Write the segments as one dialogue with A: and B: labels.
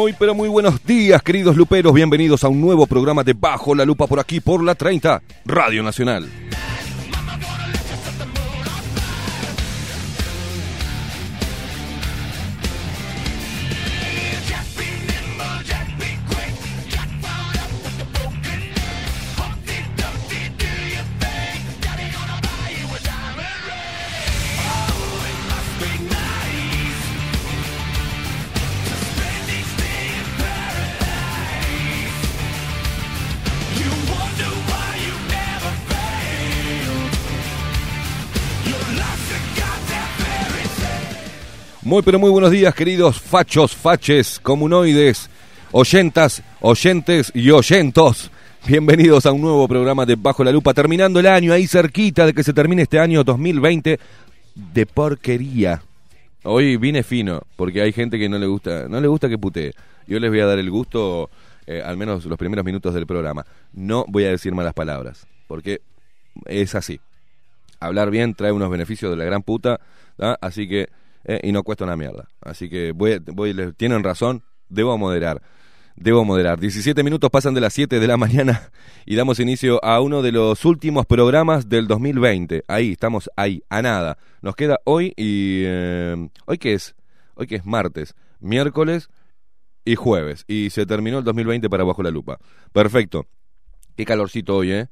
A: Muy pero muy buenos días, queridos luperos. Bienvenidos a un nuevo programa de Bajo la Lupa por aquí, por la 30, Radio Nacional. Muy pero muy buenos días, queridos fachos, faches, comunoides, oyentas, oyentes y oyentos. Bienvenidos a un nuevo programa de Bajo la Lupa, terminando el año, ahí cerquita de que se termine este año 2020 de porquería. Hoy vine fino, porque hay gente que no le gusta, no le gusta que putee. Yo les voy a dar el gusto, eh, al menos los primeros minutos del programa. No voy a decir malas palabras, porque es así. Hablar bien trae unos beneficios de la gran puta, ¿tá? así que eh, y no cuesta una mierda. Así que voy, voy, tienen razón, debo moderar. Debo moderar. 17 minutos pasan de las 7 de la mañana y damos inicio a uno de los últimos programas del 2020. Ahí, estamos ahí, a nada. Nos queda hoy y... eh, ¿Hoy qué es? Hoy que es martes, miércoles y jueves. Y se terminó el 2020 para Bajo la Lupa. Perfecto. Qué calorcito hoy, ¿eh?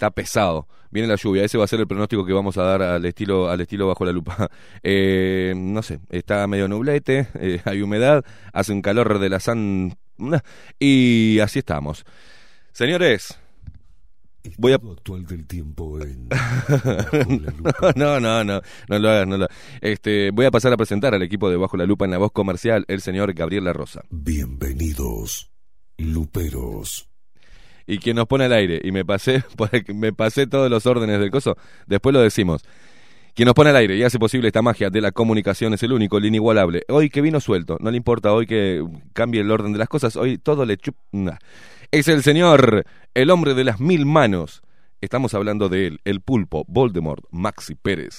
A: Está pesado. Viene la lluvia. Ese va a ser el pronóstico que vamos a dar al estilo, al estilo bajo la lupa. Eh, no sé, está medio nublete, eh, hay humedad, hace un calor de la san... Y así estamos. Señores, voy a...
B: Actual del tiempo en.
A: No, no, no, no lo hagas, no lo Este, voy a pasar a presentar al equipo de Bajo la Lupa en la voz comercial, el señor Gabriel La Rosa.
B: Bienvenidos, luperos.
A: Y quien nos pone al aire y me pasé me pasé todos los órdenes del coso, después lo decimos. Quien nos pone al aire y hace posible esta magia de la comunicación es el único, el inigualable. Hoy que vino suelto, no le importa hoy que cambie el orden de las cosas, hoy todo le chup. nah. Es el señor, el hombre de las mil manos. Estamos hablando de él, el pulpo, Voldemort, Maxi Pérez.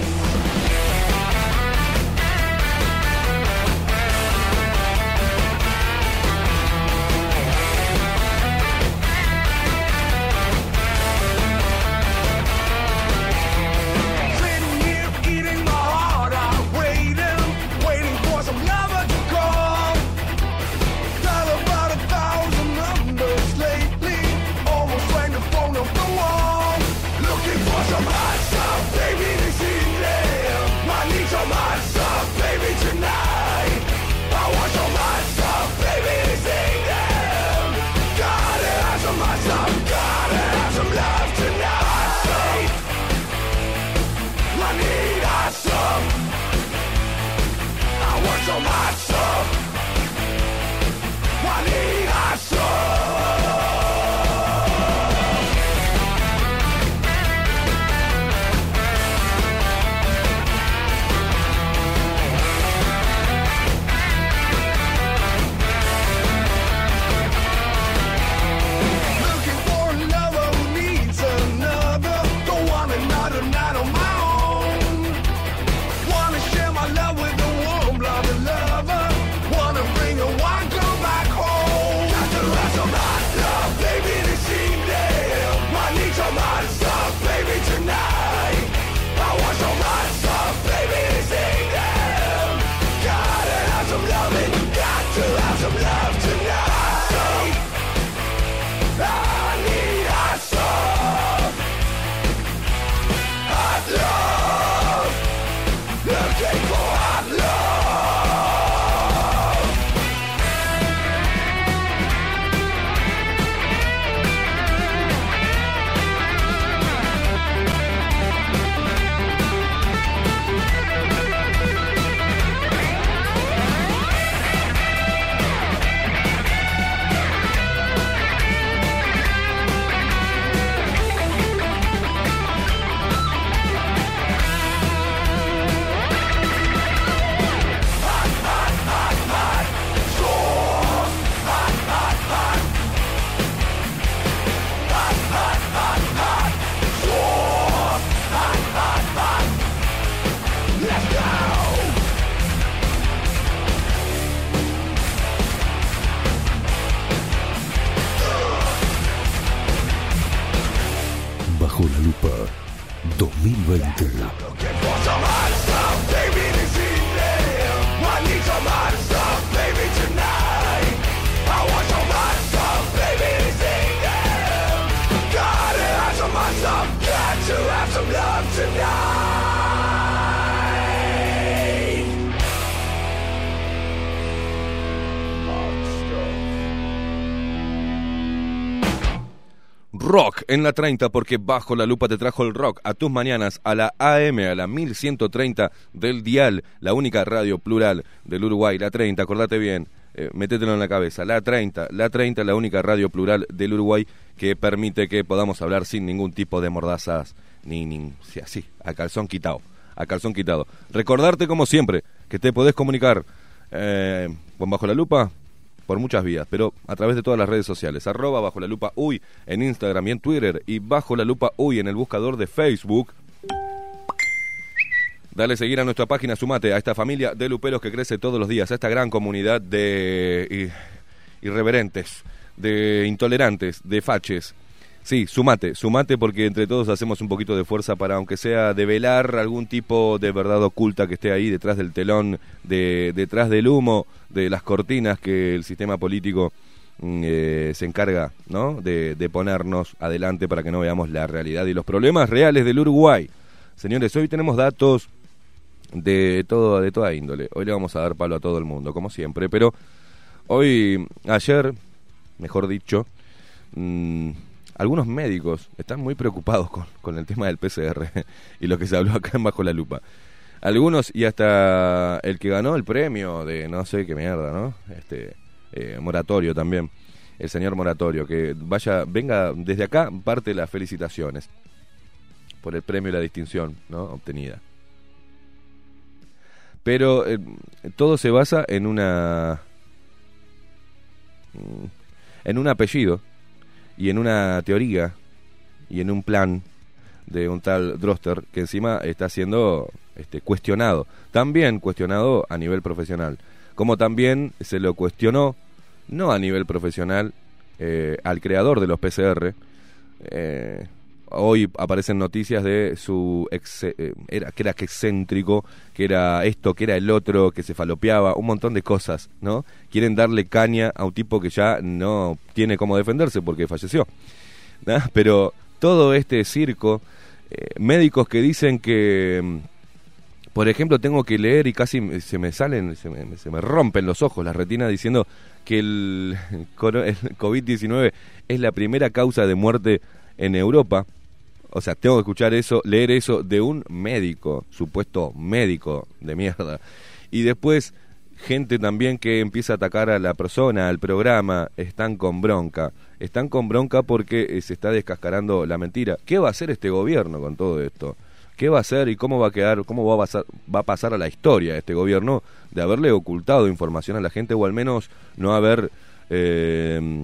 A: En la 30 porque bajo la lupa te trajo el rock a tus mañanas a la AM, a la 1130 del dial, la única radio plural del Uruguay, la 30, acordate bien, eh, métetelo en la cabeza, la 30, la 30, la única radio plural del Uruguay que permite que podamos hablar sin ningún tipo de mordazas, ni, ni sí, así, a calzón quitado, a calzón quitado. Recordarte como siempre que te podés comunicar eh, con Bajo la Lupa por muchas vías, pero a través de todas las redes sociales, arroba bajo la lupa uy en Instagram y en Twitter y bajo la lupa uy en el buscador de Facebook. Dale seguir a nuestra página, sumate a esta familia de luperos que crece todos los días, a esta gran comunidad de irreverentes, de intolerantes, de faches. Sí, sumate, sumate porque entre todos hacemos un poquito de fuerza para, aunque sea, develar algún tipo de verdad oculta que esté ahí detrás del telón, de, detrás del humo, de las cortinas que el sistema político mm, eh, se encarga ¿no? de, de ponernos adelante para que no veamos la realidad y los problemas reales del Uruguay. Señores, hoy tenemos datos de todo de toda índole. Hoy le vamos a dar palo a todo el mundo, como siempre, pero hoy ayer, mejor dicho, mm, algunos médicos están muy preocupados con, con el tema del PCR y lo que se habló acá en bajo la lupa. Algunos y hasta el que ganó el premio de no sé qué mierda, ¿no? Este eh, moratorio también, el señor moratorio que vaya venga desde acá parte las felicitaciones por el premio y la distinción, obtenida. Pero eh, todo se basa en una en un apellido y en una teoría y en un plan de un tal Droster que encima está siendo este, cuestionado, también cuestionado a nivel profesional, como también se lo cuestionó no a nivel profesional eh, al creador de los PCR. eh, hoy aparecen noticias de su ex, eh, era que era excéntrico, que era esto, que era el otro, que se falopeaba, un montón de cosas, ¿no? Quieren darle caña a un tipo que ya no tiene cómo defenderse porque falleció. Pero todo este circo, eh, médicos que dicen que, mm, por ejemplo, tengo que leer y casi se me salen, se me, se me rompen los ojos, las retinas, diciendo que el, el COVID-19 es la primera causa de muerte en Europa. O sea, tengo que escuchar eso, leer eso de un médico, supuesto médico de mierda. Y después, gente también que empieza a atacar a la persona, al programa, están con bronca. Están con bronca porque eh, se está descascarando la mentira. ¿Qué va a hacer este gobierno con todo esto? ¿Qué va a hacer y cómo va a quedar, cómo va a pasar, va a, pasar a la historia este gobierno de haberle ocultado información a la gente o al menos no haber eh,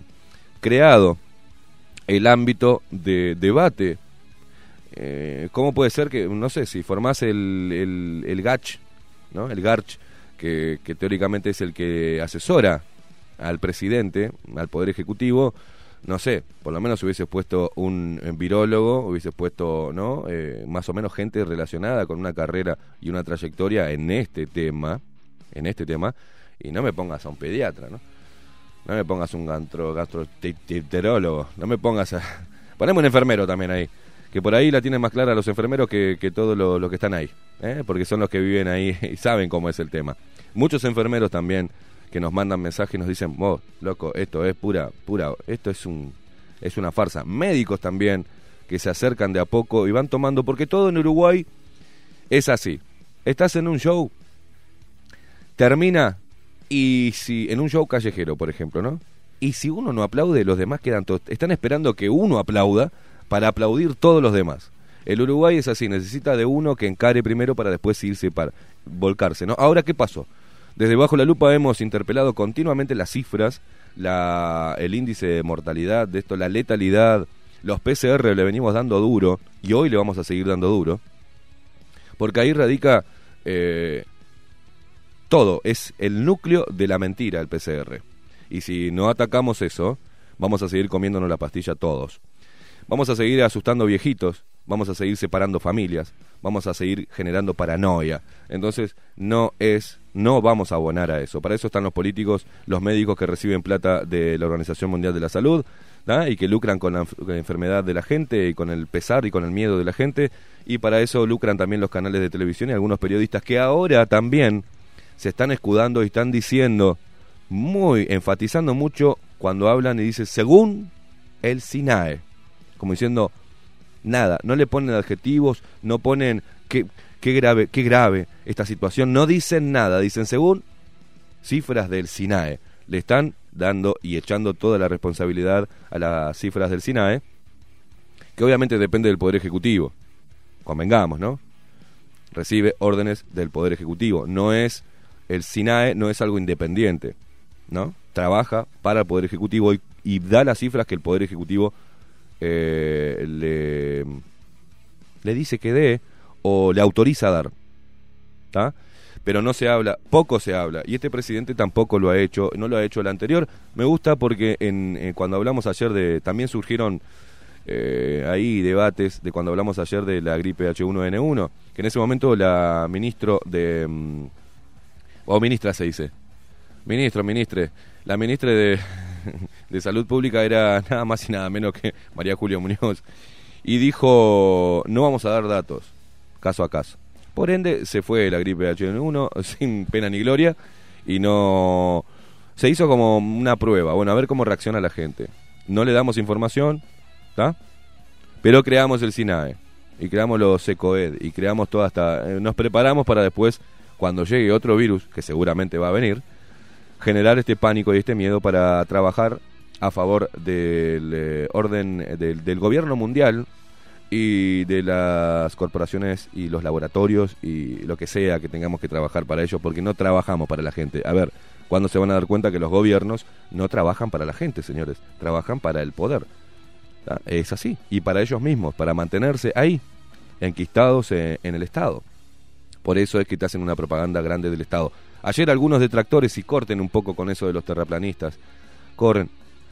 A: creado el ámbito de debate eh, ¿Cómo puede ser que, no sé, si formás el, el, el ¿no? El GARCH, que, que teóricamente es el que asesora al presidente, al Poder Ejecutivo, no sé, por lo menos hubiese puesto un virólogo, hubiese puesto, ¿no? Eh, más o menos gente relacionada con una carrera y una trayectoria en este tema, en este tema, y no me pongas a un pediatra, ¿no? No me pongas un gastro, gastroenterólogo, no me pongas a... Poneme un enfermero también ahí, que por ahí la tienen más clara los enfermeros que, que todos los que están ahí, ¿eh? porque son los que viven ahí y saben cómo es el tema. Muchos enfermeros también que nos mandan mensajes y nos dicen, vos, loco, esto es pura, pura, esto es un, es una farsa. Médicos también que se acercan de a poco y van tomando, porque todo en Uruguay es así. Estás en un show, termina y si en un show callejero, por ejemplo, ¿no? Y si uno no aplaude, los demás quedan todos, están esperando que uno aplauda para aplaudir todos los demás. El Uruguay es así, necesita de uno que encare primero para después irse para volcarse, ¿no? Ahora, ¿qué pasó? Desde bajo la lupa hemos interpelado continuamente las cifras, la, el índice de mortalidad de esto, la letalidad, los PCR le venimos dando duro y hoy le vamos a seguir dando duro, porque ahí radica eh, todo, es el núcleo de la mentira el PCR. Y si no atacamos eso, vamos a seguir comiéndonos la pastilla todos. Vamos a seguir asustando viejitos, vamos a seguir separando familias, vamos a seguir generando paranoia. Entonces, no es, no vamos a abonar a eso. Para eso están los políticos, los médicos que reciben plata de la Organización Mundial de la Salud y que lucran con la, con la enfermedad de la gente y con el pesar y con el miedo de la gente. Y para eso lucran también los canales de televisión y algunos periodistas que ahora también se están escudando y están diciendo, muy, enfatizando mucho cuando hablan y dicen, según el SINAE. Como diciendo nada, no le ponen adjetivos, no ponen qué, qué grave, qué grave esta situación, no dicen nada, dicen según cifras del SINAE. Le están dando y echando toda la responsabilidad a las cifras del SINAE, que obviamente depende del Poder Ejecutivo. Convengamos, ¿no? Recibe órdenes del Poder Ejecutivo. No es, el SINAE no es algo independiente, ¿no? Trabaja para el Poder Ejecutivo y, y da las cifras que el Poder Ejecutivo eh, le, le dice que dé o le autoriza a dar. ¿Está? Pero no se habla, poco se habla, y este presidente tampoco lo ha hecho, no lo ha hecho el anterior. Me gusta porque en, eh, cuando hablamos ayer de, también surgieron eh, ahí debates de cuando hablamos ayer de la gripe H1N1, que en ese momento la ministro de, mm, o ministra se dice, ministro, ministre, la ministra de, de Salud Pública era nada más y nada menos que María Julio Muñoz, y dijo, no vamos a dar datos, caso a caso. Por ende, se fue la gripe H1N1 sin pena ni gloria y no... Se hizo como una prueba, bueno, a ver cómo reacciona la gente. No le damos información, ¿está? Pero creamos el SINAE y creamos los ECOED y creamos toda esta... eh, nos preparamos para después, cuando llegue otro virus, que seguramente va a venir, generar este pánico y este miedo para trabajar a favor del eh, orden del, del gobierno mundial y de las corporaciones y los laboratorios y lo que sea que tengamos que trabajar para ellos, porque no trabajamos para la gente. A ver, ¿cuándo se van a dar cuenta que los gobiernos no trabajan para la gente, señores? Trabajan para el poder. Es así. Y para ellos mismos, para mantenerse ahí, enquistados eh, en el Estado. Por eso es que te hacen una propaganda grande del Estado. Ayer algunos detractores, y corten un poco con eso de los terraplanistas, corren.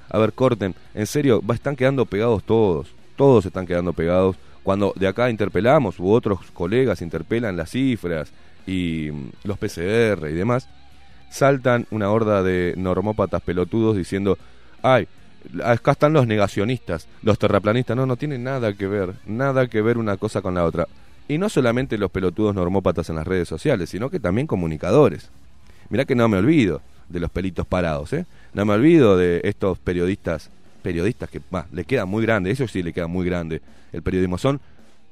A: A ver, corten. En serio, están quedando pegados todos. Todos están quedando pegados. Cuando de acá interpelamos, u otros colegas interpelan las cifras y mm, los PCR y demás, saltan una horda de normópatas pelotudos diciendo, ay, acá están los negacionistas, los terraplanistas. No, no tienen nada que ver, nada que ver una cosa con la otra. Y no solamente los pelotudos normópatas en las redes sociales, sino que también comunicadores. Mirá que no me olvido de los pelitos parados, ¿eh? No me olvido de estos periodistas, periodistas que, bah, le queda muy grande, eso sí le queda muy grande. El periodismo son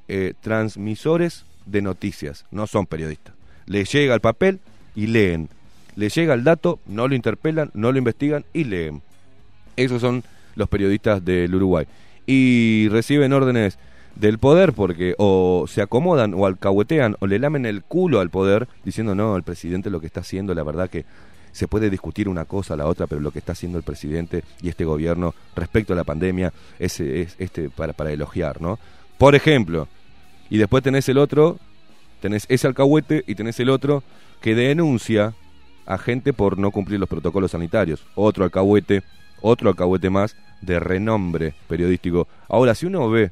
A: eh, transmisores de noticias, no son periodistas. Les llega el papel y leen. Les llega el dato, no lo interpelan, no lo investigan y leen. Esos son los periodistas del Uruguay. Y reciben órdenes del poder porque o se acomodan o alcahuetean o le lamen el culo al poder diciendo no, el presidente lo que está haciendo, la verdad que se puede discutir una cosa a la otra, pero lo que está haciendo el presidente y este gobierno respecto a la pandemia es, es este para, para elogiar, ¿no? Por ejemplo, y después tenés el otro, tenés ese alcahuete y tenés el otro que denuncia a gente por no cumplir los protocolos sanitarios. Otro alcahuete, otro alcahuete más de renombre periodístico. Ahora, si uno ve,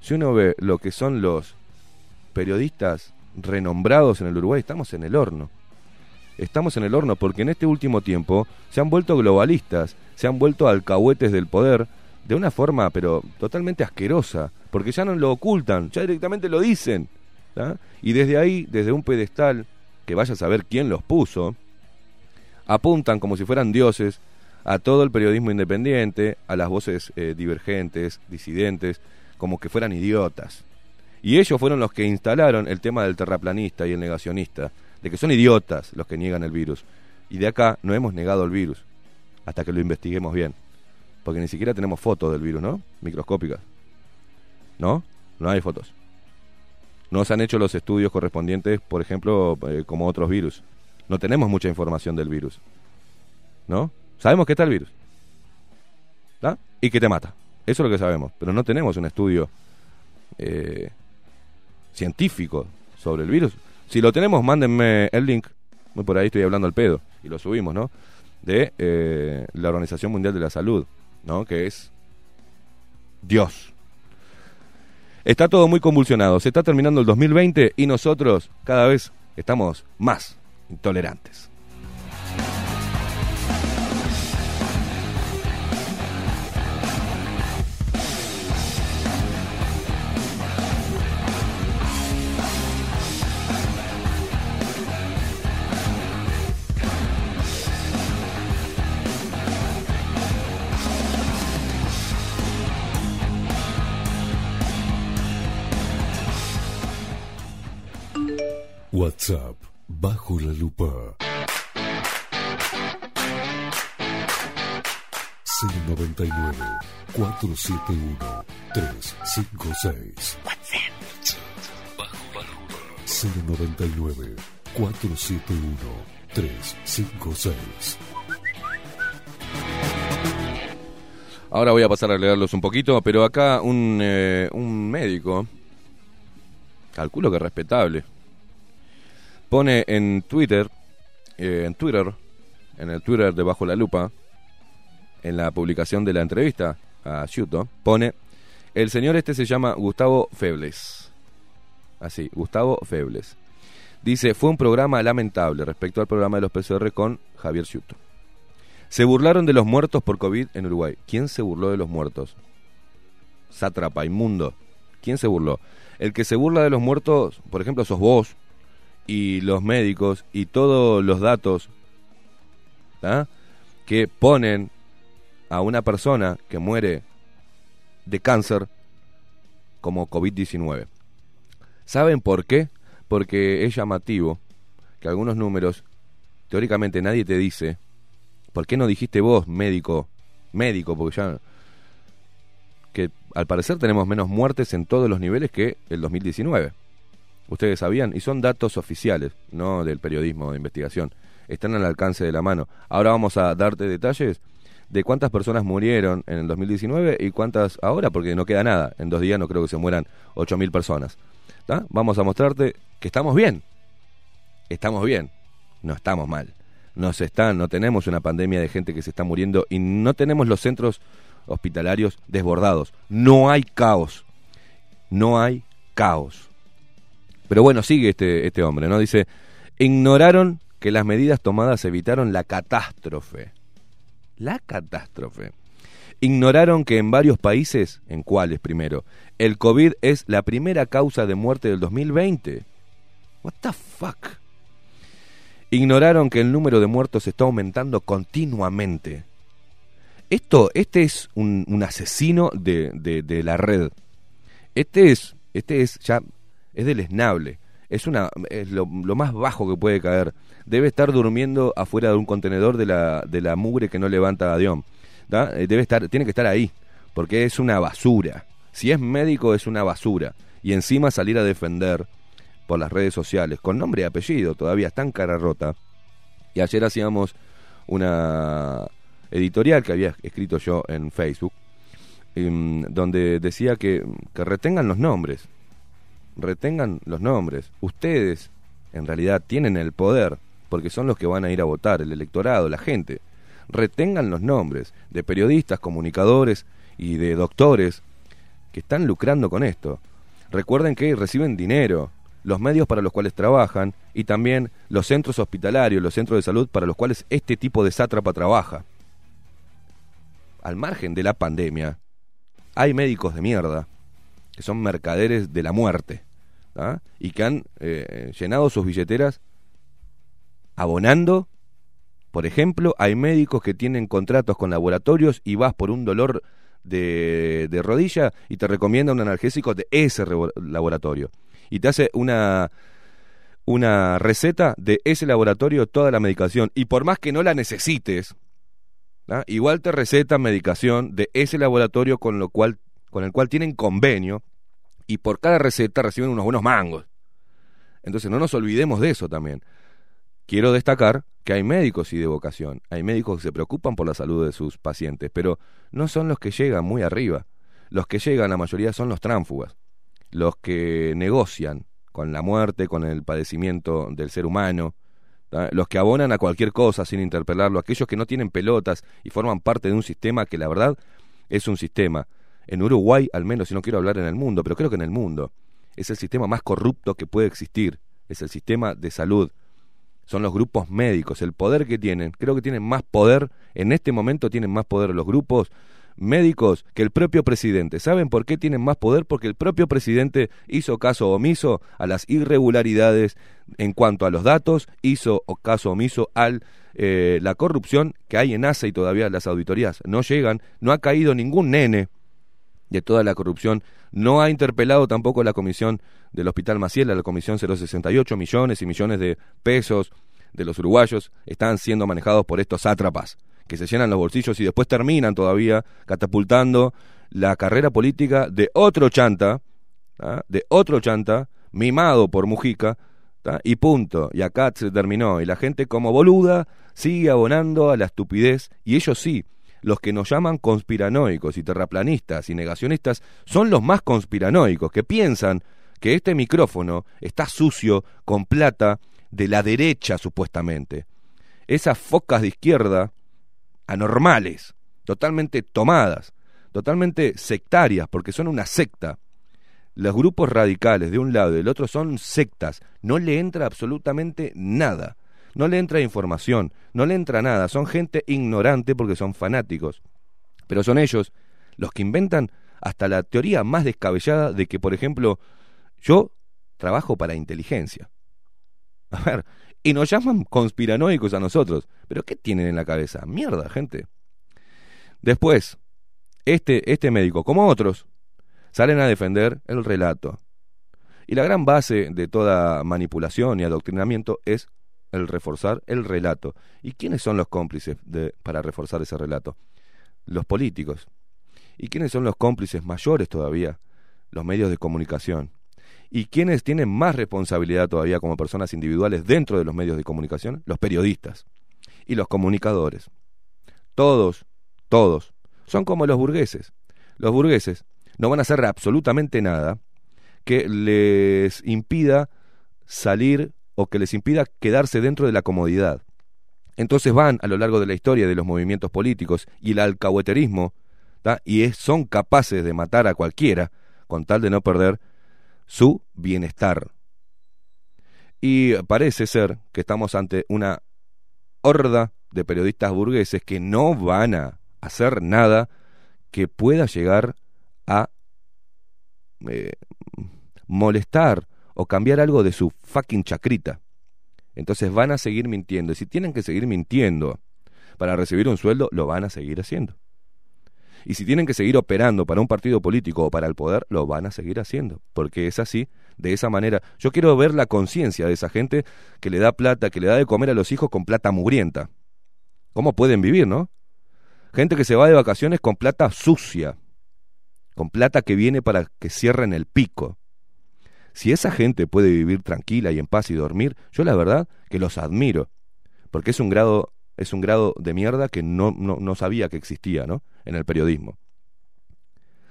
A: si uno ve lo que son los periodistas renombrados en el Uruguay, estamos en el horno. Estamos en el horno porque en este último tiempo se han vuelto globalistas, se han vuelto alcahuetes del poder de una forma pero totalmente asquerosa, porque ya no lo ocultan, ya directamente lo dicen. Y desde ahí, desde un pedestal, que vaya a saber quién los puso, apuntan como si fueran dioses a todo el periodismo independiente, a las voces eh, divergentes, disidentes, como que fueran idiotas. Y ellos fueron los que instalaron el tema del terraplanista y el negacionista, de que son idiotas los que niegan el virus. Y de acá no hemos negado el virus, hasta que lo investiguemos bien. Porque ni siquiera tenemos fotos del virus, ¿no? Microscópicas. ¿No? No hay fotos. No se han hecho los estudios correspondientes, por ejemplo, eh, como otros virus. No tenemos mucha información del virus. ¿No? Sabemos que está el virus. Y que te mata. Eso es lo que sabemos. Pero no tenemos un estudio eh, científico sobre el virus. Si lo tenemos, mándenme el link. Muy por ahí estoy hablando al pedo. Y lo subimos, ¿no? De eh, la Organización Mundial de la Salud, ¿no? Que es Dios. Está todo muy convulsionado. Se está terminando el 2020 y nosotros cada vez estamos más intolerantes.
B: WhatsApp bajo la lupa. 099 471 356. WhatsApp bajo la lupa. 099 471 356.
A: Ahora voy a pasar a leerlos un poquito, pero acá un, eh, un médico, calculo que respetable, pone en Twitter, eh, en Twitter, en el Twitter de Bajo la Lupa, en la publicación de la entrevista a Ciuto, pone, el señor este se llama Gustavo Febles. Así, Gustavo Febles. Dice, fue un programa lamentable respecto al programa de los PCR con Javier Ciuto. Se burlaron de los muertos por COVID en Uruguay. ¿Quién se burló de los muertos? Sátrapa, inmundo. ¿Quién se burló? El que se burla de los muertos, por ejemplo, sos vos y los médicos y todos los datos que ponen a una persona que muere de cáncer como COVID-19. ¿Saben por qué? Porque es llamativo que algunos números, teóricamente nadie te dice, ¿por qué no dijiste vos, médico, médico, porque ya que al parecer tenemos menos muertes en todos los niveles que el 2019. Ustedes sabían, y son datos oficiales, no del periodismo de investigación. Están al alcance de la mano. Ahora vamos a darte detalles de cuántas personas murieron en el 2019 y cuántas ahora, porque no queda nada. En dos días no creo que se mueran 8.000 personas. Vamos a mostrarte que estamos bien. Estamos bien. No estamos mal. Nos están, no tenemos una pandemia de gente que se está muriendo y no tenemos los centros hospitalarios desbordados. No hay caos. No hay caos. Pero bueno, sigue este, este hombre, ¿no? Dice, ignoraron que las medidas tomadas evitaron la catástrofe. La catástrofe. Ignoraron que en varios países, ¿en cuáles primero? El COVID es la primera causa de muerte del 2020. What the fuck? Ignoraron que el número de muertos está aumentando continuamente. Esto, este es un, un asesino de, de, de la red. Este es, este es ya, es deleznable. Es una, es lo, más bajo que puede caer. Debe estar durmiendo afuera de un contenedor de la, de la mugre que no levanta Dion. Eh, Debe estar, tiene que estar ahí, porque es una basura. Si es médico es una basura. Y encima salir a defender por las redes sociales, con nombre y apellido, todavía en cara rota. Y ayer hacíamos una editorial que había escrito yo en Facebook, em, donde decía que, que retengan los nombres, retengan los nombres. Ustedes, en realidad, tienen el poder, porque son los que van a ir a votar, el electorado, la gente. Retengan los nombres de periodistas, comunicadores y de doctores que están lucrando con esto. Recuerden que reciben dinero, los medios para los cuales trabajan y también los centros hospitalarios, los centros de salud para los cuales este tipo de sátrapa trabaja. Al margen de la pandemia, hay médicos de mierda que son mercaderes de la muerte ¿ah? y que han eh, llenado sus billeteras abonando. Por ejemplo, hay médicos que tienen contratos con laboratorios y vas por un dolor de, de rodilla y te recomienda un analgésico de ese laboratorio. Y te hace una, una receta de ese laboratorio toda la medicación. Y por más que no la necesites, ¿ah? igual te receta medicación de ese laboratorio con, lo cual, con el cual tienen convenio y por cada receta reciben unos buenos mangos. Entonces no nos olvidemos de eso también. Quiero destacar que hay médicos y de vocación, hay médicos que se preocupan por la salud de sus pacientes, pero no son los que llegan muy arriba. Los que llegan, la mayoría son los tránfugas, los que negocian con la muerte, con el padecimiento del ser humano, los que abonan a cualquier cosa sin interpelarlo, aquellos que no tienen pelotas y forman parte de un sistema que la verdad es un sistema. En Uruguay, al menos, si no quiero hablar en el mundo, pero creo que en el mundo, es el sistema más corrupto que puede existir, es el sistema de salud son los grupos médicos, el poder que tienen. Creo que tienen más poder, en este momento tienen más poder los grupos médicos que el propio presidente. ¿Saben por qué tienen más poder? Porque el propio presidente hizo caso omiso a las irregularidades en cuanto a los datos, hizo caso omiso a eh, la corrupción que hay en ASA y todavía las auditorías no llegan, no ha caído ningún nene de toda la corrupción. No ha interpelado tampoco la comisión del Hospital Maciel, la comisión 068, millones y millones de pesos de los uruguayos están siendo manejados por estos sátrapas, que se llenan los bolsillos y después terminan todavía catapultando la carrera política de otro chanta, ¿ah? de otro chanta, mimado por Mujica, y punto. Y acá se terminó. Y la gente como boluda sigue abonando a la estupidez, y ellos sí, los que nos llaman conspiranoicos y terraplanistas y negacionistas son los más conspiranoicos, que piensan que este micrófono está sucio con plata de la derecha supuestamente. Esas focas de izquierda anormales, totalmente tomadas, totalmente sectarias, porque son una secta. Los grupos radicales de un lado y del otro son sectas, no le entra absolutamente nada no le entra información, no le entra nada, son gente ignorante porque son fanáticos. Pero son ellos los que inventan hasta la teoría más descabellada de que, por ejemplo, yo trabajo para inteligencia. A ver, y nos llaman conspiranoicos a nosotros. ¿Pero qué tienen en la cabeza? Mierda, gente. Después, este, este médico, como otros, salen a defender el relato. Y la gran base de toda manipulación y adoctrinamiento es el reforzar el relato. ¿Y quiénes son los cómplices de, para reforzar ese relato? Los políticos. ¿Y quiénes son los cómplices mayores todavía? Los medios de comunicación. ¿Y quiénes tienen más responsabilidad todavía como personas individuales dentro de los medios de comunicación? Los periodistas y los comunicadores. Todos, todos, son como los burgueses. Los burgueses no van a hacer absolutamente nada que les impida salir o que les impida quedarse dentro de la comodidad. Entonces van a lo largo de la historia de los movimientos políticos y el alcahueterismo, y es, son capaces de matar a cualquiera con tal de no perder su bienestar. Y parece ser que estamos ante una horda de periodistas burgueses que no van a hacer nada que pueda llegar a eh, molestar o cambiar algo de su fucking chacrita. Entonces van a seguir mintiendo. Y si tienen que seguir mintiendo para recibir un sueldo, lo van a seguir haciendo. Y si tienen que seguir operando para un partido político o para el poder, lo van a seguir haciendo. Porque es así, de esa manera. Yo quiero ver la conciencia de esa gente que le da plata, que le da de comer a los hijos con plata mugrienta. ¿Cómo pueden vivir, no? Gente que se va de vacaciones con plata sucia. Con plata que viene para que cierren el pico. Si esa gente puede vivir tranquila y en paz y dormir, yo la verdad que los admiro, porque es un grado, es un grado de mierda que no, no, no sabía que existía, ¿no? En el periodismo.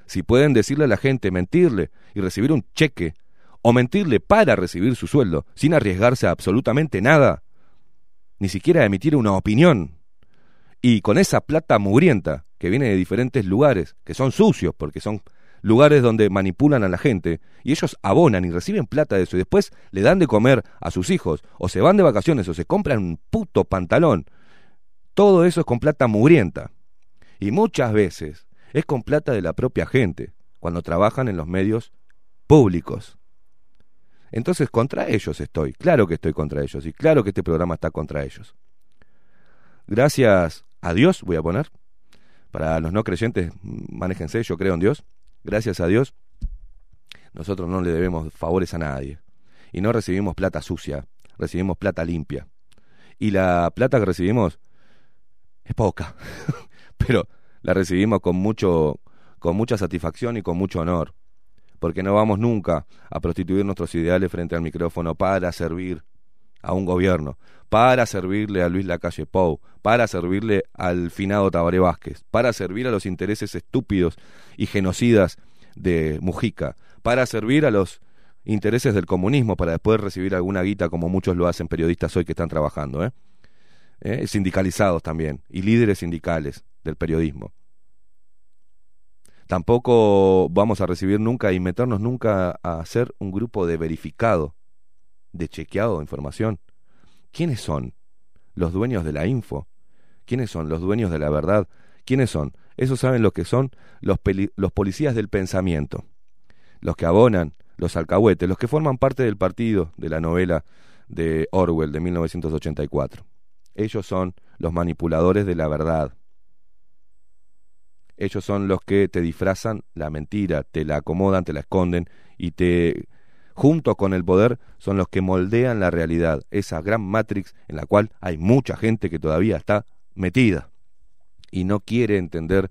A: Si pueden decirle a la gente, mentirle y recibir un cheque, o mentirle para recibir su sueldo, sin arriesgarse a absolutamente nada, ni siquiera emitir una opinión, y con esa plata mugrienta que viene de diferentes lugares, que son sucios porque son lugares donde manipulan a la gente y ellos abonan y reciben plata de eso y después le dan de comer a sus hijos o se van de vacaciones o se compran un puto pantalón. Todo eso es con plata mugrienta. Y muchas veces es con plata de la propia gente cuando trabajan en los medios públicos. Entonces contra ellos estoy, claro que estoy contra ellos y claro que este programa está contra ellos. Gracias a Dios, voy a poner, para los no creyentes, manéjense, yo creo en Dios gracias a Dios, nosotros no le debemos favores a nadie. Y no recibimos plata sucia, recibimos plata limpia. Y la plata que recibimos es poca, pero la recibimos con mucho con mucha satisfacción y con mucho honor, porque no vamos nunca a prostituir nuestros ideales frente al micrófono para servir a un gobierno, para servirle a Luis Lacalle Pou, para servirle al finado Tabaré Vázquez, para servir a los intereses estúpidos y genocidas de Mujica, para servir a los intereses del comunismo, para después recibir alguna guita como muchos lo hacen periodistas hoy que están trabajando, ¿eh? ¿Eh? sindicalizados también, y líderes sindicales del periodismo. Tampoco vamos a recibir nunca y meternos nunca a hacer un grupo de verificado de chequeado de información. ¿Quiénes son los dueños de la info? ¿Quiénes son los dueños de la verdad? ¿Quiénes son? Esos saben lo que son los, los policías del pensamiento, los que abonan, los alcahuetes, los que forman parte del partido de la novela de Orwell de 1984. Ellos son los manipuladores de la verdad. ellos son los que te disfrazan la mentira, te la acomodan, te la esconden y te junto con el poder son los que moldean la realidad, esa gran matrix en la cual hay mucha gente que todavía está metida y no quiere entender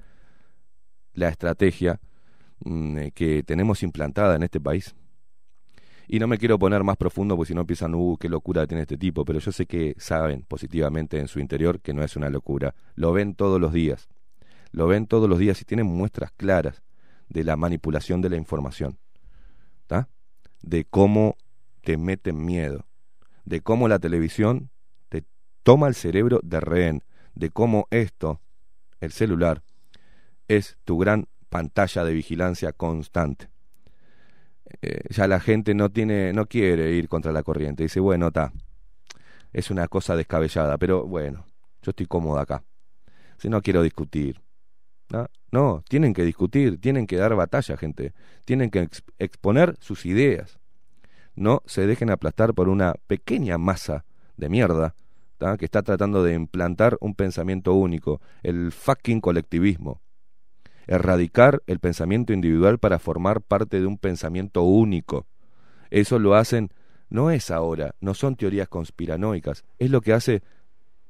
A: la estrategia mm, eh, que tenemos implantada en este país. Y no me quiero poner más profundo porque si no empiezan, uh, qué locura tiene este tipo, pero yo sé que saben positivamente en su interior que no es una locura. Lo ven todos los días. Lo ven todos los días y tienen muestras claras de la manipulación de la información. ¿Está? De cómo te meten miedo. De cómo la televisión te toma el cerebro de rehén. De cómo esto, el celular, es tu gran pantalla de vigilancia constante. Eh, ya la gente no tiene, no quiere ir contra la corriente. Dice, bueno, está, es una cosa descabellada, pero bueno, yo estoy cómodo acá. Si no quiero discutir. ¿no? No, tienen que discutir, tienen que dar batalla, gente. Tienen que ex- exponer sus ideas. No se dejen aplastar por una pequeña masa de mierda ¿tá? que está tratando de implantar un pensamiento único, el fucking colectivismo erradicar el pensamiento individual para formar parte de un pensamiento único. Eso lo hacen, no es ahora, no son teorías conspiranoicas, es lo que hace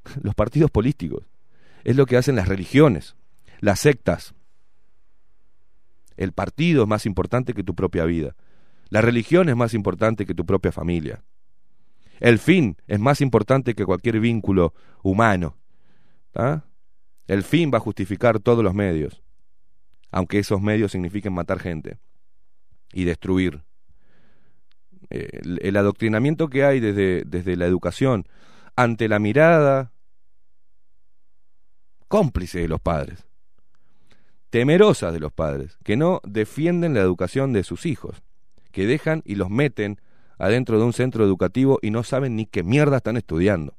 A: los partidos políticos, es lo que hacen las religiones, las sectas. El partido es más importante que tu propia vida. La religión es más importante que tu propia familia. El fin es más importante que cualquier vínculo humano. El fin va a justificar todos los medios aunque esos medios signifiquen matar gente y destruir. Eh, el, el adoctrinamiento que hay desde, desde la educación ante la mirada cómplice de los padres, temerosa de los padres, que no defienden la educación de sus hijos, que dejan y los meten adentro de un centro educativo y no saben ni qué mierda están estudiando.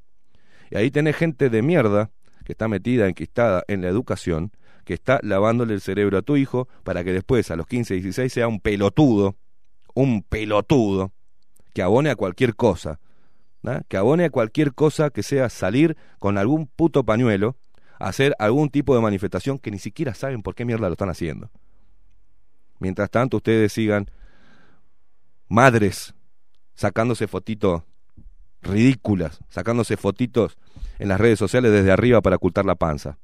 A: Y ahí tenés gente de mierda que está metida, enquistada en la educación, que está lavándole el cerebro a tu hijo para que después a los 15, 16 sea un pelotudo, un pelotudo, que abone a cualquier cosa, ¿no? que abone a cualquier cosa que sea salir con algún puto pañuelo, hacer algún tipo de manifestación que ni siquiera saben por qué mierda lo están haciendo. Mientras tanto ustedes sigan madres sacándose fotitos ridículas, sacándose fotitos en las redes sociales desde arriba para ocultar la panza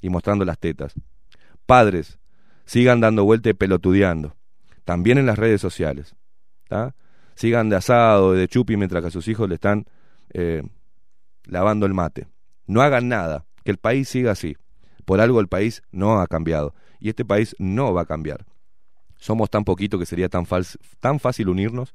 A: y mostrando las tetas. Padres, sigan dando vuelta y pelotudeando, también en las redes sociales. ¿tá? Sigan de asado, de chupi, mientras que a sus hijos le están eh, lavando el mate. No hagan nada, que el país siga así. Por algo el país no ha cambiado y este país no va a cambiar. Somos tan poquito que sería tan, tan fácil unirnos.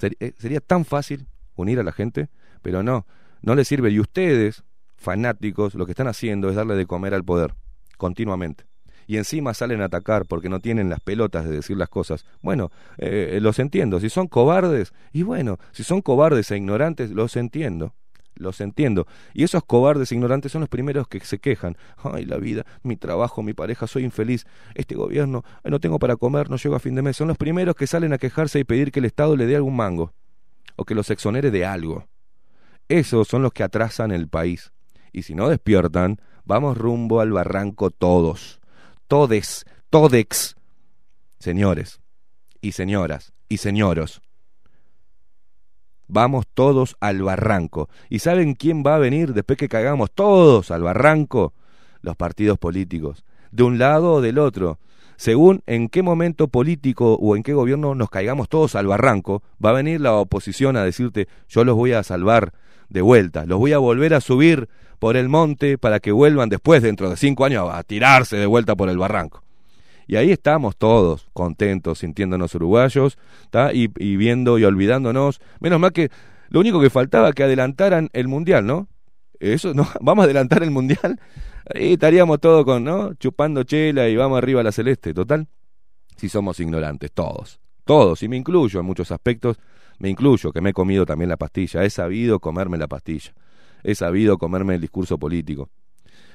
A: Eh, sería tan fácil unir a la gente, pero no, no les sirve. Y ustedes, fanáticos, lo que están haciendo es darle de comer al poder, continuamente. Y encima salen a atacar porque no tienen las pelotas de decir las cosas. Bueno, eh, los entiendo. Si son cobardes, y bueno, si son cobardes e ignorantes, los entiendo. Los entiendo. Y esos cobardes e ignorantes son los primeros que se quejan. Ay, la vida, mi trabajo, mi pareja, soy infeliz. Este gobierno, no tengo para comer, no llego a fin de mes. Son los primeros que salen a quejarse y pedir que el Estado le dé algún mango. O que los exonere de algo. Esos son los que atrasan el país. Y si no despiertan, vamos rumbo al barranco todos. Todes, todex. Señores y señoras y señoros. Vamos todos al barranco. ¿Y saben quién va a venir después que cagamos todos al barranco? Los partidos políticos. De un lado o del otro. Según en qué momento político o en qué gobierno nos caigamos todos al barranco, va a venir la oposición a decirte yo los voy a salvar de vuelta, los voy a volver a subir por el monte para que vuelvan después, dentro de cinco años, a tirarse de vuelta por el barranco. Y ahí estamos todos contentos, sintiéndonos uruguayos. Y, y viendo y olvidándonos. Menos mal que lo único que faltaba que adelantaran el mundial, ¿no? Eso, ¿no? Vamos a adelantar el mundial. Ahí estaríamos todos con, ¿no? Chupando chela y vamos arriba a la celeste, total. Si somos ignorantes, todos. Todos, y me incluyo en muchos aspectos, me incluyo, que me he comido también la pastilla, he sabido comerme la pastilla, he sabido comerme el discurso político.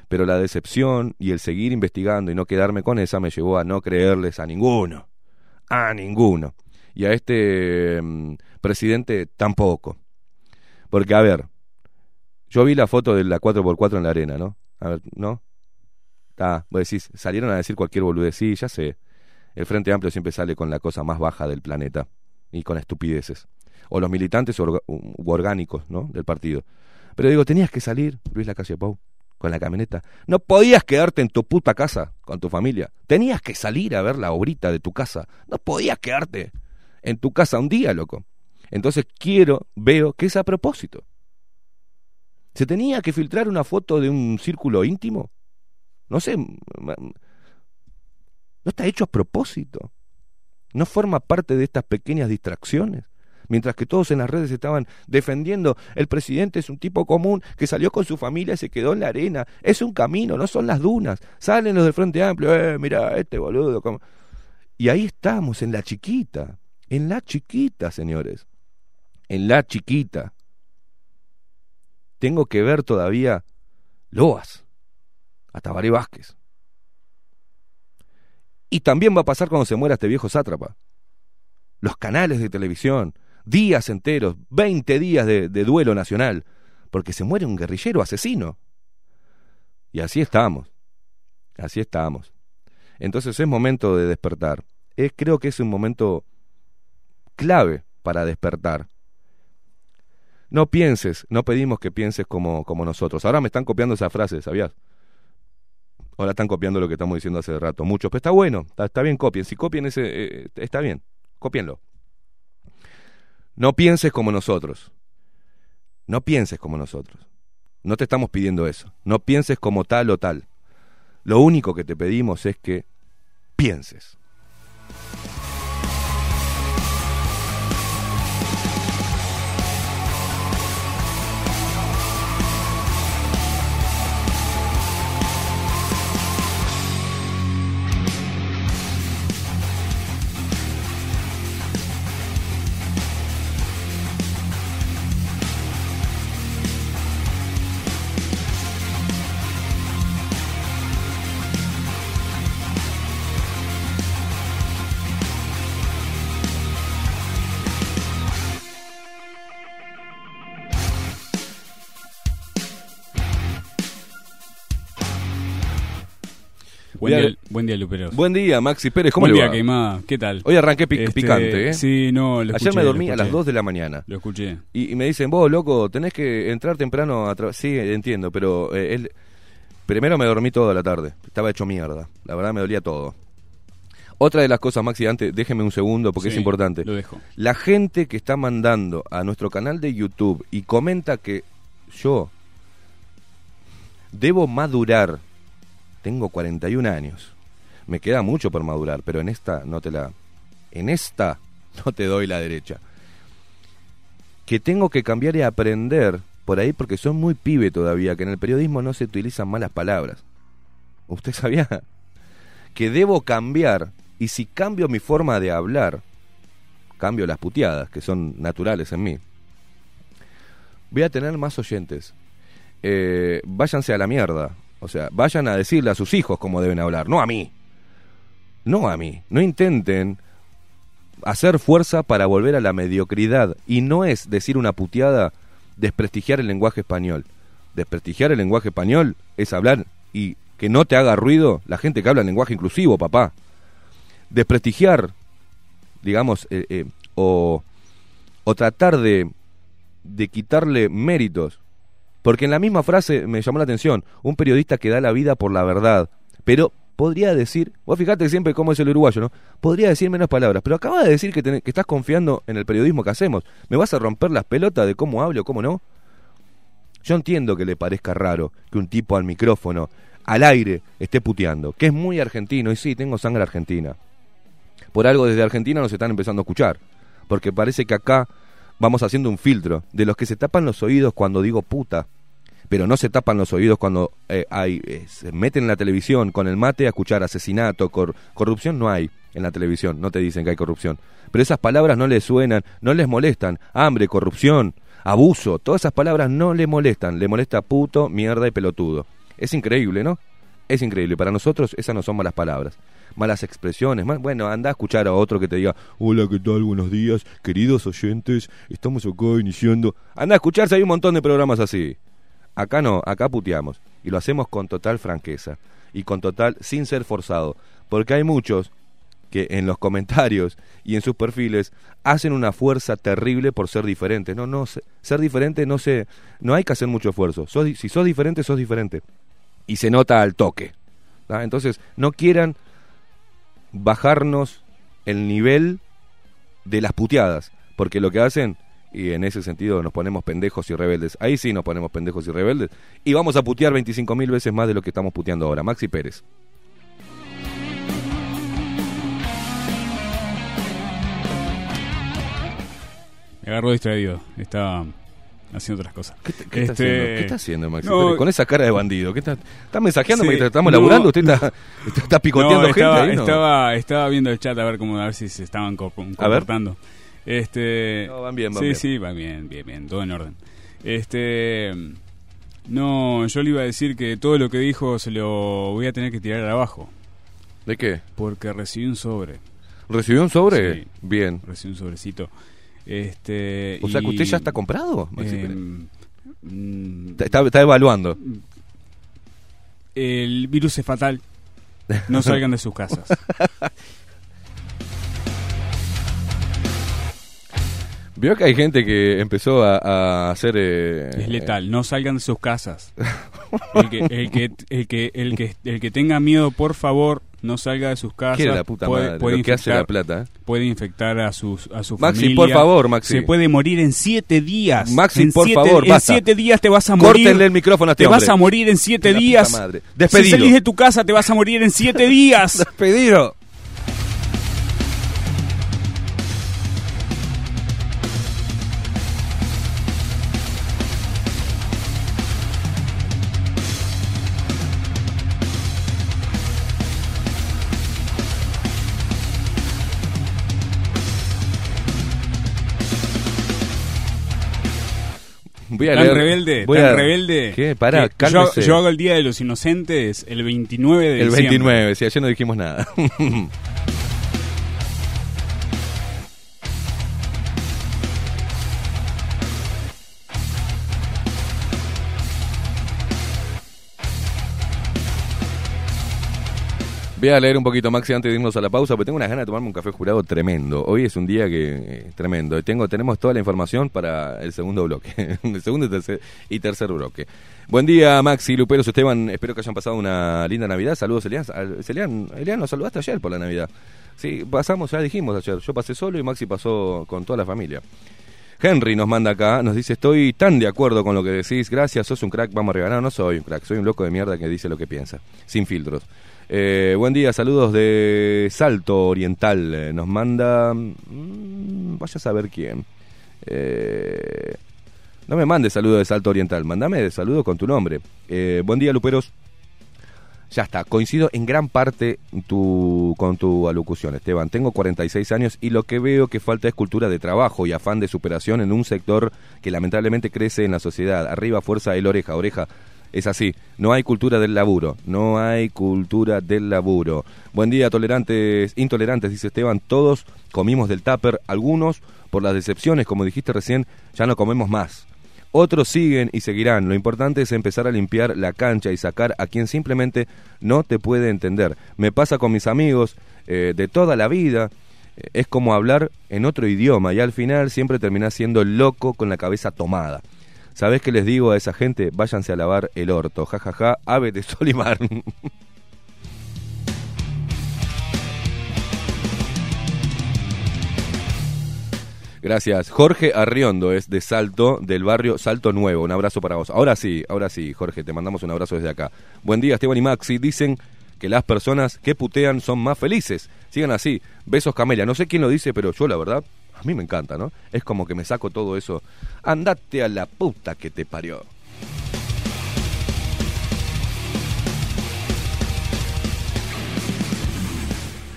A: Pero la decepción y el seguir investigando y no quedarme con esa me llevó a no creerles a ninguno, a ninguno. Y a este mm, presidente tampoco. Porque, a ver, yo vi la foto de la 4x4 en la arena, ¿no? A ver, ¿no? Está, vos decís, salieron a decir cualquier boludez. Ya sé. El Frente Amplio siempre sale con la cosa más baja del planeta y con estupideces. O los militantes u orgánicos, ¿no? Del partido. Pero digo, tenías que salir, Luis Lacalle Pou, con la camioneta. No podías quedarte en tu puta casa con tu familia. Tenías que salir a ver la obrita de tu casa. No podías quedarte en tu casa un día, loco. Entonces quiero, veo que es a propósito. ¿Se tenía que filtrar una foto de un círculo íntimo? No sé. No está hecho a propósito. No forma parte de estas pequeñas distracciones. Mientras que todos en las redes estaban defendiendo, el presidente es un tipo común que salió con su familia y se quedó en la arena. Es un camino, no son las dunas. Salen los del Frente Amplio, eh, mira, este boludo. cómo-". Y ahí estamos, en la chiquita. En la chiquita, señores. En la chiquita. Tengo que ver todavía Loas, a Tabaré Vázquez. Y también va a pasar cuando se muera este viejo sátrapa. Los canales de televisión, días enteros, 20 días de, duelo nacional, porque se muere un guerrillero asesino. Y así estamos. Así estamos. Entonces es momento de despertar. Es, creo que es un momento clave para despertar. No pienses, no pedimos que pienses como, como nosotros. Ahora me están copiando esa frase, ¿sabías? Ahora están copiando lo que estamos diciendo hace rato. Muchos, pero está bueno, está, está bien, copien. Si copien ese, eh, está bien, copienlo. No pienses como nosotros. No pienses como nosotros. No te estamos pidiendo eso. No pienses como tal o tal. Lo único que te pedimos es que pienses.
C: Buen día, buen día, Luperos.
A: Buen día, Maxi Pérez, ¿cómo
C: Buen
A: le
C: día? Queimada. ¿Qué tal?
A: Hoy arranqué pic-
C: Este,
A: picante, ¿eh?
C: Sí, no, lo
A: Ayer
C: escuché,
A: me
C: lo
A: dormí a las
C: escuché.
A: 2 de la mañana.
C: Lo escuché.
A: Y, y me dicen, vos, loco, tenés que entrar temprano a tra-". Sí, entiendo, pero eh, él- primero me dormí toda la tarde. Estaba hecho mierda. La verdad me dolía todo. Otra de las cosas, Maxi, antes, déjeme un segundo porque es importante.
C: Lo dejo.
A: La gente que está mandando a nuestro canal de YouTube y comenta que yo debo madurar. Tengo 41 años. Me queda mucho por madurar, pero en esta no te la en esta no te doy la derecha. Que tengo que cambiar y aprender por ahí porque son muy pibe todavía, que en el periodismo no se utilizan malas palabras. ¿Usted sabía? Que debo cambiar y si cambio mi forma de hablar, cambio las puteadas, que son naturales en mí, voy a tener más oyentes. Eh, váyanse a la mierda. O sea, vayan a decirle a sus hijos cómo deben hablar, no a mí. No a mí. No intenten hacer fuerza para volver a la mediocridad. Y no es decir una puteada desprestigiar el lenguaje español. Desprestigiar el lenguaje español es hablar y que no te haga ruido la gente que habla lenguaje inclusivo, papá. Desprestigiar, digamos, eh, eh, o, o tratar de, de quitarle méritos. Porque en la misma frase me llamó la atención, un periodista que da la vida por la verdad, pero podría decir, vos fíjate siempre cómo es el uruguayo, ¿no? Podría decir menos palabras, pero acaba de decir que estás confiando en el periodismo que hacemos. ¿Me vas a romper las pelotas de cómo hablo, cómo no? Yo entiendo que le parezca raro que un tipo al micrófono, al aire, esté puteando, que es muy argentino, y sí, tengo sangre argentina. Por algo desde Argentina nos están empezando a escuchar, porque parece que acá vamos haciendo un filtro de los que se tapan los oídos cuando digo puta, pero no se tapan los oídos cuando eh, hay, eh, se meten en la televisión con el mate a escuchar asesinato, cor- corrupción no hay en la televisión, no te dicen que hay corrupción, pero esas palabras no les suenan, no les molestan, hambre, corrupción, abuso, todas esas palabras no le molestan, le molesta puto, mierda y pelotudo. Es increíble, ¿no? Es increíble, para nosotros esas no son malas palabras, malas expresiones, bueno, anda a escuchar a otro que te diga, hola, ¿qué tal? Buenos días, queridos oyentes, estamos acá iniciando, anda a escucharse, hay un montón de programas así. Acá no, acá puteamos. Y lo hacemos con total franqueza. Y con total, sin ser forzado. Porque hay muchos que en los comentarios y en sus perfiles hacen una fuerza terrible por ser diferentes. No, no, se- ser diferente no se, no hay que hacer mucho esfuerzo. Si sos diferente, sos diferente. Y se nota al toque. Entonces, no quieran bajarnos el nivel de las puteadas, porque lo que hacen, y en ese sentido nos ponemos pendejos y rebeldes, ahí sí nos ponemos pendejos y rebeldes, y vamos a putear 25 mil veces más de lo que estamos puteando ahora. Maxi Pérez.
C: Me agarró distraído. Estaba haciendo otras cosas.
A: ¿Qué, qué está
C: Este,
A: haciendo? ¿Qué está haciendo, Maxi
C: no,
A: Pérez? Con esa cara de bandido. ¿Qué está, está mensajeando
C: Sí,
A: mientras estamos
C: no,
A: laburando? ¿Usted está, está picoteando
C: No,
A: gente
C: estaba,
A: ahí?
C: estaba, estaba viendo el chat a ver cómo a ver si se estaban co- comportando. Este,
A: No, van bien, van
C: sí,
A: bien.
C: sí, van bien, bien, bien, todo en orden. Este, no, yo le iba a decir que todo lo que dijo se lo voy a tener que tirar abajo
A: ¿De qué?
C: porque recibí un sobre,
A: ¿Recibió un sobre?
C: Sí.
A: Bien.
C: recibí un sobrecito. Este,
A: O sea que usted ya está comprado,
C: em, mm,
A: Está- Está, está evaluando.
C: el virus es fatal. No salgan de sus casas.
A: Vio que hay gente que empezó a, a hacer... eh,
C: Es letal, no salgan de sus casas. El que, el que, el que, el que, el que tenga miedo, por favor, no salga de sus casas.
A: ¿Qué es la puta
C: puede,
A: madre?
C: puede
A: lo que hace la
C: infectar,
A: plata. ¿eh?
C: puede infectar a sus a su
A: Maxi,
C: familia.
A: por favor, Maxi.
C: Se puede morir en siete días.
A: Maxi,
C: En
A: por
C: siete-
A: favor,
C: En
A: basta.
C: siete días te vas a morir.
A: Córtenle el micrófono a este
C: te vas
A: hombre.
C: a morir en siete
A: La
C: días.
A: madre.
C: Si
A: Despedido.
C: salís de tu casa, te vas a morir en siete días.
A: Despedido. Voy a
C: Tan
A: leer-
C: rebelde,
A: voy
C: tan
A: a-
C: rebelde.
A: ¿Qué? Pará,
C: que yo, yo hago el Día de los Inocentes el 29 de
A: El
C: diciembre.
A: 29, si ayer no dijimos nada. Voy a leer un poquito, Maxi, antes de irnos a la pausa, porque tengo unas ganas de tomarme un café jurado tremendo. Hoy es un día que eh, tremendo. Tengo, tenemos toda la información para el segundo bloque, el segundo y tercer, bloque. Buen día, Maxi, Luperos, Esteban. Espero que hayan pasado una linda Navidad. Saludos, Elian. Elian, Elian, nos saludaste ayer por la Navidad. Sí, pasamos, ya dijimos ayer. Yo pasé solo y Maxi pasó con toda la familia. Henry nos manda acá, nos dice, estoy tan de acuerdo con lo que decís, gracias, sos un crack, vamos arriba. No, no soy un crack, soy un loco de mierda que dice lo que piensa, sin filtros. Eh, buen día, saludos de Salto Oriental, Eh, nos manda, mm, vaya a saber quién. Eh, no me mandes saludos de Salto Oriental, mandame saludos con tu nombre. Eh, buen día, Luperos. Ya está, coincido en gran parte tu, con tu alocución, Esteban. Tengo 46 años y lo que veo que falta es cultura de trabajo y afán de superación en un sector que lamentablemente crece en la sociedad. Arriba, fuerza, el oreja, oreja. Es así, no hay cultura del laburo, no hay cultura del laburo. Buen día, tolerantes, intolerantes, dice Esteban. Todos comimos del tupper, algunos por las decepciones, como dijiste recién, ya no comemos más. Otros siguen y seguirán. Lo importante es empezar a limpiar la cancha y sacar a quien simplemente no te puede entender. Me pasa con mis amigos eh, de toda la vida. Eh, Es como hablar en otro idioma y al final siempre terminás siendo loco con la cabeza tomada. ¿Sabés qué les digo a esa gente? Váyanse a lavar el orto. Ja, ja, ja. Ave de sol y mar. Gracias. Jorge Arriondo es de Salto, del barrio Salto Nuevo. Un abrazo para vos. Ahora sí, ahora sí, Jorge, te mandamos un abrazo desde acá. Buen día, Esteban y Maxi. Dicen que las personas que putean son más felices. Sigan así. Besos, Camelia. No sé quién lo dice, pero yo la verdad, a mí me encanta, ¿no? Es como que me saco todo eso. Andate a la puta que te parió.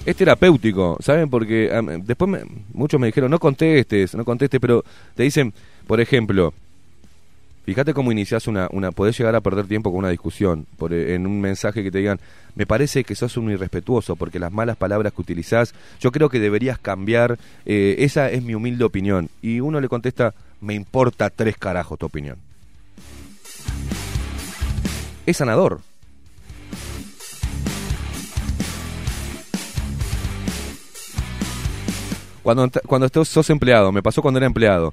A: es terapéutico, ¿saben? Porque después me- muchos me dijeron, no contestes, no contestes, pero te dicen, por ejemplo, fíjate cómo inicias una, una, podés llegar a perder tiempo con una discusión, eh, en un mensaje que te digan, me parece que sos un irrespetuoso, porque las malas palabras que utilizás, yo creo que deberías cambiar, eh, esa es mi humilde opinión. Y uno le contesta, me importa tres carajos tu opinión. es sanador. Cuando, cuando sos empleado, me pasó cuando era empleado.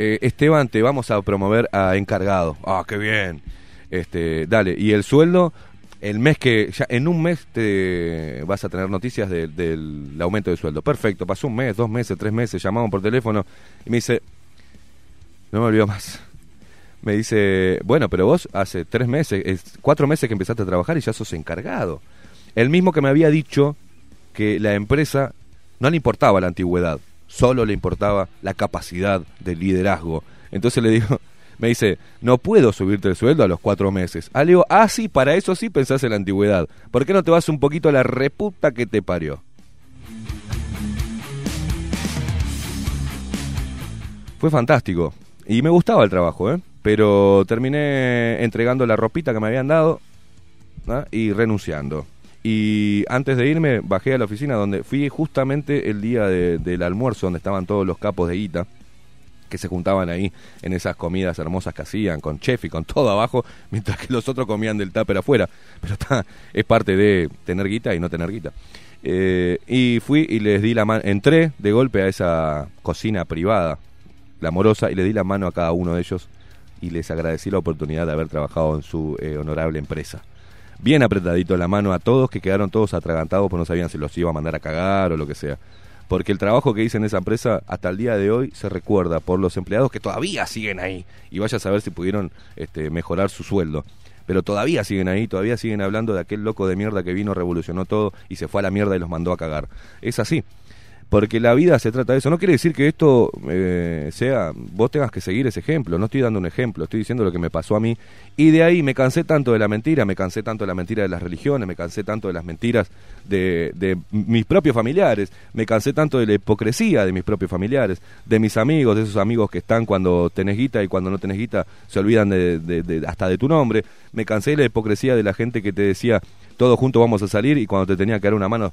A: Eh, Esteban, te vamos a promover a encargado. Ah, qué bien. Este, dale, y el sueldo, el mes que, en un mes te vas a tener noticias de- del aumento de sueldo. Perfecto, pasó un mes, dos meses, tres meses, llamamos por teléfono y me dice, no me olvido más. Me dice, bueno, pero vos hace tres meses, es cuatro meses que empezaste a trabajar y ya sos encargado. El mismo que me había dicho que la empresa no le importaba la antigüedad, solo le importaba la capacidad de liderazgo. Entonces le digo, me dice, no puedo subirte el sueldo a los cuatro meses. Ah, le digo, ah, sí, para eso sí pensás en la antigüedad. ¿Por qué no te vas un poquito a la reputa que te parió? Fue fantástico. Y me gustaba el trabajo, ¿eh? Pero terminé entregando la ropita que me habían dado y renunciando. Y antes de irme, bajé a la oficina donde fui justamente el día de- del almuerzo, donde estaban todos los capos de guita, que se juntaban ahí en esas comidas hermosas que hacían, con chef y con todo abajo, mientras que los otros comían del tupper afuera. Pero está, es parte de tener guita y no tener guita. Eh, y fui y les di la mano, entré de golpe a esa cocina privada, la amorosa, y le di la mano a cada uno de ellos y les agradecí la oportunidad de haber trabajado en su eh, honorable empresa. Bien apretadito la mano a todos que quedaron todos atragantados porque no sabían si los iba a mandar a cagar o lo que sea. Porque el trabajo que hice en esa empresa hasta el día de hoy se recuerda por los empleados que todavía siguen ahí. Y vaya a saber si pudieron este, mejorar su sueldo. Pero todavía siguen ahí, todavía siguen hablando de aquel loco de mierda que vino, revolucionó todo y se fue a la mierda y los mandó a cagar. Es así. Porque la vida se trata de eso. No quiere decir que esto eh, sea, vos tengas que seguir ese ejemplo. No estoy dando un ejemplo, estoy diciendo lo que me pasó a mí. Y de ahí me cansé tanto de la mentira, me cansé tanto de la mentira de las religiones, me cansé tanto de las mentiras de, de mis propios familiares, me cansé tanto de la hipocresía de mis propios familiares, de mis amigos, de esos amigos que están cuando tenés guita y cuando no tenés guita se olvidan de, hasta de tu nombre. Me cansé de la hipocresía de la gente que te decía, todos juntos vamos a salir y cuando te tenía que dar una mano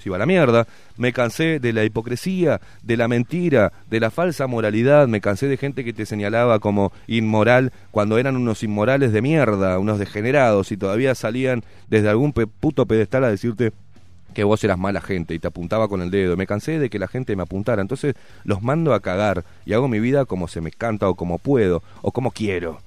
A: se iba a la mierda. Me cansé de la hipocresía, de la mentira, de la falsa moralidad. Me cansé de gente que te señalaba como inmoral cuando eran unos inmorales de mierda, unos degenerados y todavía salían desde algún pe- puto pedestal a decirte que vos eras mala gente y te apuntaba con el dedo. Me cansé de que la gente me apuntara. Entonces los mando a cagar y hago mi vida como se me canta o como puedo o como quiero.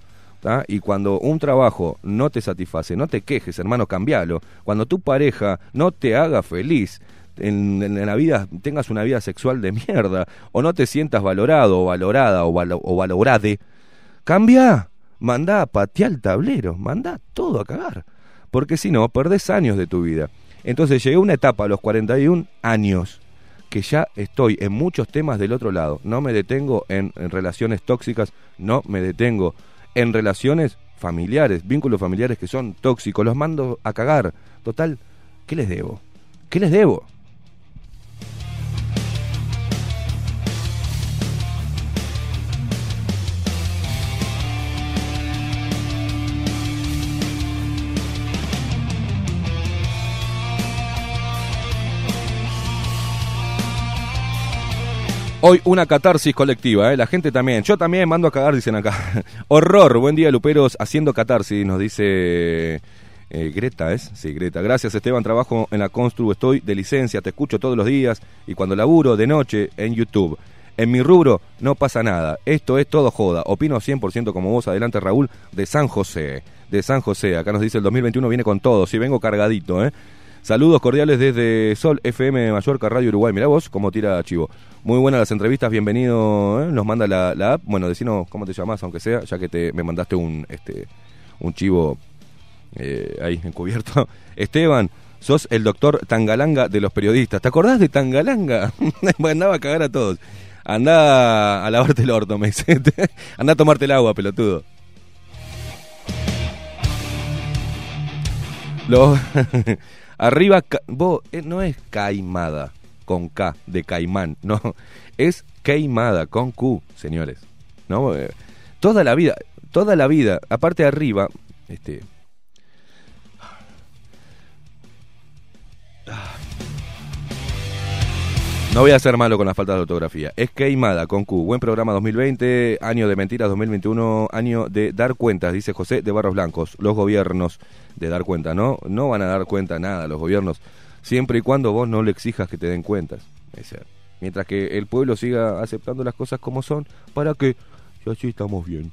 A: Y cuando un trabajo no te satisface, no te quejes, hermano, cambialo. Cuando tu pareja no te haga feliz, en, la vida tengas una vida sexual de mierda, o no te sientas valorado, o valorada, o, valo- valorade, cambia, mandá a patear el tablero, mandá todo a cagar. Porque si no, perdés años de tu vida. Entonces llegué a una etapa a los 41 años que ya estoy en muchos temas del otro lado. No me detengo en, en relaciones tóxicas, no me detengo en relaciones familiares, vínculos familiares que son tóxicos. Los mando a cagar. Total, ¿qué les debo? ¿Qué les debo? Hoy una catarsis colectiva, ¿eh? la gente también. Yo también mando a cagar, dicen acá. Horror, buen día, Luperos, haciendo catarsis, nos dice eh, Greta, ¿es? Sí, Greta. Gracias, Esteban, trabajo en la Constru, estoy de licencia, te escucho todos los días y cuando laburo de noche en YouTube. En mi rubro no pasa nada, esto es todo joda. Opino 100% como vos, adelante Raúl, de San José. De San José, acá nos dice el 2021 viene con todo, si vengo cargadito, ¿eh? Saludos cordiales desde Sol FM Mallorca, Radio Uruguay. Mirá vos cómo tira Chivo. Muy buenas las entrevistas, bienvenido. ¿eh? Nos manda la, app. Bueno, decinos cómo te llamas, aunque sea, ya que te, me mandaste un, este, un chivo eh, ahí encubierto. Esteban, sos el doctor Tangalanga de los periodistas. ¿Te acordás de Tangalanga? Andaba a cagar a todos. Andá a lavarte el orto, me dice. Andá a tomarte el agua, pelotudo. Lo, arriba, ca- vos, eh, no es caimada con K de caimán, no, es queimada con Q, señores. ¿No? Eh, toda la vida, toda la vida, aparte de arriba, este No voy a ser malo con las faltas de ortografía. Es Queimada con Q. Buen programa 2020, año de mentiras 2021, año de dar cuentas, dice José de Barros Blancos. Los gobiernos de dar cuenta, ¿no? No van a dar cuenta nada los gobiernos, siempre y cuando vos no le exijas que te den cuentas. Ese. Mientras que el pueblo siga aceptando las cosas como son, para que y así estamos bien.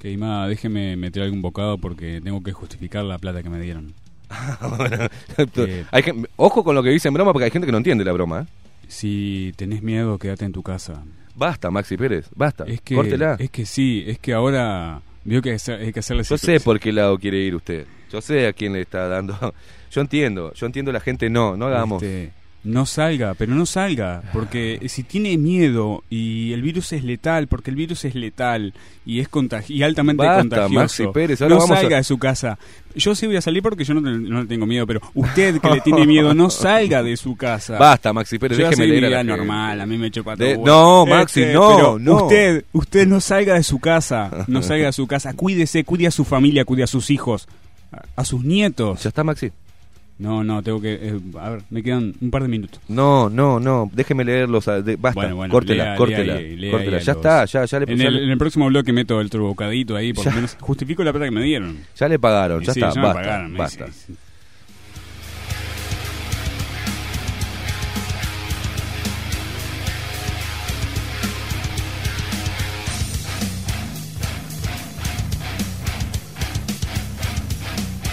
C: Queimada, déjeme meter algún bocado porque tengo que justificar la plata que me dieron.
A: Bueno,
C: Eh.
A: hay ojo con lo que dicen broma porque hay gente que no entiende la broma. ¿eh?
C: Si tenés miedo, quédate en tu casa.
A: Basta, Maxi Pérez, basta.
C: Es que,
A: Córtela.
C: es que sí, es que ahora vio que hacer- hay que hacerle...
A: Yo sé por qué lado quiere ir usted. Yo sé a quién le está dando. Yo entiendo, yo entiendo la gente no, no hagamos.
C: Este, no salga, pero no salga, porque si tiene miedo y el virus es letal, porque el virus es letal y es contagi y altamente
A: Basta,
C: contagioso.
A: Maxi Pérez, ahora
C: no
A: vamos a-
C: salga de su casa. Yo sí voy a salir porque yo no, no le tengo miedo, pero usted que le tiene miedo, no salga de su casa.
A: Basta, Maxi Pérez,
C: Yo
A: déjeme leer a la
C: normal, a mí me chupa
A: De- no,
C: Este,
A: Maxi, no,
C: pero
A: no.
C: Usted, usted no salga de su casa, no salga de su casa, cuídese, cuide a su familia, cuide a sus hijos, a, a sus nietos.
A: ¿Ya está, Maxi?
C: No, no, tengo que. eh, a ver, me quedan un par de minutos.
A: No, no, no, déjeme leerlos. de- basta,
C: Bueno, bueno,
A: córtela,
C: lea-
A: córtela.
C: lea ahí, lea
A: córtela. Ya
C: los-
A: está, ya, ya, le,
C: En el, en el próximo bloque meto el turbocadito ahí, por lo menos justifico la plata que me dieron.
A: ya le pagaron, ya
C: Sí,
A: está,
C: ya
A: basta,
C: pagaron,
A: basta.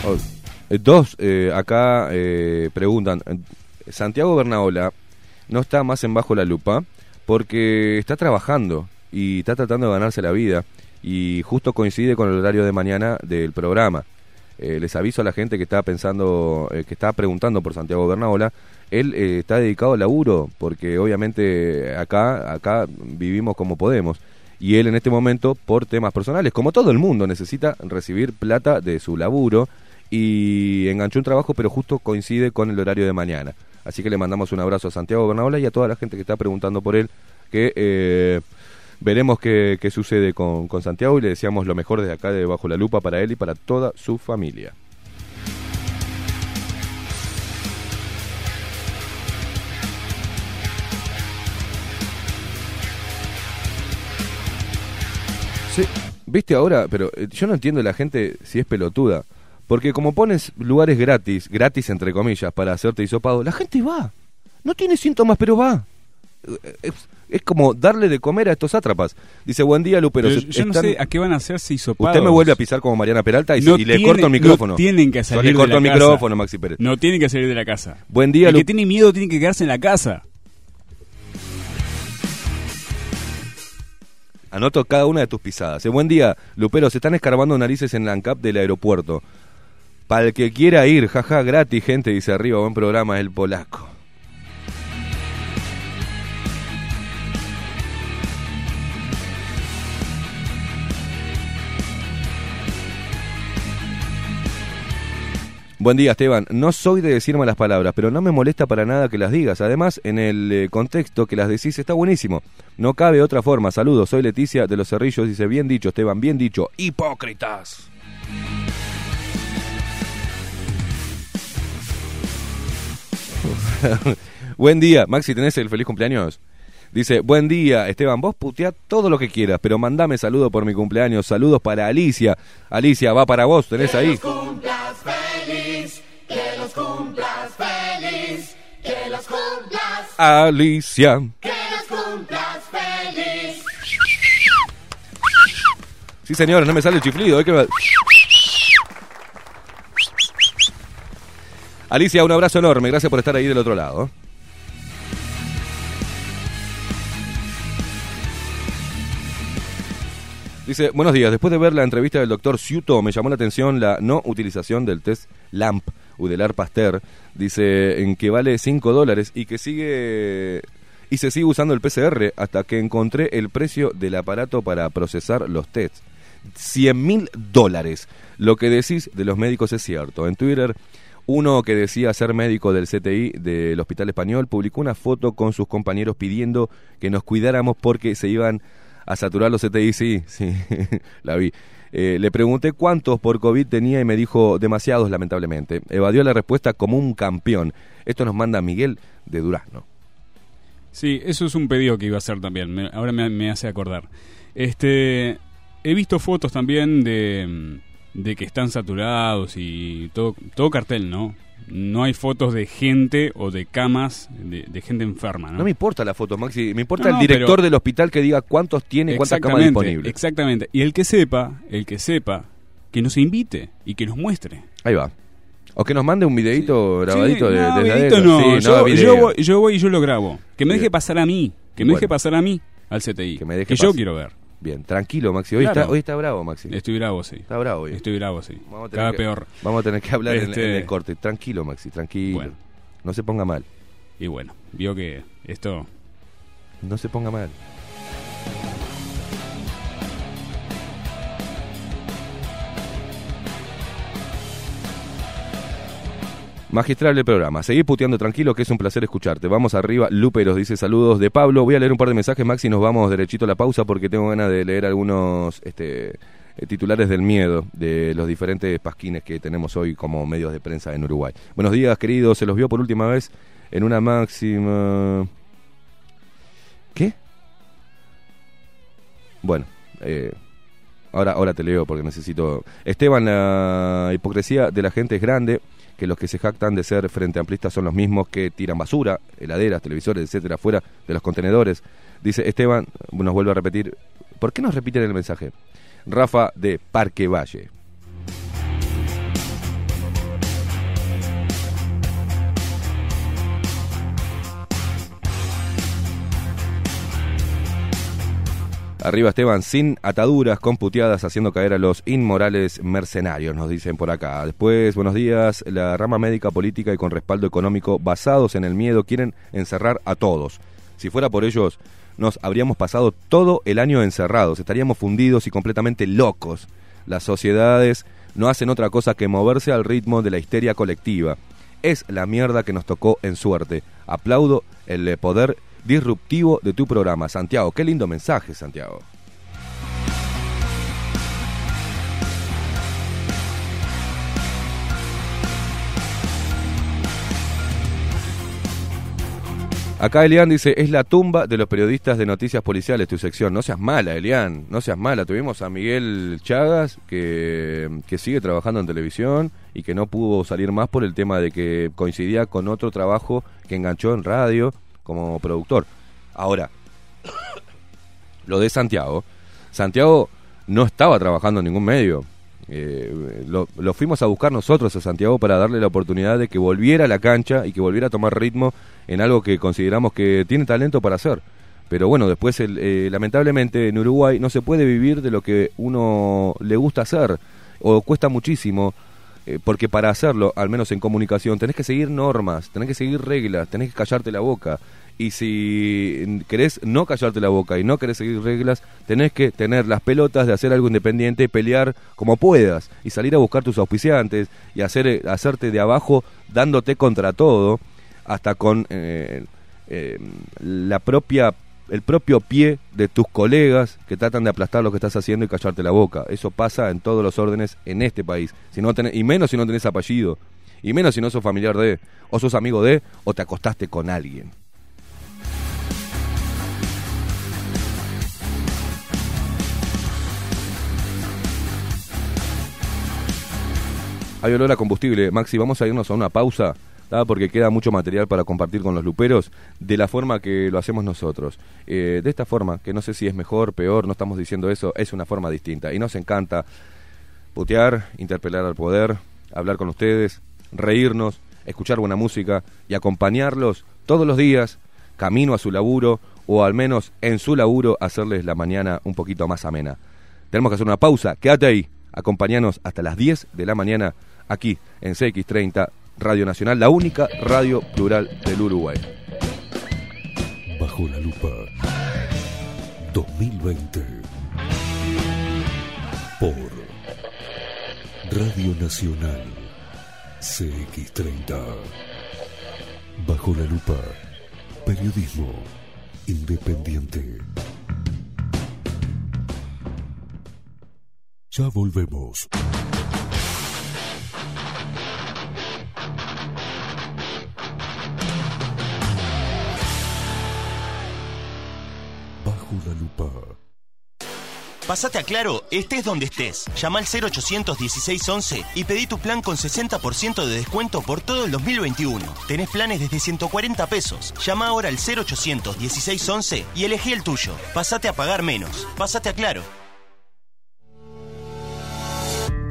A: Oh, dos, eh, acá eh, preguntan, eh, Santiago Bernaola no está más en bajo la lupa porque está trabajando y está tratando de ganarse la vida y justo coincide con el horario de mañana del programa. Eh, les aviso a la gente que está pensando, eh, que está preguntando por Santiago Bernaola, él eh, está dedicado al laburo porque obviamente acá, acá vivimos como podemos y él en este momento por temas personales, como todo el mundo, necesita recibir plata de su laburo y enganchó un trabajo, pero justo coincide con el horario de mañana. Así que le mandamos un abrazo a Santiago Bernaola y a toda la gente que está preguntando por él, que eh, veremos qué, qué sucede con, con Santiago y le deseamos lo mejor desde acá, de Bajo la Lupa, para él y para toda su familia. Sí, viste ahora, pero eh, yo no entiendo la gente si es pelotuda. Porque como pones lugares gratis, gratis entre comillas, para hacerte hisopado, la gente va. No tiene síntomas, pero va. Eh, Es, es como darle de comer a estos sátrapas. Dice, buen día, Lupero.
C: Pero yo no sé a qué van a hacerse hisopados.
A: Usted me vuelve a pisar como Mariana Peralta y,
C: No
A: y le
C: tiene-
A: corto el
C: no
A: micrófono.
C: tienen que
A: Yo
C: salir
A: le
C: de
A: corto
C: la
A: el
C: casa.
A: micrófono, Maxi Pérez.
C: No tienen que salir de la casa.
A: Buen día,
C: El que
A: Lu-
C: tiene miedo tiene que quedarse en la casa.
A: Anoto cada una de tus pisadas. Eh, buen día, Lupero. Se están escarbando narices en la ANCAP del aeropuerto. Para el que quiera ir, jaja, gratis, gente, dice arriba. Buen programa, el polaco. Buen día, Esteban. No soy de decir malas palabras, pero no me molesta para nada que las digas. Además, en el eh, contexto que las decís está buenísimo. No cabe otra forma. Saludos, soy Leticia de los Cerrillos. Dice, bien dicho, Esteban, bien dicho. Hipócritas. Buen día. Maxi, ¿tenés el feliz cumpleaños? Dice, buen día, Esteban, vos puteá todo lo que quieras, pero mandame saludo por mi cumpleaños. Saludos para Alicia. Alicia, va para vos, tenés ahí.
D: cumplas feliz, que los cumplas feliz, que los cumplas,
A: Alicia.
D: que los cumplas feliz.
A: Sí, señor, no me sale el chiflido. hay que Alicia, un abrazo enorme. Gracias por estar ahí del otro lado. Dice, buenos días, después de ver la entrevista del doctor Ciuto me llamó la atención la no utilización del test LAMP Udelar Pasteur. Dice en que vale 5 dólares y que sigue y se sigue usando el PCR hasta que encontré el precio del aparato para procesar los tests. 100 mil dólares. Lo que decís de los médicos es cierto. En Twitter, uno que decía ser médico del CTI del Hospital Español publicó una foto con sus compañeros pidiendo que nos cuidáramos porque se iban a saturar los CTI. Sí, sí, la vi. Eh, le pregunté cuántos por COVID tenía y me dijo demasiados, lamentablemente. Evadió la respuesta como un campeón. Esto nos manda Miguel de Durazno.
C: Sí, eso es un pedido que iba a hacer también. ahora me, me hace acordar. Este, he visto fotos también de, mm, de que están saturados y todo, todo cartel, ¿no? No hay fotos de gente o de camas de, de gente enferma, ¿no?
A: No me importa la foto, Maxi. Me importa
C: No,
A: el
C: no,
A: director del hospital que diga cuántos tiene, cuántas camas disponibles.
C: Exactamente. Y el que sepa, el que sepa, que nos invite y que nos muestre.
A: Ahí va. O que nos mande un videito grabadito
C: Sí,
A: de,
C: no, videito no.
A: Sí,
C: yo,
A: video.
C: yo voy, yo voy y yo lo grabo. Que me deje pasar a mí. Que me
A: Bueno.
C: deje pasar a mí al CTI.
A: Que me deje
C: yo
A: pas-
C: quiero ver.
A: Bien, tranquilo, Maxi. Hoy,
C: Claro.
A: está, hoy está bravo, Maxi.
C: Estoy bravo, sí.
A: Está bravo hoy.
C: Estoy bravo, sí.
A: Vamos a tener
C: Cada
A: que-
C: peor.
A: Vamos a tener que hablar en-
C: Este-
A: en, el corte. Tranquilo, Maxi, tranquilo.
C: Bueno.
A: No se ponga mal.
C: Y bueno, vio que esto...
A: No se ponga mal. Magistral el programa. Seguí puteando tranquilo, que es un placer escucharte. Vamos arriba. Luperos dice saludos de Pablo. Voy a leer un par de mensajes, Maxi, nos vamos derechito a la pausa porque tengo ganas de leer algunos este, eh, titulares del miedo de los diferentes pasquines que tenemos hoy como medios de prensa en Uruguay. Buenos días, queridos. Se los vio por última vez en una máxima... ¿Qué? Bueno, eh, ahora, ahora te leo porque necesito... Esteban, la hipocresía de la gente es grande, que los que se jactan de ser frente amplistas son los mismos que tiran basura, heladeras, televisores, etcétera, fuera de los contenedores. Dice Esteban, nos vuelve a repetir, ¿por qué nos repiten el mensaje? Rafa de Parque Valle. Arriba Esteban, sin ataduras, con puteadas, haciendo caer a los inmorales mercenarios, nos dicen por acá. Después, buenos días, la rama médica, política y con respaldo económico basados en el miedo quieren encerrar a todos. Si fuera por ellos, nos habríamos pasado todo el año encerrados, estaríamos fundidos y completamente locos. Las sociedades no hacen otra cosa que moverse al ritmo de la histeria colectiva. Es la mierda que nos tocó en suerte. Aplaudo el poder disruptivo de tu programa, Santiago. Qué lindo mensaje, Santiago. Acá Elian dice, es la tumba de los periodistas de noticias policiales, tu sección. No seas mala, Elian, no seas mala. Tuvimos a Miguel Chagas, que, que sigue trabajando en televisión y que no pudo salir más por el tema de que coincidía con otro trabajo que enganchó en radio como productor. Ahora, lo de Santiago. Santiago no estaba trabajando en ningún medio. Eh, lo, lo fuimos a buscar nosotros a Santiago para darle la oportunidad de que volviera a la cancha y que volviera a tomar ritmo en algo que consideramos que tiene talento para hacer. Pero bueno, después, el, eh, lamentablemente, en Uruguay no se puede vivir de lo que uno le gusta hacer o cuesta muchísimo. Eh, porque para hacerlo, al menos en comunicación, tenés que seguir normas, tenés que seguir reglas, tenés que callarte la boca. Y si querés no callarte la boca y no querés seguir reglas, tenés que tener las pelotas de hacer algo independiente, pelear como puedas y salir a buscar tus auspiciantes y hacer, eh, hacerte de abajo dándote contra todo, hasta con eh, eh, la propia el propio pie de tus colegas que tratan de aplastar lo que estás haciendo y callarte la boca. Eso pasa en todos los órdenes en este país. Si no tenés, y menos si no tenés apellido. Y menos si no sos familiar de, o sos amigo de, o te acostaste con alguien. Hay olor a combustible. Maxi, vamos a irnos a una pausa, porque queda mucho material para compartir con los luperos de la forma que lo hacemos nosotros. Eh, de esta forma, que no sé si es mejor, peor, no estamos diciendo eso, es una forma distinta. Y nos encanta putear, interpelar al poder, hablar con ustedes, reírnos, escuchar buena música y acompañarlos todos los días, camino a su laburo o al menos en su laburo, hacerles la mañana un poquito más amena. Tenemos que hacer una pausa, quédate ahí, acompañanos hasta las 10 de la mañana aquí en CX30 Radio Nacional, la única radio plural del Uruguay.
B: Bajo la lupa 2020 por Radio Nacional CX30 Bajo la lupa Periodismo Independiente Ya volvemos. Lupa.
E: Pasate a Claro, estés donde estés. Llama al 0800 1611 y pedí tu plan con 60% de descuento por todo el 2021. Tenés planes desde 140 pesos. Llama ahora al 0800 1611 y elegí el tuyo. Pasate a pagar menos. Pasate a Claro.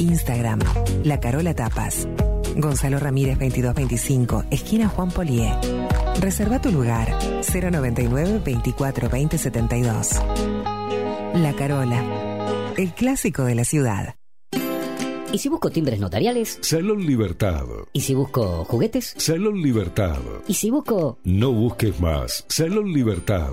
F: Instagram, La Carola Tapas. Gonzalo Ramírez 2225, esquina Juan Polié. Reserva tu lugar 099 24 20 72. La Carola, el clásico de la ciudad.
G: ¿Y si busco timbres notariales?
B: Salón Libertad.
G: ¿Y si busco juguetes?
B: Salón Libertad.
G: ¿Y si busco...
B: No busques más. Salón Libertad.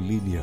B: línea.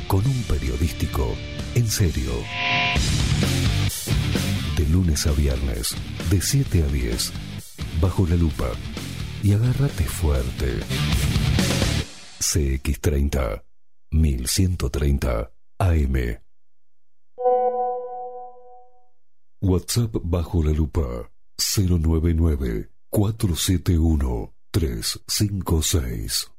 B: con un periodístico en serio. De lunes a viernes, de 7 a 10, bajo la lupa y agárrate fuerte. CX30, 1130 AM. WhatsApp bajo la lupa 099 471
A: 356.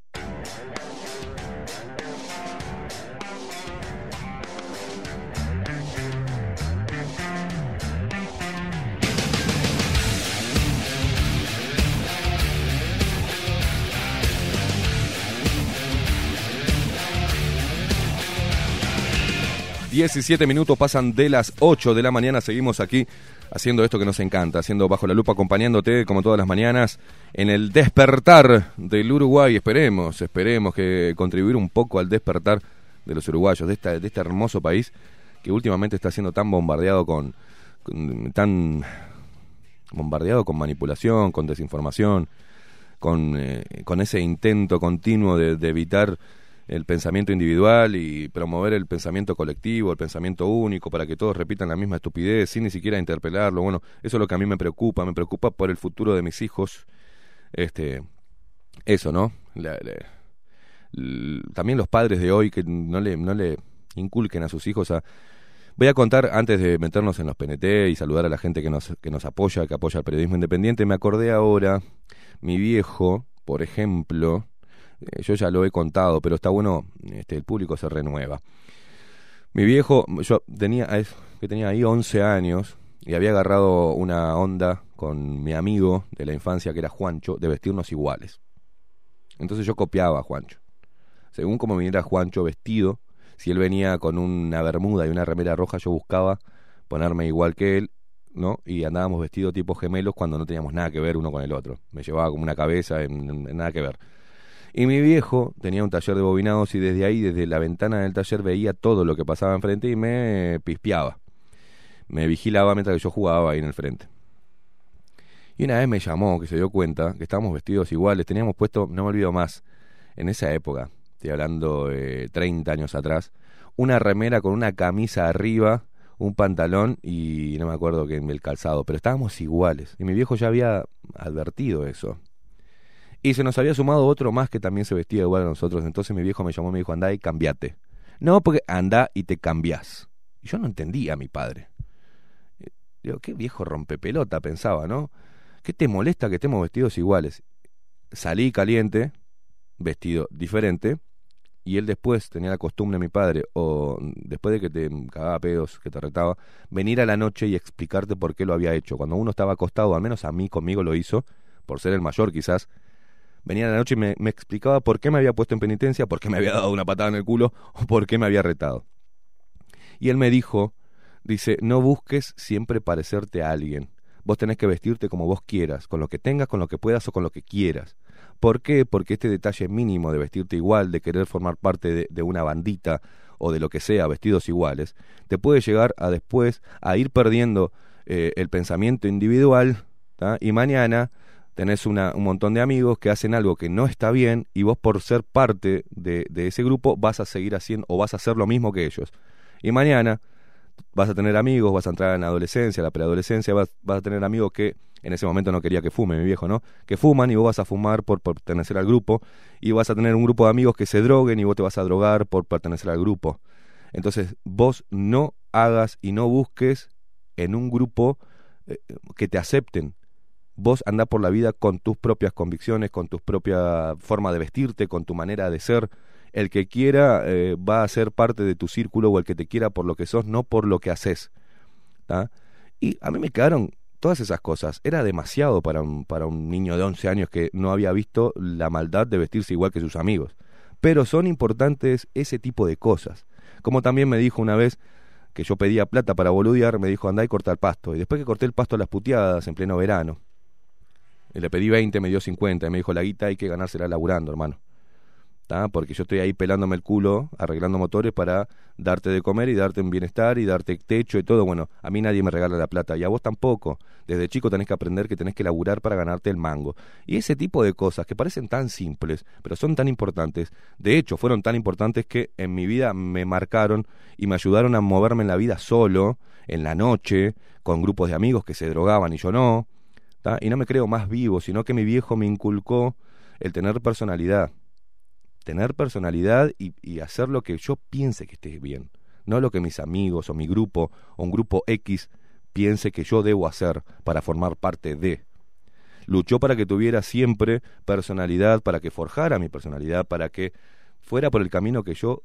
A: 17 minutos pasan de las 8 de la mañana. Seguimos aquí haciendo esto que nos encanta, haciendo bajo la lupa, acompañándote como todas las mañanas en el despertar del Uruguay. Esperemos, esperemos que contribuir un poco al despertar de los uruguayos, de, esta, de este hermoso país que últimamente está siendo tan bombardeado con, tan bombardeado con manipulación, con desinformación, con, eh, con ese intento continuo de evitar el pensamiento individual y promover el pensamiento colectivo, el pensamiento único, para que todos repitan la misma estupidez sin ni siquiera interpelarlo. Bueno, eso es lo que a mí me preocupa, me preocupa por el futuro de mis hijos. Este, eso, ¿no? La- también los padres de hoy que no le, no le inculquen a sus hijos a... Voy a contar, antes de meternos en los PNT y saludar a la gente que nos, que nos apoya, que apoya el periodismo independiente, me acordé ahora, mi viejo, por ejemplo, eh, yo ya lo he contado, pero está bueno, este, el público se renueva. Mi viejo, yo tenía, que tenía ahí 11 años y había agarrado una onda con mi amigo de la infancia que era Juancho de vestirnos iguales. Entonces yo copiaba a Juancho. Según como viniera Juancho vestido, si él venía con una bermuda y una remera roja, yo buscaba ponerme igual que él, ¿no? Y andábamos vestidos tipo gemelos cuando no teníamos nada que ver uno con el otro. Me llevaba como una cabeza, en nada que ver. Y mi viejo tenía un taller de bobinados y desde ahí, desde la ventana del taller, veía todo lo que pasaba enfrente y me pispeaba. Me vigilaba mientras yo jugaba ahí en el frente. Y una vez me llamó, que se dio cuenta que estábamos vestidos iguales, teníamos puesto, no me olvido más, en esa época, estoy hablando de 30 años atrás, una remera con una camisa arriba, un pantalón y no me acuerdo que el calzado, pero estábamos iguales. Y mi viejo ya había advertido eso. Y se nos había sumado otro más que también se vestía igual a nosotros. Entonces mi viejo me llamó y me dijo, andá y cambiate. No, porque andá y te cambiás. Y yo no entendía a mi padre. Eh, Digo, qué viejo rompepelota, pensaba, ¿no? ¿Qué te molesta que estemos vestidos iguales? Salí caliente, vestido diferente, y él después tenía la costumbre, mi padre, o después de que te cagaba pedos, que te retaba, venir a la noche y explicarte por qué lo había hecho. Cuando uno estaba acostado, al menos a mí conmigo lo hizo, por ser el mayor quizás, venía a la noche y me, explicaba por qué me había puesto en penitencia, por qué me había dado una patada en el culo o por qué me había retado. Y él me dijo, dice, no busques siempre parecerte a alguien. Vos tenés que vestirte como vos quieras, con lo que tengas, con lo que puedas o con lo que quieras. ¿Por qué? Porque este detalle mínimo de vestirte igual, de querer formar parte de, una bandita o de lo que sea, vestidos iguales, te puede llegar a después a ir perdiendo eh, el pensamiento individual y mañana tenés un montón de amigos que hacen algo que no está bien y vos por ser parte de, ese grupo vas a seguir haciendo o vas a hacer lo mismo que ellos. Y mañana vas a tener amigos, vas a entrar en la adolescencia, la preadolescencia, vas, vas a tener amigos que en ese momento no quería que fume, mi viejo, ¿no? Que fuman y vos vas a fumar por, por pertenecer al grupo y vas a tener un grupo de amigos que se droguen y vos te vas a drogar por pertenecer al grupo. Entonces, vos no hagas y no busques en un grupo eh, que te acepten. Vos andá por la vida con tus propias convicciones, con tu propia forma de vestirte, con tu manera de ser. El que quiera eh, va a ser parte de tu círculo o el que te quiera por lo que sos, no por lo que haces. ¿tá? Y a mí me quedaron todas esas cosas. Era demasiado para un, para un niño de 11 años que no había visto la maldad de vestirse igual que sus amigos. Pero son importantes ese tipo de cosas. Como también me dijo una vez que yo pedía plata para boludear, me dijo andá y corta el pasto. Y después que corté el pasto a las puteadas en pleno verano, y le pedí 20, me dio 50. Y me dijo, la guita hay que ganársela laburando, hermano. ¿tá? Porque yo estoy ahí pelándome el culo, arreglando motores para darte de comer y darte un bienestar y darte techo y todo. Bueno, a mí nadie me regala la plata y a vos tampoco. Desde chico tenés que aprender que tenés que laburar para ganarte el mango. Y ese tipo de cosas que parecen tan simples, pero son tan importantes, de hecho fueron tan importantes que en mi vida me marcaron y me ayudaron a moverme en la vida solo, en la noche, con grupos de amigos que se drogaban y yo no. Y no me creo más vivo, sino que mi viejo me inculcó el tener personalidad. Tener personalidad y, y hacer lo que yo piense que esté bien. No lo que mis amigos o mi grupo o un grupo X piense que yo debo hacer para formar parte de. luchó para que tuviera siempre personalidad, para que forjara mi personalidad, para que fuera por el camino que yo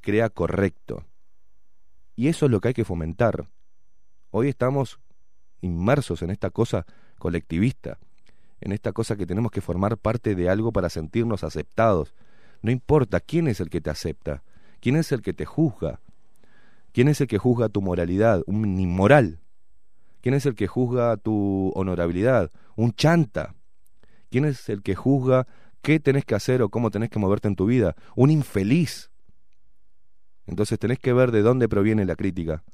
A: crea correcto. Y eso es lo que hay que fomentar. Hoy estamos inmersos en esta cosa colectivista, en esta cosa que tenemos que formar parte de algo para sentirnos aceptados. No importa quién es el que te acepta, quién es el que te juzga, quién es el que juzga tu moralidad, un inmoral, quién es el que juzga tu honorabilidad, un chanta, quién es el que juzga qué tenés que hacer o cómo tenés que moverte en tu vida, un infeliz. Entonces tenés que ver de dónde proviene la crítica,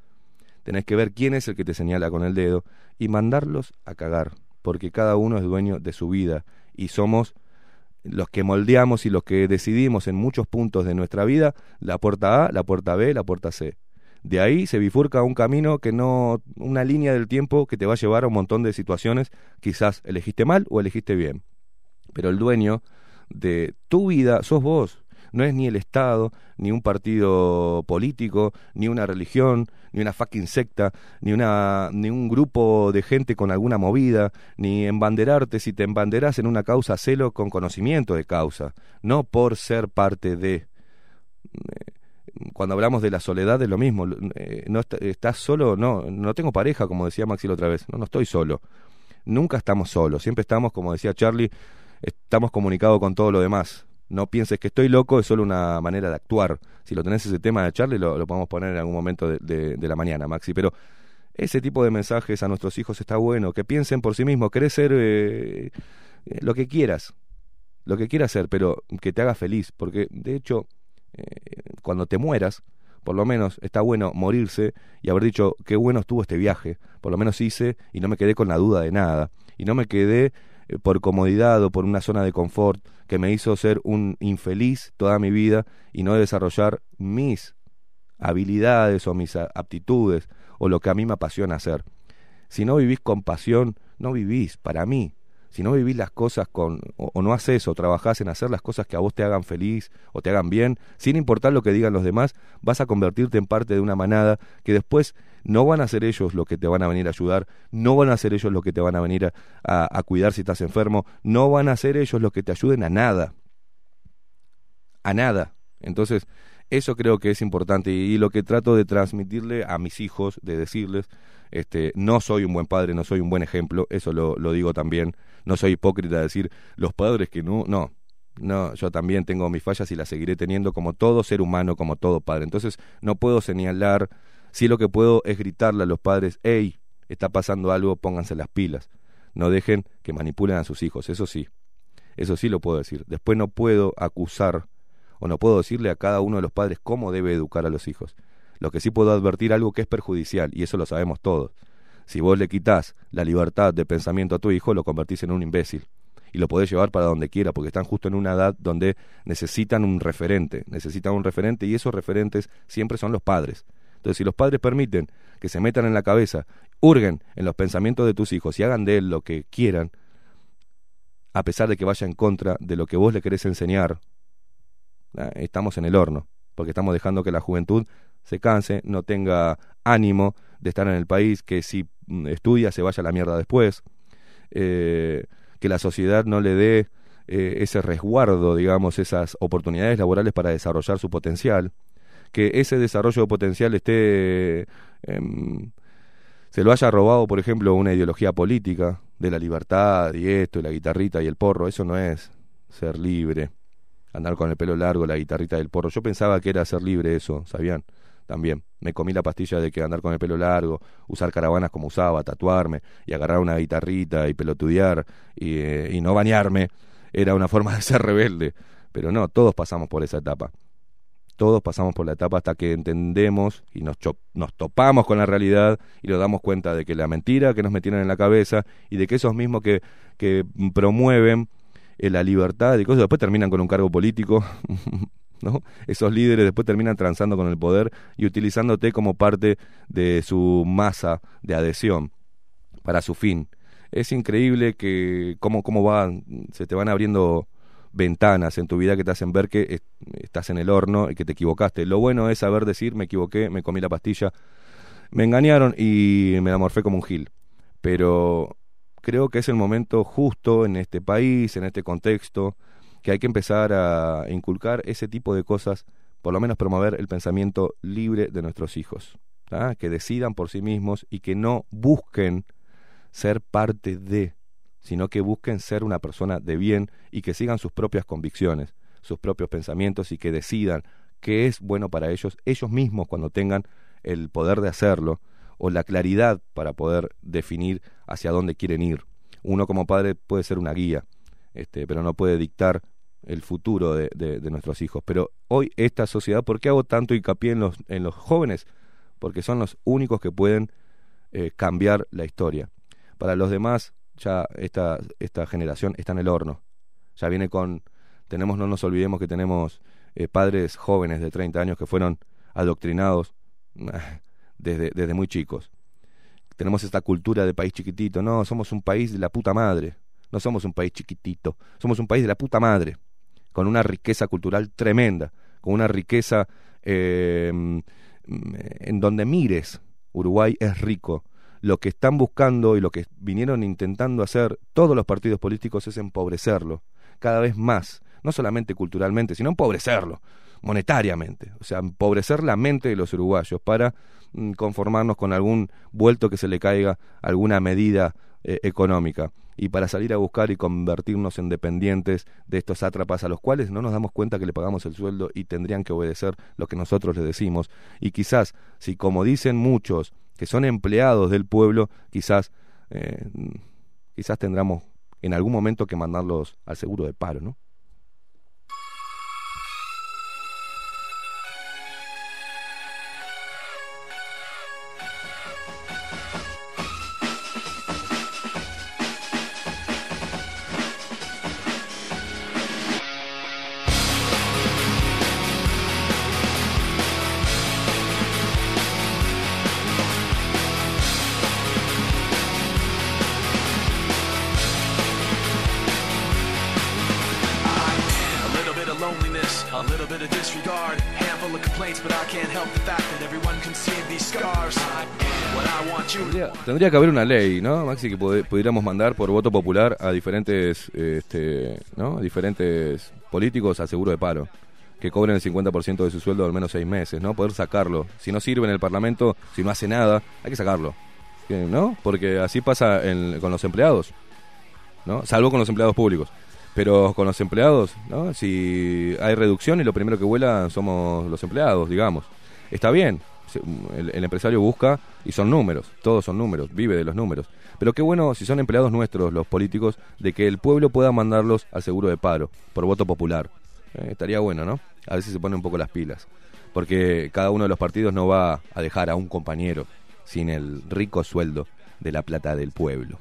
A: tenés que ver quién es el que te señala con el dedo y mandarlos a cagar, porque cada uno es dueño de su vida y somos los que moldeamos y los que decidimos en muchos puntos de nuestra vida la puerta A, la puerta B, la puerta C. De ahí se bifurca un camino que no, una línea del tiempo que te va a llevar a un montón de situaciones, quizás elegiste mal o elegiste bien. Pero el dueño de tu vida sos vos, no es ni el Estado, ni un partido político, ni una religión, ni una fucking secta, ni, una, ni un grupo de gente con alguna movida, ni embanderarte si te embanderas en una causa celo con conocimiento de causa, no por ser parte de. Cuando hablamos de la soledad es lo mismo, eh, no est- estás solo, no, no tengo pareja, como decía Maxi la otra vez, no, no estoy solo. Nunca estamos solos, siempre estamos, como decía Charlie, estamos comunicados con todo lo demás. No pienses que estoy loco, es solo una manera de actuar. Si lo tenés ese tema de Charlie, lo, podemos poner en algún momento de, de- de la mañana, Maxi. Pero ese tipo de mensajes a nuestros hijos está bueno, que piensen por sí mismos, querés ser eh, eh, lo que quieras, lo que quieras ser, pero que te haga feliz, porque de hecho, eh, cuando te mueras, por lo menos está bueno morirse y haber dicho qué bueno estuvo este viaje, por lo menos hice y no me quedé con la duda de nada, y no me quedé por comodidad o por una zona de confort que me hizo ser un infeliz toda mi vida y no desarrollar mis habilidades o mis aptitudes o lo que a mí me apasiona hacer. Si no vivís con pasión, no vivís para mí. Si no vivís las cosas con, o, no haces o trabajás en hacer las cosas que a vos te hagan feliz o te hagan bien, sin importar lo que digan los demás, vas a convertirte en parte de una manada que después no van a ser ellos los que te van a venir a ayudar, no van a ser ellos los que te van a venir a, a- a cuidar si estás enfermo, no van a ser ellos los que te ayuden a nada. A nada. Entonces, eso creo que es importante y, y lo que trato de transmitirle a mis hijos, de decirles, este, no soy un buen padre, no soy un buen ejemplo, eso lo, lo digo también, no soy hipócrita de decir los padres que no, no, no, yo también tengo mis fallas y las seguiré teniendo como todo ser humano, como todo padre. Entonces, no puedo señalar, si lo que puedo es gritarle a los padres, hey, está pasando algo, pónganse las pilas, no dejen que manipulen a sus hijos, eso sí, eso sí lo puedo decir. Después no puedo acusar o no puedo decirle a cada uno de los padres cómo debe educar a los hijos. Lo que sí puedo advertir algo que es perjudicial, y eso lo sabemos todos. Si vos le quitas la libertad de pensamiento a tu hijo, lo convertís en un imbécil. Y lo podés llevar para donde quiera, porque están justo en una edad donde necesitan un referente, necesitan un referente, y esos referentes siempre son los padres. Entonces, si los padres permiten que se metan en la cabeza, hurguen en los pensamientos de tus hijos y hagan de él lo que quieran, a pesar de que vaya en contra de lo que vos le querés enseñar, ah, estamos en el horno, porque estamos dejando que la juventud se canse, no tenga ánimo de estar en el país, que si mm, estudia se vaya a la mierda después, eh, que la sociedad no le dé eh, ese resguardo, digamos, esas oportunidades laborales para desarrollar su potencial, que ese desarrollo de potencial esté em, se lo haya robado, por ejemplo, una ideología política de la libertad y esto, y la guitarrita y el porro, eso no es ser libre. Andar con el pelo largo, la guitarrita y el porro. Yo pensaba que era ser libre eso, ¿sabían? También. Me comí la pastilla de que andar con el pelo largo, usar caravanas como usaba, tatuarme y agarrar una guitarrita y pelotudear y, eh, y no bañarme era una forma de ser rebelde. Pero no, todos pasamos por esa etapa todos pasamos por la etapa hasta que entendemos y nos, nos topamos con la realidad y nos damos cuenta de que la mentira que nos metieron en la cabeza y de que esos mismos que, que promueven eh, la libertad y cosas después terminan con un cargo político, ¿no? Esos líderes después terminan transando con el poder y utilizándote como parte de su masa de adhesión para su fin. Es increíble que cómo, cómo van, se te van abriendo ventanas en tu vida que te hacen ver que es- estás en el horno y que te equivocaste. Lo bueno es saber decir, me equivoqué, me comí la pastilla, me engañaron y me la morfé como un gil. Pero creo que es el momento justo en este país, en este contexto, que hay que empezar a inculcar ese tipo de cosas, por lo menos promover el pensamiento libre de nuestros hijos, que decidan por sí mismos y que no busquen ser parte de, sino que busquen ser una persona de bien y que sigan sus propias convicciones, sus propios pensamientos y que decidan qué es bueno para ellos, ellos mismos cuando tengan el poder de hacerlo o la claridad para poder definir hacia dónde quieren ir. Uno como padre puede ser una guía, este, pero no puede dictar el futuro de, nuestros hijos. Pero hoy esta sociedad, ¿por qué hago tanto hincapié en los, en los jóvenes? Porque son los únicos que pueden eh, cambiar la historia. Para los demás, ya esta, esta generación está en el horno. Ya viene con, tenemos, no nos olvidemos que tenemos eh, padres jóvenes de 30 años que fueron adoctrinados desde, desde muy chicos. Tenemos esta cultura de país chiquitito. No, somos un país de la puta madre. No somos un país chiquitito. Somos un país de la puta madre. Con una riqueza cultural tremenda. Con una riqueza eh, mm, en donde mires. Uruguay es rico. Lo que están buscando y lo que vinieron intentando hacer todos los partidos políticos es empobrecerlo. Cada vez más. No solamente culturalmente, sino empobrecerlo monetariamente, o sea, empobrecer la mente de los uruguayos para mm, conformarnos con algún vuelto que se le caiga alguna medida eh, económica y para salir a buscar y convertirnos en dependientes de estos sátrapas a los cuales no nos damos cuenta que le pagamos el sueldo y tendrían que obedecer lo que nosotros les decimos y quizás si como dicen muchos que son empleados del pueblo quizás eh, quizás tendremos en algún momento que mandarlos al seguro de paro, ¿no? Tendría, que haber una ley, ¿no, Maxi, que pudiéramos mandar por voto popular a diferentes, este, ¿no? A diferentes políticos al seguro de paro, que cobren el 50% de su sueldo al menos seis meses, ¿no? Poder sacarlo. Si no sirve en el Parlamento, si no hace nada, hay que sacarlo, ¿no? Porque así pasa en- con los empleados, ¿no? Salvo con los empleados públicos. Pero con los empleados, ¿no? Si hay reducción y lo primero que vuela somos los empleados, digamos. Está bien, el, empresario busca y son números, todos son números, vive de los números. Pero qué bueno si son empleados nuestros, los políticos, de que el pueblo pueda mandarlos al seguro de paro, por voto popular. Eh, estaría bueno, ¿no? A ver si se ponen un poco las pilas. Porque cada uno de los partidos no va a dejar a un compañero sin el rico sueldo de la plata del pueblo.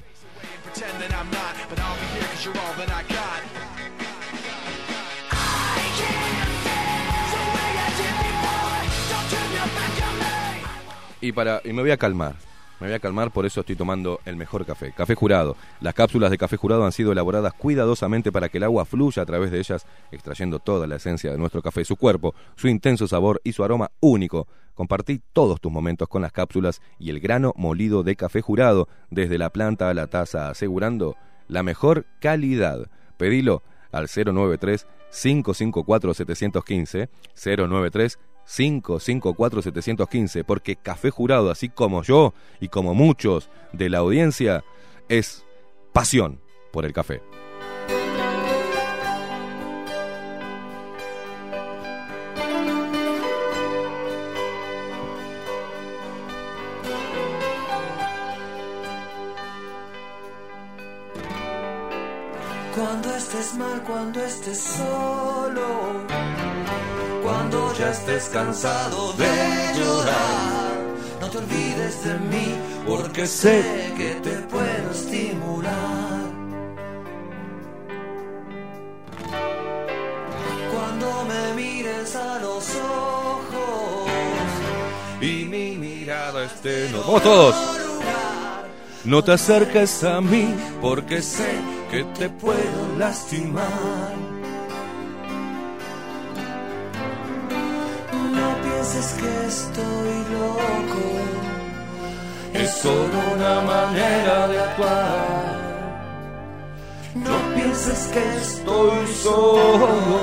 A: Y para y me voy a calmar. Me voy a calmar, por eso estoy tomando el mejor café. Café jurado. Las cápsulas de café jurado han sido elaboradas cuidadosamente para que el agua fluya a través de ellas, extrayendo toda la esencia de nuestro café, su cuerpo, su intenso sabor y su aroma único. Compartí todos tus momentos con las cápsulas y el grano molido de café jurado, desde la planta a la taza, asegurando la mejor calidad. Pedilo al 093 554 715 093 554 715 porque Café Jurado, así como yo y como muchos de la audiencia, es pasión por el café.
H: Cuando estés mal, cuando estés solo, cuando ya estés cansado de llorar, no te olvides de mí, porque sé que te puedo estimular. Cuando me mires a los ojos
A: Y mi mirada esté... No, ¡Vamos todos! No te acerques a mí porque sé que te puedo
H: lastimar. No pienses que estoy loco, es solo una manera de actuar. pienses que estoy solo.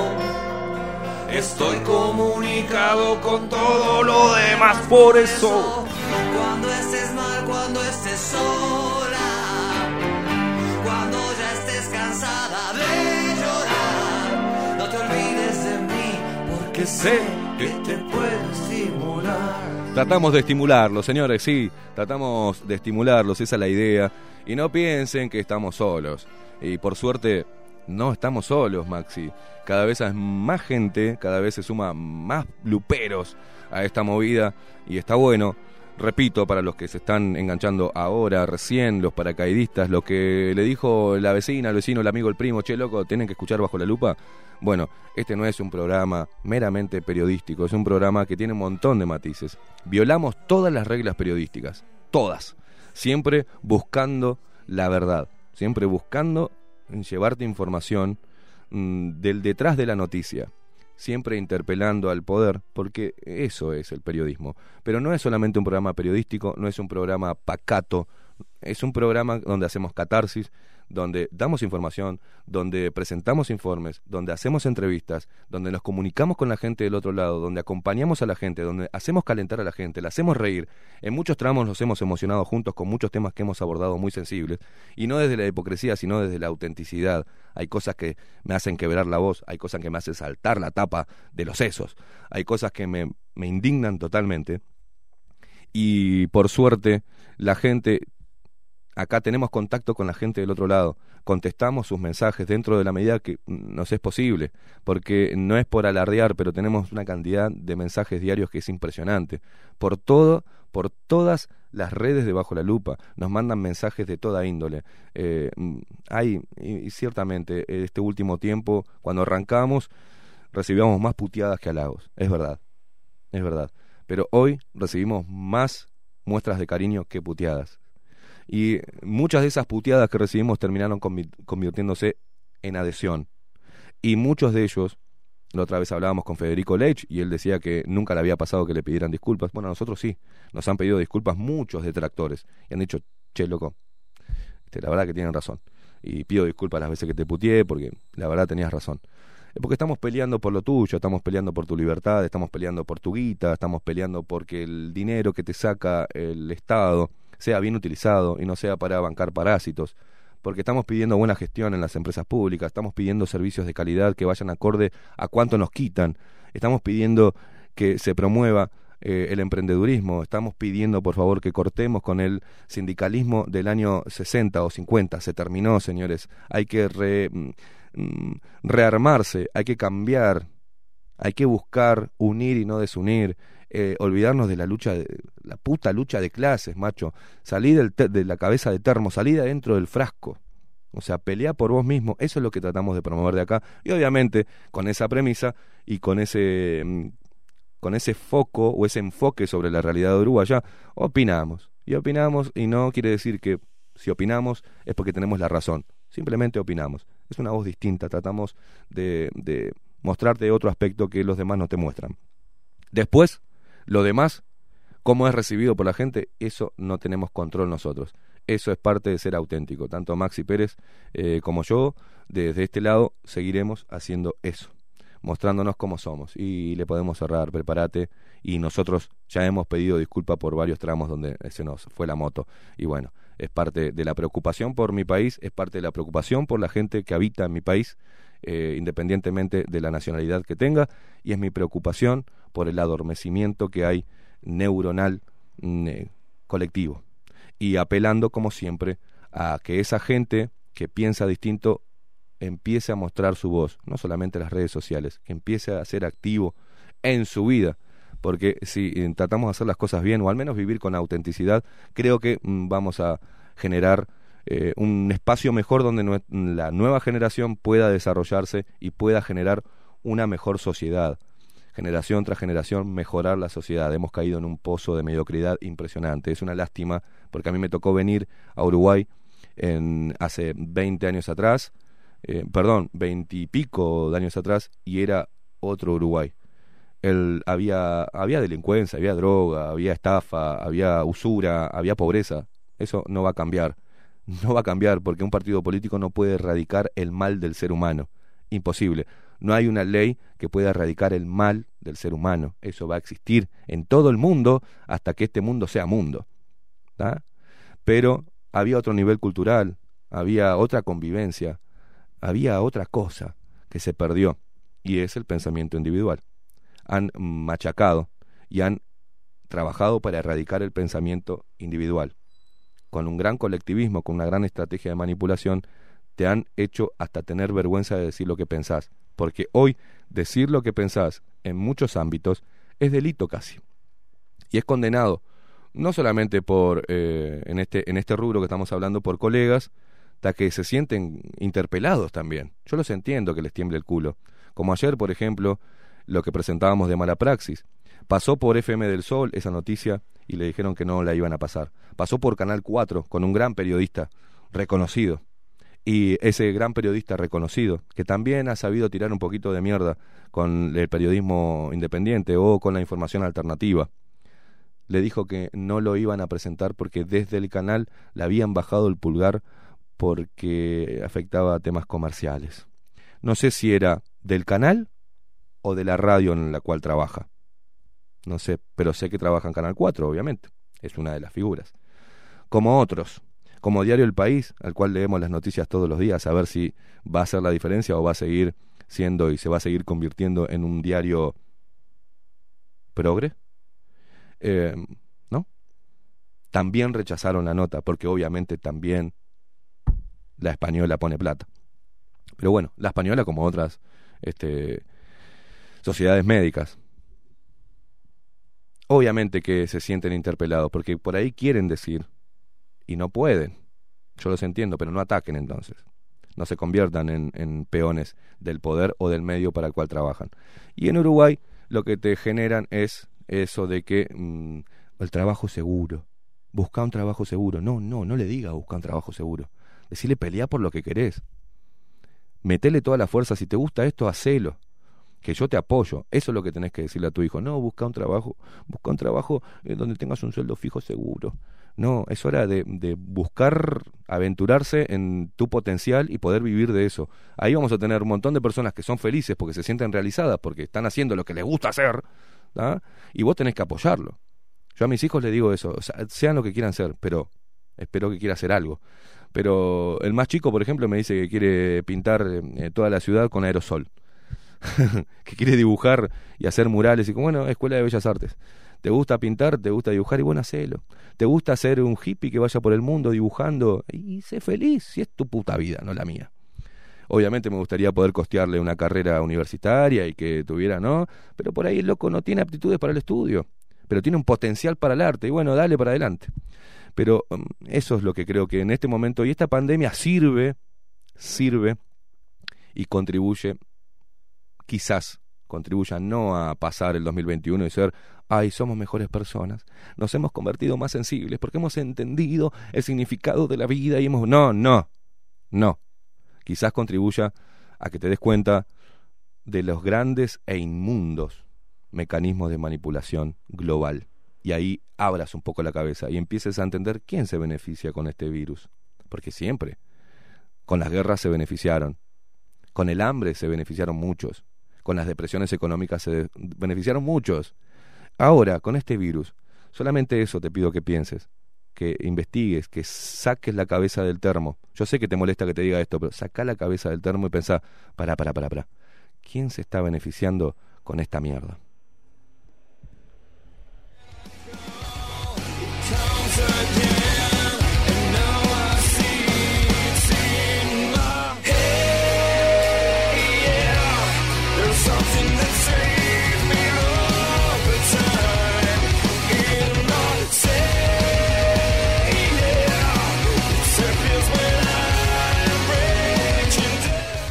H: Estoy comunicado con todo lo demás, por eso. Cuando estés mal, cuando estés sola, cuando ya estés cansada de llorar, no te olvides de mí, porque sé
A: Tratamos de estimularlos, señores, sí, tratamos de estimularlos, esa es la idea. Y no piensen que estamos solos. Y por suerte, no estamos solos, Maxi. Cada vez hay más gente, cada vez se suma más luperos a esta movida y está bueno. Repito, para los que se están enganchando ahora, recién, los paracaidistas, lo que le dijo la vecina, el vecino, el amigo, el primo, che, loco, tienen que escuchar bajo la lupa. Bueno, este no es un programa meramente periodístico, es un programa que tiene un montón de matices. Violamos todas las reglas periodísticas, todas. Siempre buscando la verdad, siempre buscando llevarte información mm, del detrás de la noticia, siempre interpelando al poder, porque eso es el periodismo. Pero no es solamente un programa periodístico, no es un programa pacato, es un programa donde hacemos catarsis, donde damos información, donde presentamos informes, donde hacemos entrevistas, donde nos comunicamos con la gente del otro lado, donde acompañamos a la gente, donde hacemos calentar a la gente, la hacemos reír. En muchos tramos nos hemos emocionado juntos con muchos temas que hemos abordado muy sensibles, y no desde la hipocresía, sino desde la autenticidad. Hay cosas que me hacen quebrar la voz, hay cosas que me hacen saltar la tapa de los sesos, hay cosas que me, me indignan totalmente. Y por suerte, la gente acá tenemos contacto con la gente del otro lado, contestamos sus mensajes dentro de la medida que nos es posible, porque no es por alardear, pero tenemos una cantidad de mensajes diarios que es impresionante. Por todo, por todas las redes de Bajo la Lupa, nos mandan mensajes de toda índole. Eh, hay, y, y ciertamente, este último tiempo, cuando arrancamos, recibíamos más puteadas que halagos, es verdad, es verdad. Pero hoy recibimos más muestras de cariño que puteadas. Y muchas de esas puteadas que recibimos terminaron convi- convirtiéndose en adhesión. Y muchos de ellos, la otra vez hablábamos con Federico Lech y él decía que nunca le había pasado que le pidieran disculpas. Bueno, a nosotros sí, nos han pedido disculpas muchos detractores y han dicho, che, loco, este, la verdad que tienen razón. Y pido disculpas las veces que te puteé porque la verdad tenías razón. Es porque estamos peleando por lo tuyo, estamos peleando por tu libertad, estamos peleando por tu guita, estamos peleando porque el dinero que te saca el Estado sea bien utilizado y no sea para bancar parásitos, porque estamos pidiendo buena gestión en las empresas públicas, estamos pidiendo servicios de calidad que vayan acorde a cuánto nos quitan, estamos pidiendo que se promueva eh, el emprendedurismo, estamos pidiendo por favor que cortemos con el sindicalismo del año 60 o 50, se terminó señores, hay que re, mm, rearmarse, hay que cambiar, hay que buscar unir y no desunir, eh, olvidarnos de la lucha, de, la puta lucha de clases, macho. Salí del de la cabeza de termo, salí de adentro del frasco. O sea, pelea por vos mismo, eso es lo que tratamos de promover de acá. Y obviamente, con esa premisa y con ese, mm, con ese foco o ese enfoque sobre la realidad de Uruguay, ya opinamos. Y opinamos, y no quiere decir que si opinamos es porque tenemos la razón. Simplemente opinamos. Es una voz distinta, tratamos de, de mostrarte otro aspecto que los demás no te muestran. Después, lo demás, cómo es recibido por la gente, eso no tenemos control nosotros. Eso es parte de ser auténtico. Tanto Maxi Pérez eh, como yo, desde este lado, seguiremos haciendo eso, mostrándonos cómo somos. Y le podemos cerrar, prepárate. Y nosotros ya hemos pedido disculpas por varios tramos donde se nos fue la moto. Y bueno, es parte de la preocupación por mi país, es parte de la preocupación por la gente que habita en mi país, eh, independientemente de la nacionalidad que tenga, y es mi preocupación por el adormecimiento que hay neuronal mm, eh, colectivo. Y apelando, como siempre, a que esa gente que piensa distinto empiece a mostrar su voz, no solamente en las redes sociales, que empiece a ser activo en su vida, porque si eh, tratamos de hacer las cosas bien o al menos vivir con autenticidad, creo que mm, vamos a generar eh, un espacio mejor donde la nueva generación pueda desarrollarse y pueda generar una mejor sociedad. Generación tras generación, mejorar la sociedad. Hemos caído en un pozo de mediocridad impresionante. Es una lástima porque a mí me tocó venir a Uruguay en, hace 20 años atrás, eh, perdón, 20 y pico de años atrás, y era otro Uruguay. El, había, había delincuencia, había droga, había estafa, había usura, había pobreza. Eso no va a cambiar. no va a cambiar porque un partido político no puede erradicar el mal del ser humano. Imposible. No hay una ley que pueda erradicar el mal del ser humano. Eso va a existir en todo el mundo hasta que este mundo sea mundo. Pero había otro nivel cultural, había otra convivencia, había otra cosa que se perdió y es el pensamiento individual. Han machacado y han trabajado para erradicar el pensamiento individual. Con un gran colectivismo, con una gran estrategia de manipulación, te han hecho hasta tener vergüenza de decir lo que pensás. Porque hoy decir lo que pensás en muchos ámbitos es delito casi. Y es condenado, no solamente por, eh, en, este, en este rubro que estamos hablando, por colegas, hasta que se sienten interpelados también. Yo los entiendo que les tiemble el culo. Como ayer, por ejemplo, lo que presentábamos de mala praxis. Pasó por FM del Sol esa noticia y le dijeron que no la iban a pasar. Pasó por Canal 4 con un gran periodista reconocido. Y ese gran periodista reconocido, que también ha sabido tirar un poquito de mierda con el periodismo independiente o con la información alternativa, le dijo que no lo iban a presentar porque desde el canal le habían bajado el pulgar porque afectaba temas comerciales. No sé si era del canal o de la radio en la cual trabaja. No sé, pero sé que trabaja en Canal 4, obviamente. Es una de las figuras. Como otros, como Diario El País, al cual leemos las noticias todos los días, a ver si va a hacer la diferencia o va a seguir siendo y se va a seguir convirtiendo en un diario progre. Eh, ¿No? También rechazaron la nota, porque obviamente también la española pone plata. Pero bueno, la española como otras este, sociedades médicas. Obviamente que se sienten interpelados, porque por ahí quieren decir y no pueden. Yo los entiendo, pero no ataquen entonces. No se conviertan en, peones del poder o del medio para el cual trabajan. Y en Uruguay lo que te generan es eso de que mm, el trabajo seguro. Busca un trabajo seguro. No, no, no le diga busca un trabajo seguro. Decirle pelea por lo que querés. Metele toda la fuerza. Si te gusta esto, hacelo. Que yo te apoyo. Eso es lo que tenés que decirle a tu hijo. No, busca un trabajo. Busca un trabajo eh, donde tengas un sueldo fijo seguro. No, es hora de, buscar aventurarse en tu potencial y poder vivir de eso. Ahí vamos a tener un montón de personas que son felices porque se sienten realizadas, porque están haciendo lo que les gusta hacer, ¿tá? y vos tenés que apoyarlo. Yo a mis hijos les digo eso, sean lo que quieran ser, pero espero que quiera hacer algo. Pero el más chico, por ejemplo, me dice que quiere pintar eh, toda la ciudad con aerosol. que quiere dibujar y hacer murales y como, bueno, Escuela de Bellas Artes. ¿Te gusta pintar? ¿Te gusta dibujar? Y bueno, hacelo. ¿Te gusta ser un hippie que vaya por el mundo dibujando? Y sé feliz, si es tu puta vida, no la mía. Obviamente me gustaría poder costearle una carrera universitaria y que tuviera, ¿no? Pero por ahí el loco no tiene aptitudes para el estudio, pero tiene un potencial para el arte y bueno, dale para adelante. Pero um, eso es lo que creo que en este momento, y esta pandemia sirve, sirve y contribuye, quizás contribuya no a pasar el 2021 y ser, ay, somos mejores personas, nos hemos convertido más sensibles porque hemos entendido el significado de la vida y hemos... No, no, no. Quizás contribuya a que te des cuenta de los grandes e inmundos mecanismos de manipulación global. Y ahí abras un poco la cabeza y empieces a entender quién se beneficia con este virus. Porque siempre, con las guerras se beneficiaron, con el hambre se beneficiaron muchos, con las depresiones económicas se beneficiaron muchos. Ahora, con este virus, solamente eso te pido que pienses, que investigues, que saques la cabeza del termo. Yo sé que te molesta que te diga esto, pero saca la cabeza del termo y pensá, para, para, para, para. ¿Quién se está beneficiando con esta mierda?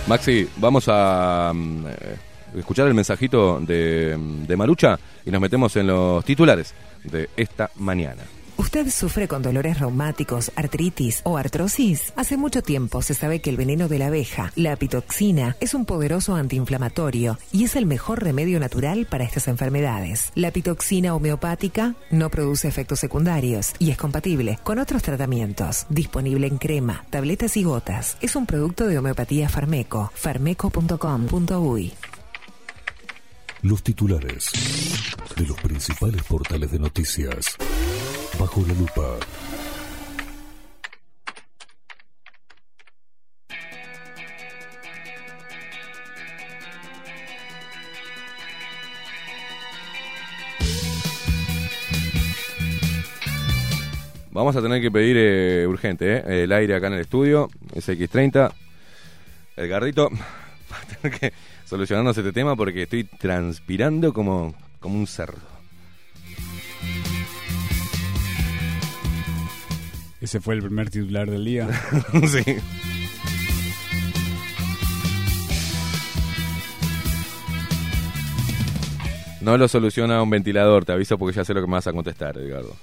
A: Maxi, vamos a mm, eh, escuchar el mensajito de, de Marucha y nos metemos en los titulares de esta mañana.
F: ¿Usted sufre con dolores reumáticos, artritis o artrosis? Hace mucho tiempo se sabe que el veneno de la abeja, la apitoxina, es un poderoso antiinflamatorio y es el mejor remedio natural para estas enfermedades. La apitoxina homeopática no produce efectos secundarios y es compatible con otros tratamientos. Disponible en crema, tabletas y gotas. Es un producto de homeopatía Farmeco. farmeco.com.uy
B: Los titulares de los principales portales de noticias. Bajo la lupa.
A: Vamos a tener que pedir eh, urgente eh, el aire acá en el estudio, SX30. El gardito va a tener que solucionarnos este tema porque estoy transpirando como, como un cerdo.
C: Ese fue el primer titular del día.
A: sí. No lo soluciona un ventilador, te aviso porque ya sé lo que me vas a contestar, Edgardo.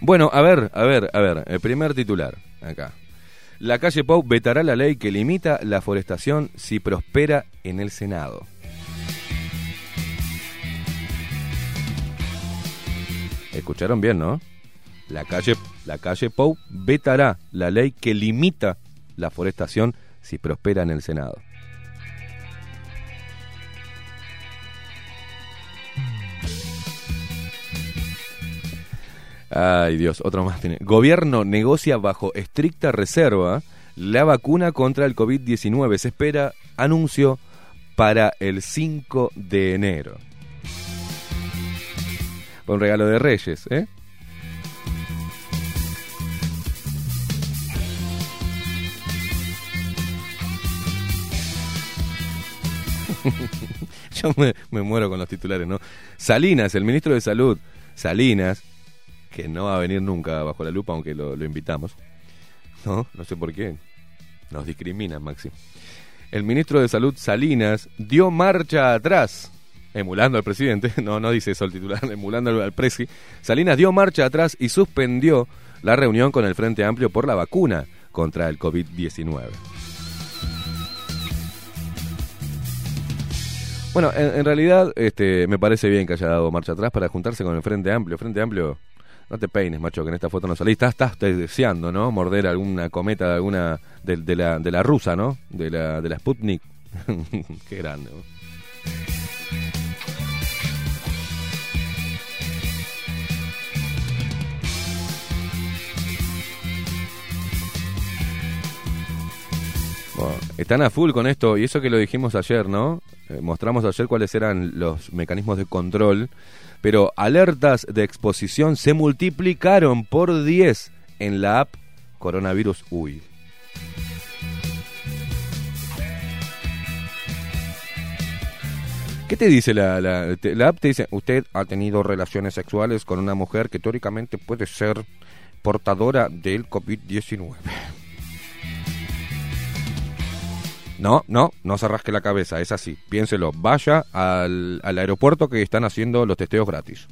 A: Bueno, a ver, a ver, a ver, el primer titular, acá. La calle Pau vetará la ley que limita la forestación si prospera en el Senado. Escucharon bien, ¿no? La calle, la calle Pou vetará la ley que limita la forestación si prospera en el Senado. Ay Dios, otro más tiene. Gobierno negocia bajo estricta reserva la vacuna contra el COVID-19. Se espera anuncio para el 5 de enero. Un regalo de Reyes, ¿eh? Yo me, me muero con los titulares, ¿no? Salinas, el ministro de Salud, Salinas, que no va a venir nunca bajo la lupa, aunque lo, lo invitamos. No, no sé por qué. Nos discriminan, Maxi. El ministro de Salud, Salinas, dio marcha atrás, emulando al presidente, no, no dice eso el titular, emulando al, presi. Salinas dio marcha atrás y suspendió la reunión con el Frente Amplio por la vacuna contra el COVID-19. Bueno, en, realidad este, me parece bien que haya dado marcha atrás para juntarse con el Frente Amplio. Frente Amplio, no te peines, macho, que en esta foto no salís. Estás, estás deseando, ¿no? Morder alguna cometa de alguna de, la, de la rusa, ¿no? De la, de la Sputnik. Qué grande. Están a full con esto, y eso que lo dijimos ayer, ¿no? Eh, mostramos ayer cuáles eran los mecanismos de control, pero alertas de exposición se multiplicaron por 10 en la app Coronavirus UI. ¿Qué te dice la, la, la app? Te dice, usted ha tenido relaciones sexuales con una mujer que teóricamente puede ser portadora del COVID-19. No, no, no se rasque la cabeza, es así. Piénselo, vaya al, al aeropuerto que están haciendo los testeos gratis.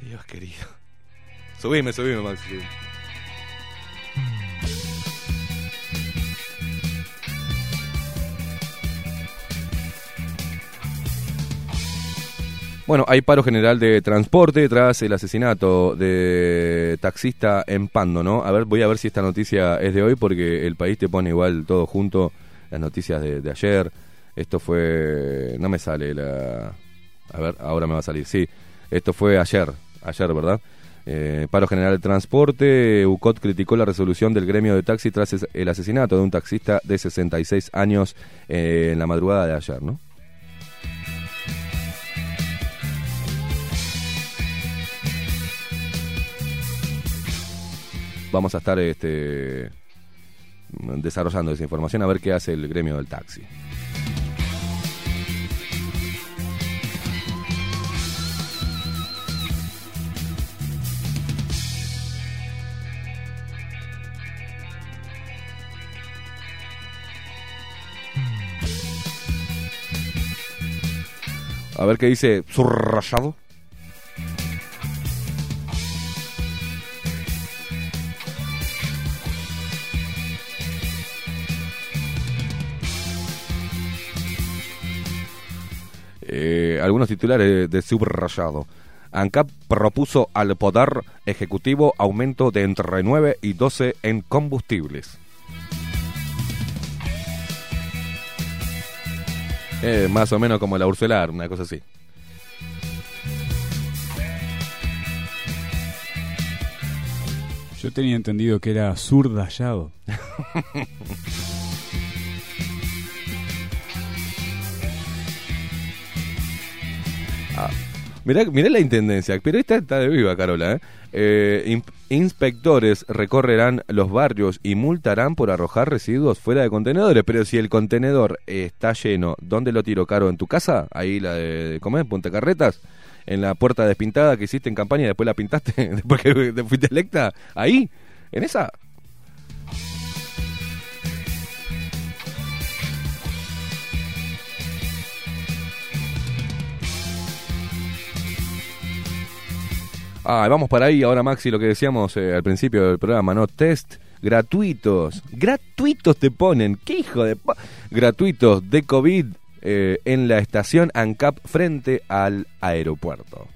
A: Dios querido. Subime, subime, Max. Bueno, hay paro general de transporte tras el asesinato de taxista en Pando, ¿no? A ver, voy a ver si esta noticia es de hoy porque el país te pone igual todo junto, las noticias de, ayer. Esto fue... no me sale la... A ver, ahora me va a salir. Sí, esto fue ayer, ayer, ¿verdad? Eh, paro general de transporte, UCOT criticó la resolución del gremio de taxi tras el asesinato de un taxista de 66 años eh, en la madrugada de ayer, ¿no? Vamos a estar este, desarrollando esa información a ver qué hace el gremio del taxi. A ver qué dice subrayado. Eh, algunos titulares de subrayado. ANCAP propuso al Poder Ejecutivo aumento de entre 9 y 12 en combustibles. Eh, más o menos como la Ursular, una cosa así.
C: Yo tenía entendido que era surdallado.
A: Ah, mirá, mirá la intendencia, pero esta está de viva, Carola. ¿eh? Eh, in- inspectores recorrerán los barrios y multarán por arrojar residuos fuera de contenedores. Pero si el contenedor está lleno, ¿dónde lo tiro, Caro? ¿En tu casa? Ahí la de, Punta Carretas. En la puerta despintada que hiciste en campaña y después la pintaste, después que te fuiste electa. Ahí, en esa. Ah, vamos para ahí ahora, Maxi, lo que decíamos eh, al principio del programa, ¿no? Test gratuitos. Gratuitos te ponen. ¿Qué hijo de... Gratuitos de COVID eh, en la estación ANCAP frente al aeropuerto.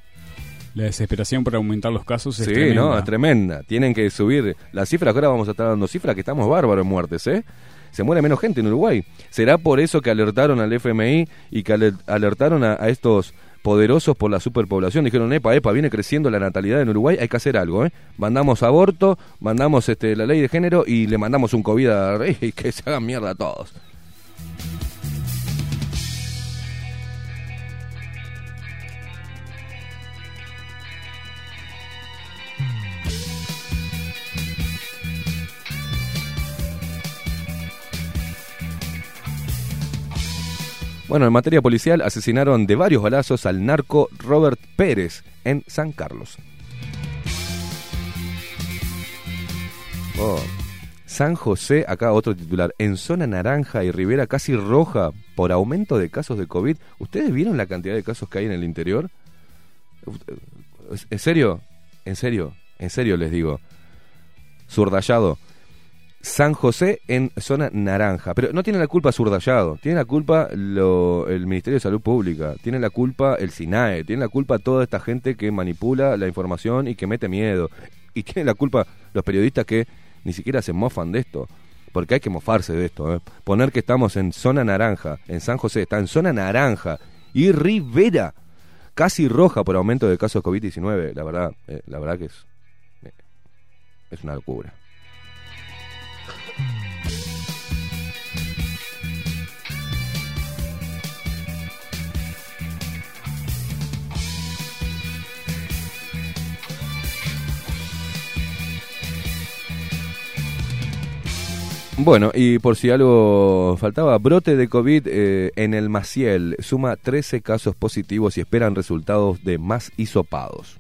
C: La desesperación por aumentar los casos es
A: sí,
C: tremenda.
A: no, es tremenda. Tienen que subir las cifras, ahora vamos a estar dando cifras que estamos bárbaros en muertes, ¿eh? Se muere menos gente en Uruguay. ¿Será por eso que alertaron al FMI y que aler- alertaron a, a estos poderosos por la superpoblación? Dijeron, epa, epa, viene creciendo la natalidad en Uruguay, hay que hacer algo, ¿eh? Mandamos aborto, mandamos este, la ley de género y le mandamos un COVID a y que se hagan mierda a todos. Bueno, en materia policial asesinaron de varios balazos al narco Robert Pérez en San Carlos. Oh. San José, acá otro titular, en zona naranja y Rivera casi roja por aumento de casos de COVID. ¿Ustedes vieron la cantidad de casos que hay en el interior? ¿En serio? ¿En serio? ¿En serio les digo? Surdallado. San José en zona naranja. Pero no tiene la culpa Surdallado, tiene la culpa el Ministerio de Salud Pública, tiene la culpa el SINAE, tiene la culpa toda esta gente que manipula la información y que mete miedo. Y tiene la culpa los periodistas que ni siquiera se mofan de esto. Porque hay que mofarse de esto. ¿eh? Poner que estamos en zona naranja, en San José está en zona naranja y Rivera casi roja por aumento de casos de COVID-19. La verdad, eh, la verdad que es, eh, es una locura. Bueno, y por si algo faltaba, brote de COVID eh, en el Maciel suma 13 casos positivos y esperan resultados de más hisopados.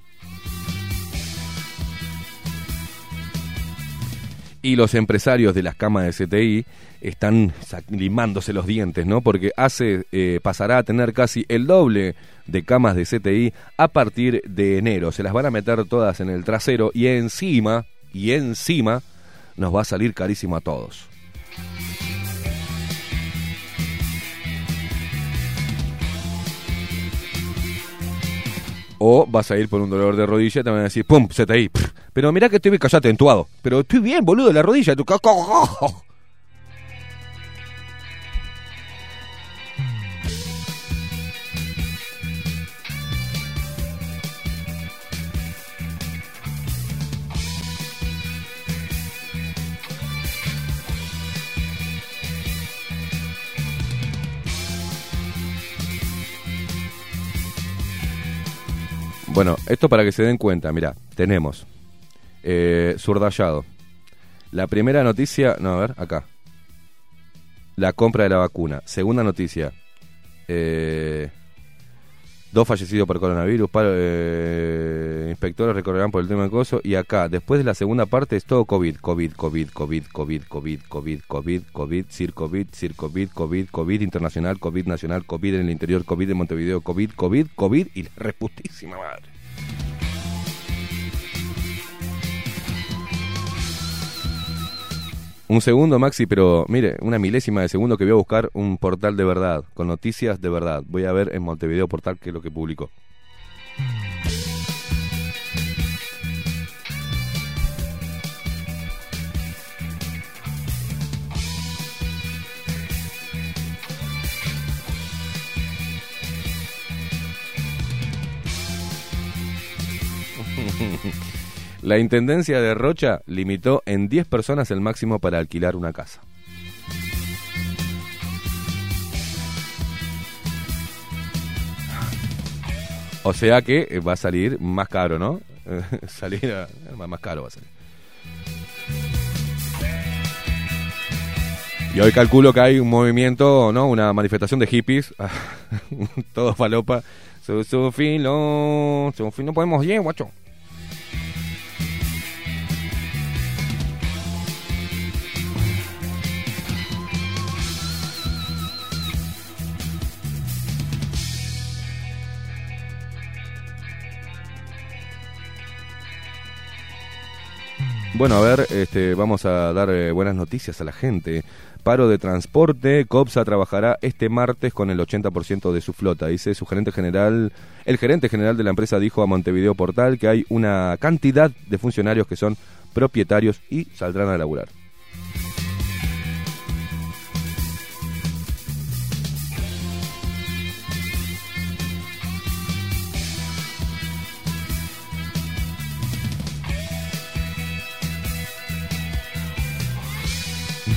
A: Y los empresarios de las camas de CTI están limándose los dientes, ¿no? Porque hace eh, pasará a tener casi el doble de camas de CTI a partir de enero. Se las van a meter todas en el trasero y encima, y encima, nos va a salir carísimo a todos. O vas a ir por un dolor de rodilla y te van a decir, ¡pum! CTI. Pff. Pero mira que estoy callate entuado. Pero estoy bien, boludo, la rodilla. Tu Bueno, esto para que se den cuenta, mira, tenemos eh, Surdallado. La primera noticia, no, a ver, acá. La compra de la vacuna. Segunda noticia. eh, Dos fallecidos por coronavirus, paro- eh, inspectores recorrerán por el tema de coso. Y acá, después de la segunda parte, es todo COVID. COVID, COVID, COVID, COVID, COVID, COVID, COVID, COVID, Sir COVID, Sir COVID, COVID, COVID internacional, COVID nacional, COVID en el interior, COVID en Montevideo, COVID, COVID, COVID y la reputísima madre. Un segundo, Maxi, pero mire, una milésima de segundo que voy a buscar un portal de verdad, con noticias de verdad. Voy a ver en Montevideo Portal qué es lo que publicó. La Intendencia de Rocha limitó en 10 personas el máximo para alquilar una casa. O sea que eh, va a salir más caro, ¿no? salir a- más caro va a salir. Y hoy calculo que hay un movimiento, ¿no? Una manifestación de hippies. Todo falopa. Su, su filo, su filo, no podemos ir, guacho. Bueno, a ver, este, vamos a dar eh, buenas noticias a la gente. Paro de transporte, COPSA trabajará este martes con el 80% de su flota. Dice su gerente general, el gerente general de la empresa dijo a Montevideo Portal que hay una cantidad de funcionarios que son propietarios y saldrán a laburar.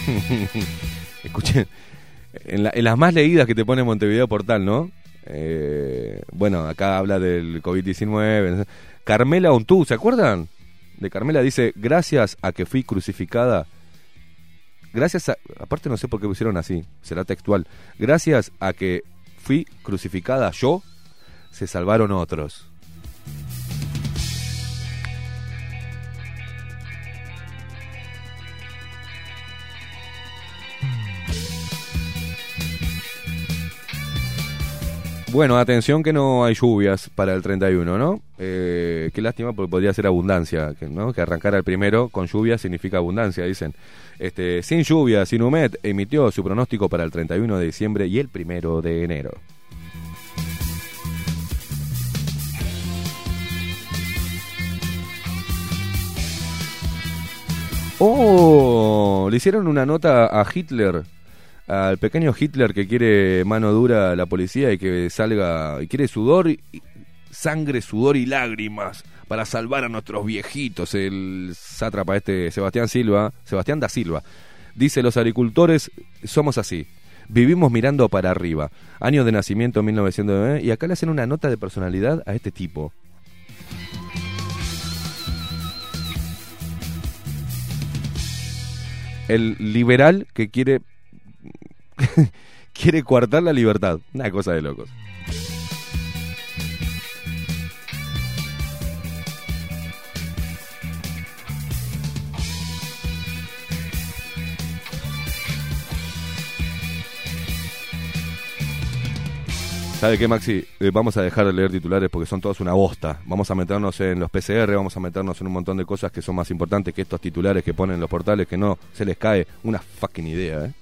A: Escuchen, en, la- en las más leídas que te pone Montevideo Portal, ¿no? Eh, bueno, acá habla del COVID-19. Carmela Ontú, ¿se acuerdan? De Carmela dice, gracias a que fui crucificada. Gracias a... Aparte no sé por qué pusieron así, será textual. Gracias a que fui crucificada yo, se salvaron otros. Bueno, atención que no hay lluvias para el 31, ¿no? Eh, qué lástima porque podría ser abundancia, ¿no? Que arrancar el primero con lluvia significa abundancia, dicen. Este, sin lluvia, sin humed, emitió su pronóstico para el 31 de diciembre y el primero de enero. Oh, le hicieron una nota a Hitler, al pequeño Hitler que quiere mano dura a la policía y que salga, y quiere sudor, y, sangre, sudor y lágrimas para salvar a nuestros viejitos. El sátrapa este Sebastián Silva, Sebastián da Silva, dice los agricultores somos así. Vivimos mirando para arriba. Año de nacimiento 1909 y acá le hacen una nota de personalidad a este tipo. el liberal que quiere quiere coartar la libertad. Una cosa de locos. ¿Sabe qué, Maxi? Eh, vamos a dejar de leer titulares porque son todos una bosta. Vamos a meternos en los PCR, vamos a meternos en un montón de cosas que son más importantes que estos titulares que ponen los portales que no se les cae una fucking idea, ¿eh?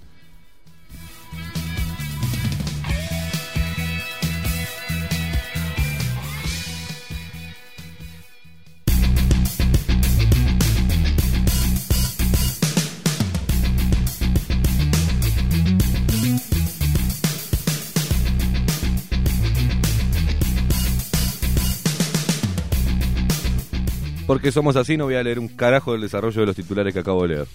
A: Porque somos así, no voy a leer un carajo del desarrollo de los titulares que acabo de leer.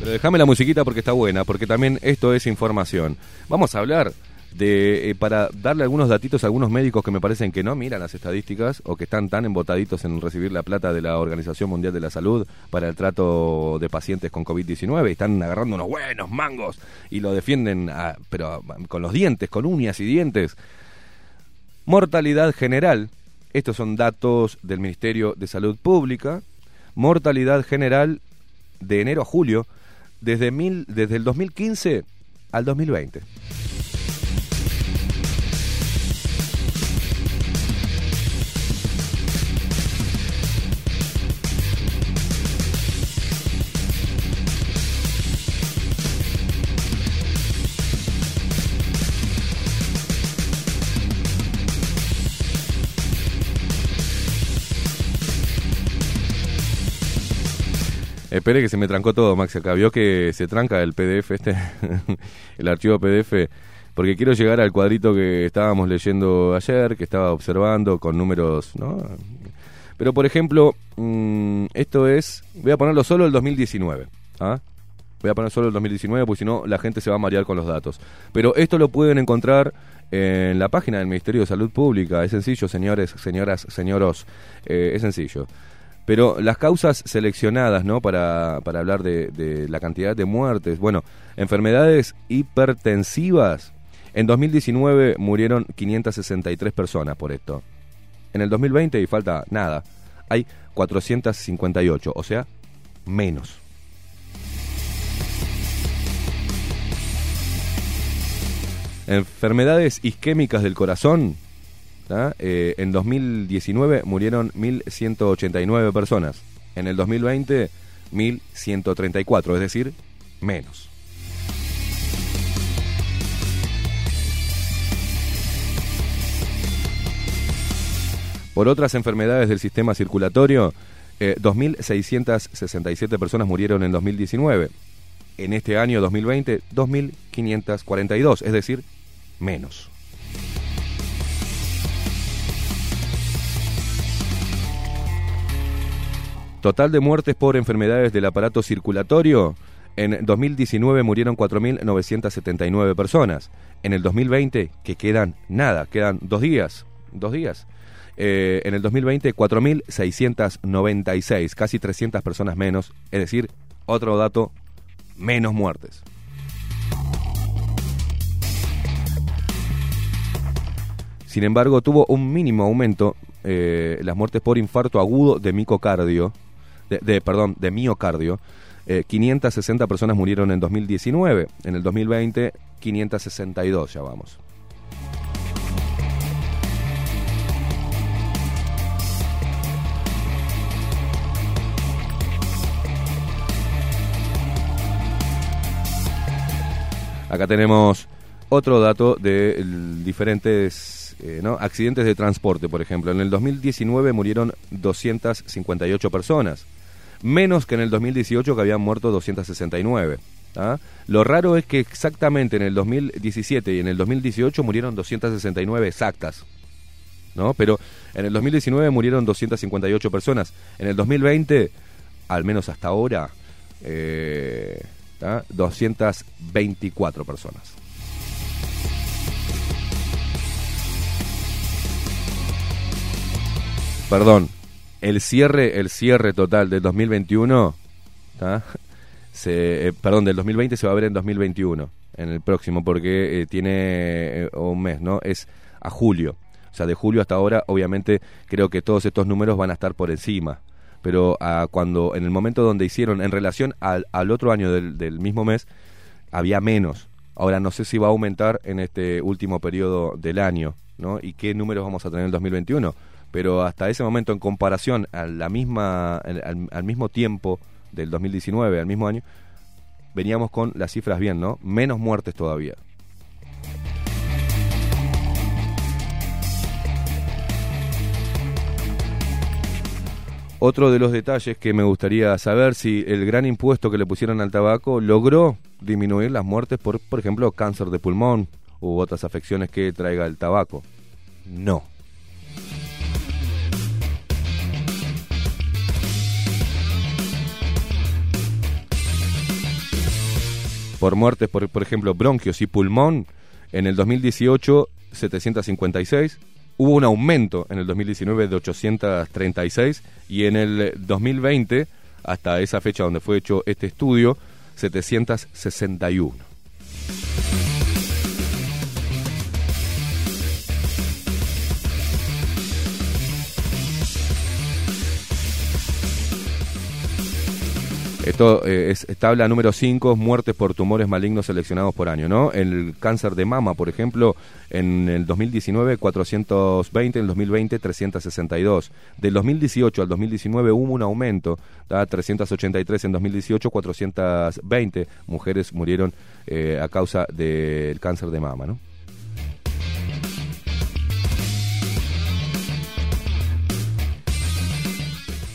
A: Pero déjame la musiquita porque está buena, porque también esto es información. Vamos a hablar de, eh, para darle algunos datitos a algunos médicos que me parecen que no miran las estadísticas o que están tan embotaditos en recibir la plata de la Organización Mundial de la Salud para el trato de pacientes con COVID-19 y están agarrando unos buenos mangos y lo defienden, a- pero a- con los dientes, con uñas y dientes. Mortalidad general, estos son datos del Ministerio de Salud Pública. Mortalidad general de enero a julio, desde, mil, desde el 2015 al 2020. Espere que se me trancó todo, Max, acá. Vio que se tranca el PDF este, el archivo PDF, porque quiero llegar al cuadrito que estábamos leyendo ayer, que estaba observando con números, ¿no? Pero, por ejemplo, mm, esto es, voy a ponerlo solo el 2019, ¿ah? Voy a poner solo el 2019 porque si no la gente se va a marear con los datos. Pero esto lo pueden encontrar en la página del Ministerio de Salud Pública. Es sencillo, señores, señoras, señoros. eh, es sencillo. Pero las causas seleccionadas, ¿no? Para, para hablar de, de la cantidad de muertes. Bueno, enfermedades hipertensivas. En 2019 murieron 563 personas por esto. En el 2020, y falta nada, hay 458, o sea, menos. Enfermedades isquémicas del corazón. Eh, en 2019 murieron 1.189 personas. En el 2020, 1.134, es decir, menos. Por otras enfermedades del sistema circulatorio, eh, 2.667 personas murieron en 2019. En este año 2020, 2.542, es decir, menos. Total de muertes por enfermedades del aparato circulatorio. En 2019 murieron 4.979 personas. En el 2020, que quedan nada, quedan dos días. Dos días. Eh, en el 2020, 4.696, casi 300 personas menos. Es decir, otro dato, menos muertes. Sin embargo, tuvo un mínimo aumento eh, las muertes por infarto agudo de micocardio, de, perdón, de miocardio. Eh, 560 personas murieron en 2019. En el 2020, 562 ya vamos. Acá tenemos otro dato de diferentes eh, ¿no? accidentes de transporte, por ejemplo. En el 2019 murieron 258 personas, menos que en el 2018 que habían muerto 269. ¿ah? Lo raro es que exactamente en el 2017 y en el 2018 murieron 269 exactas. ¿no? Pero en el 2019 murieron 258 personas. En el 2020, al menos hasta ahora, eh, ¿tá? 224 personas. Perdón, el cierre, el cierre total del 2021, ¿tá? Se, eh, perdón, del 2020 se va a ver en 2021, en el próximo, porque eh, tiene eh, un mes, ¿no? Es a julio. O sea, de julio hasta ahora, obviamente, creo que todos estos números van a estar por encima. Pero ah, cuando, en el momento donde hicieron, en relación al, al otro año del, del mismo mes, había menos. Ahora no sé si va a aumentar en este último periodo del año, ¿no? Y qué números vamos a tener en el 2021. Pero hasta ese momento, en comparación a la misma, al, al- mismo tiempo del 2019, al mismo año, veníamos con las cifras bien, ¿no? Menos muertes todavía. Otro de los detalles que me gustaría saber si el gran impuesto que le pusieron al tabaco logró disminuir las muertes por, por ejemplo, cáncer de pulmón u otras afecciones que traiga el tabaco. No. Por muertes, por, por ejemplo, bronquios y pulmón, En el 2018, 756. Hubo un aumento en el 2019 de 836 y en el 2020, hasta esa fecha donde fue hecho este estudio, 761. Esto eh, es tabla número 5, muertes por tumores malignos seleccionados por año, ¿no? El cáncer de mama, por ejemplo, en el 2019 420, en el 2020 362. Del 2018 al 2019 hubo un aumento, ¿tá? 383 en 2018, 420 mujeres murieron eh, a causa del cáncer de mama, ¿no?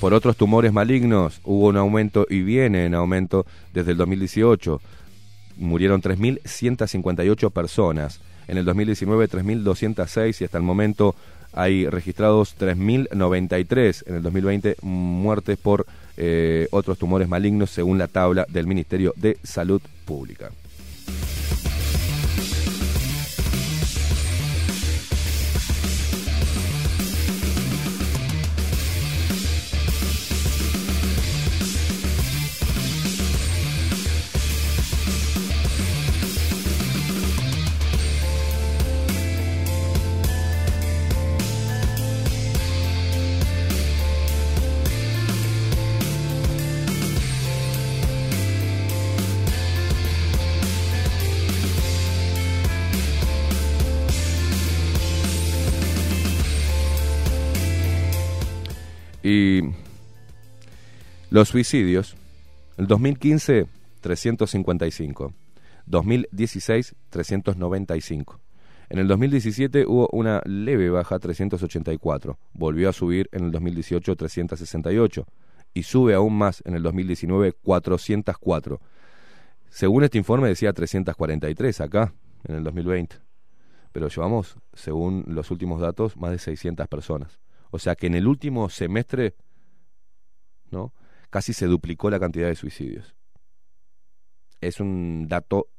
A: Por otros tumores malignos hubo un aumento y viene en aumento desde el 2018. Murieron 3.158 personas. En el 2019 3.206 y hasta el momento hay registrados 3.093. En el 2020 muertes por eh, otros tumores malignos según la tabla del Ministerio de Salud Pública. Los suicidios, el 2015 355, 2016 395. En el 2017 hubo una leve baja 384, volvió a subir en el 2018 368 y sube aún más en el 2019 404. Según este informe decía 343 acá en el 2020, pero llevamos, según los últimos datos, más de 600 personas. O sea que en el último semestre, ¿no? Casi se duplicó la cantidad de suicidios. Es un dato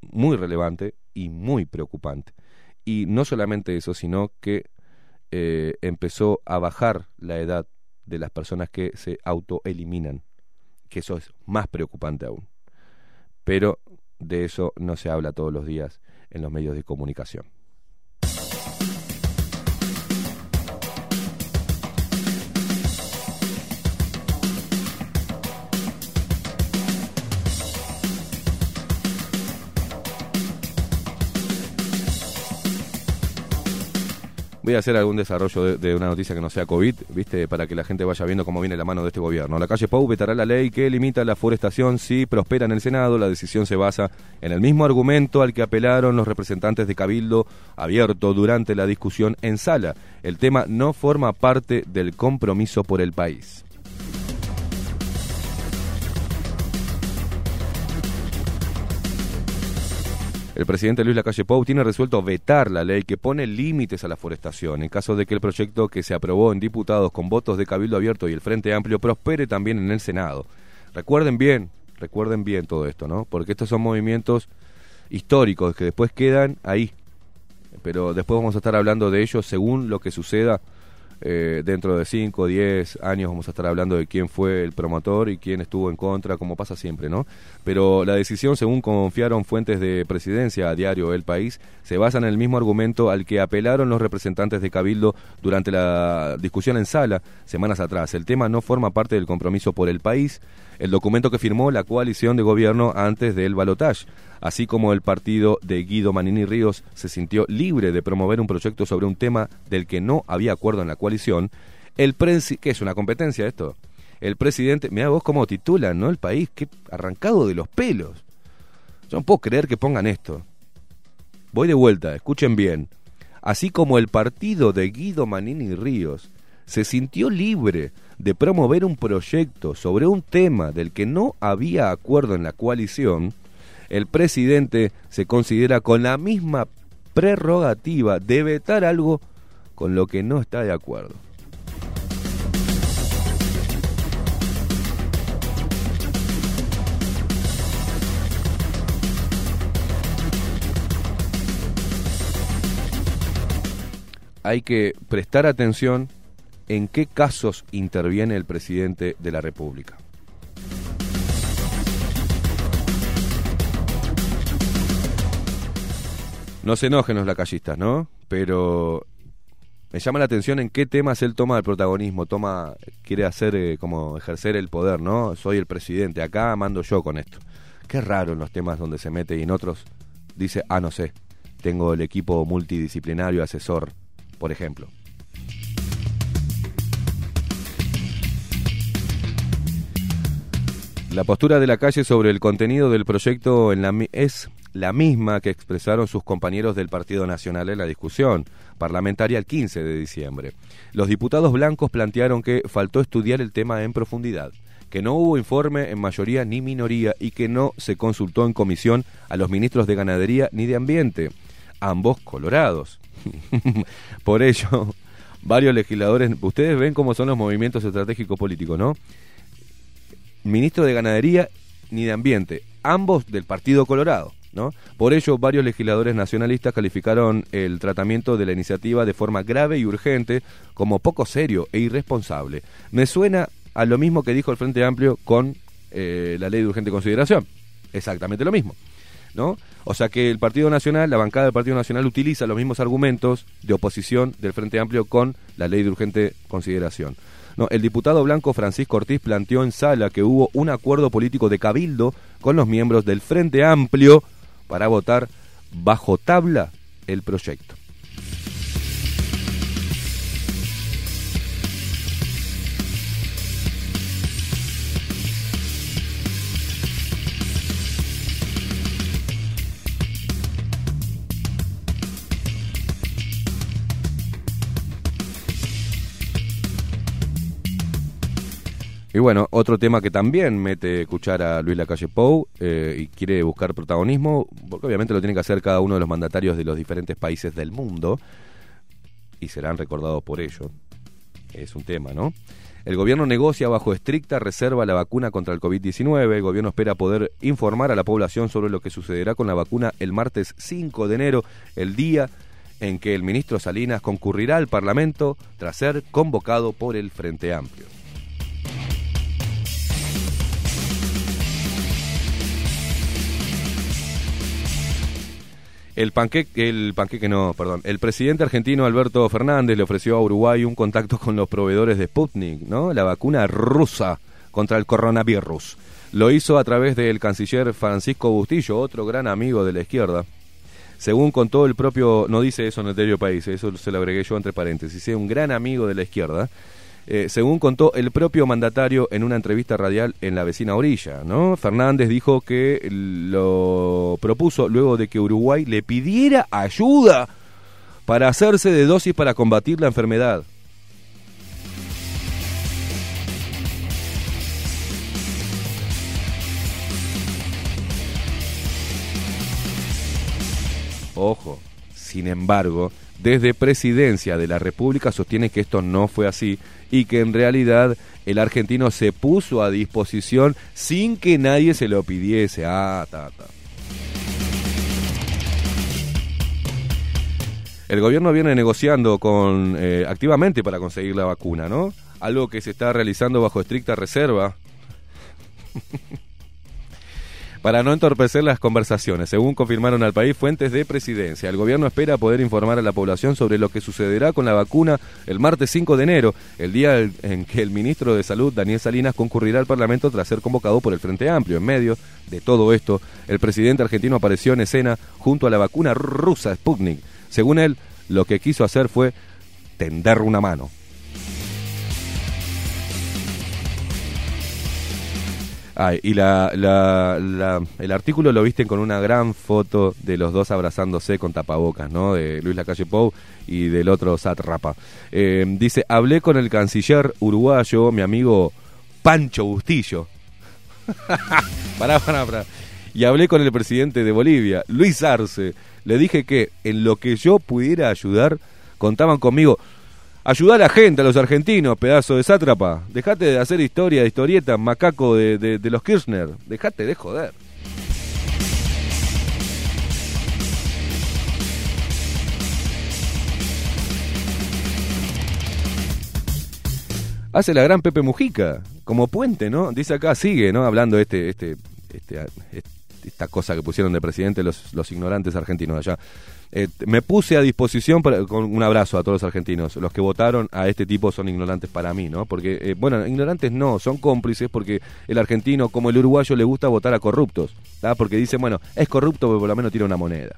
A: muy relevante y muy preocupante. Y no solamente eso, sino que eh, empezó a bajar la edad de las personas que se autoeliminan, que eso es más preocupante aún. Pero de eso no se habla todos los días en los medios de comunicación. Voy a hacer algún desarrollo de, una noticia que no sea COVID, ¿viste? Para que la gente vaya viendo cómo viene la mano de este gobierno. La calle Pau vetará la ley que limita la forestación si prospera en el Senado. La decisión se basa en el mismo argumento al que apelaron los representantes de Cabildo abierto durante la discusión en sala. El tema no forma parte del compromiso por el país. El presidente Luis Lacalle Pou tiene resuelto vetar la ley que pone límites a la forestación en caso de que el proyecto que se aprobó en diputados con votos de Cabildo Abierto y el Frente Amplio prospere también en el Senado. Recuerden bien, recuerden bien todo esto, ¿no? Porque estos son movimientos históricos que después quedan ahí. Pero después vamos a estar hablando de ellos según lo que suceda eh, dentro de 5 o 10 años vamos a estar hablando de quién fue el promotor y quién estuvo en contra, como pasa siempre, ¿no? Pero la decisión, según confiaron fuentes de presidencia a diario El País, se basa en el mismo argumento al que apelaron los representantes de Cabildo durante la discusión en sala semanas atrás. El tema no forma parte del compromiso por el país, el documento que firmó la coalición de gobierno antes del balotaje. Así como el partido de Guido Manini Ríos se sintió libre de promover un proyecto sobre un tema del que no había acuerdo en la coalición, el presi ¿qué es una competencia esto? El presidente, mira vos cómo titulan, ¿no? El país, qué arrancado de los pelos. Yo no puedo creer que pongan esto. Voy de vuelta, escuchen bien. Así como el partido de Guido Manini Ríos se sintió libre de promover un proyecto sobre un tema del que no había acuerdo en la coalición, el presidente se considera con la misma prerrogativa de vetar algo con lo que no está de acuerdo. Hay que prestar atención en qué casos interviene el presidente de la República. No se enojen los lacayistas, ¿no? Pero me llama la atención en qué temas él toma el protagonismo, toma, quiere hacer eh, como ejercer el poder, ¿no? Soy el presidente, acá mando yo con esto. Qué raro en los temas donde se mete y en otros dice, ah, no sé, tengo el equipo multidisciplinario asesor, por ejemplo. La postura de la calle sobre el contenido del proyecto es la misma que expresaron sus compañeros del Partido Nacional en la discusión parlamentaria el 15 de diciembre. Los diputados blancos plantearon que faltó estudiar el tema en profundidad, que no hubo informe en mayoría ni minoría y que no se consultó en comisión a los ministros de Ganadería ni de Ambiente, ambos colorados. Por ello, varios legisladores, ustedes ven cómo son los movimientos estratégicos políticos, ¿no? Ministro de Ganadería ni de Ambiente, ambos del Partido Colorado. ¿no? Por ello, varios legisladores nacionalistas calificaron el tratamiento de la iniciativa de forma grave y urgente como poco serio e irresponsable. Me suena a lo mismo que dijo el Frente Amplio con eh, la ley de urgente consideración. Exactamente lo mismo. ¿no? O sea que el Partido Nacional, la bancada del Partido Nacional utiliza los mismos argumentos de oposición del Frente Amplio con la ley de urgente consideración. No, el diputado blanco Francisco Ortiz planteó en sala que hubo un acuerdo político de cabildo con los miembros del Frente Amplio para votar bajo tabla el proyecto. Y bueno, otro tema que también mete escuchar a Luis Lacalle Pou eh, y quiere buscar protagonismo, porque obviamente lo tiene que hacer cada uno de los mandatarios de los diferentes países del mundo, y serán recordados por ello. Es un tema, ¿no? El gobierno negocia bajo estricta reserva la vacuna contra el COVID-19. El gobierno espera poder informar a la población sobre lo que sucederá con la vacuna el martes 5 de enero, el día en que el ministro Salinas concurrirá al Parlamento tras ser convocado por el Frente Amplio. El panqueque, el panqueque no, perdón. El presidente argentino Alberto Fernández le ofreció a Uruguay un contacto con los proveedores de Sputnik, ¿no? La vacuna rusa contra el coronavirus. Lo hizo a través del canciller Francisco Bustillo, otro gran amigo de la izquierda. Según contó el propio, no dice eso en el diario País, eso se lo agregué yo entre paréntesis, es un gran amigo de la izquierda. Eh, según contó el propio mandatario en una entrevista radial en la vecina orilla, ¿no? Fernández dijo que lo propuso luego de que Uruguay le pidiera ayuda para hacerse de dosis para combatir la enfermedad. Ojo, sin embargo, desde Presidencia de la República sostiene que esto no fue así y que en realidad el argentino se puso a disposición sin que nadie se lo pidiese. Ah, ta, ta. El gobierno viene negociando con eh, activamente para conseguir la vacuna, ¿no? Algo que se está realizando bajo estricta reserva para no entorpecer las conversaciones. Según confirmaron al país fuentes de presidencia, el gobierno espera poder informar a la población sobre lo que sucederá con la vacuna el martes 5 de enero, el día en que el ministro de Salud, Daniel Salinas, concurrirá al Parlamento tras ser convocado por el Frente Amplio. En medio de todo esto, el presidente argentino apareció en escena junto a la vacuna rusa Sputnik. Según él, lo que quiso hacer fue tender una mano. Ay, y la, la- el artículo lo visten con una gran foto de los dos abrazándose con tapabocas, ¿no? De Luis Lacalle Pou y del otro Sat Rapa. Eh, dice, hablé con el canciller uruguayo, mi amigo Pancho Bustillo. pará, pará, pará. Y hablé con el presidente de Bolivia, Luis Arce. Le dije que en lo que yo pudiera ayudar, contaban conmigo. Ayudá a la gente, a los argentinos, pedazo de sátrapa. Dejate de hacer historia, de historietas, macaco de, de, los Kirchner. Dejate de joder. Hace la gran Pepe Mujica, como puente, ¿no? Dice acá, sigue, ¿no? Hablando este, este, este esta cosa que pusieron de presidente los, los ignorantes argentinos allá. Eh, me puse a disposición con un abrazo a todos los argentinos. Los que votaron a este tipo son ignorantes para mí, ¿no? Porque, eh, bueno, ignorantes no, son cómplices porque el argentino, como el uruguayo, le gusta votar a corruptos. ¿tá? Porque dice, bueno, es corrupto, pero por lo menos tira una moneda.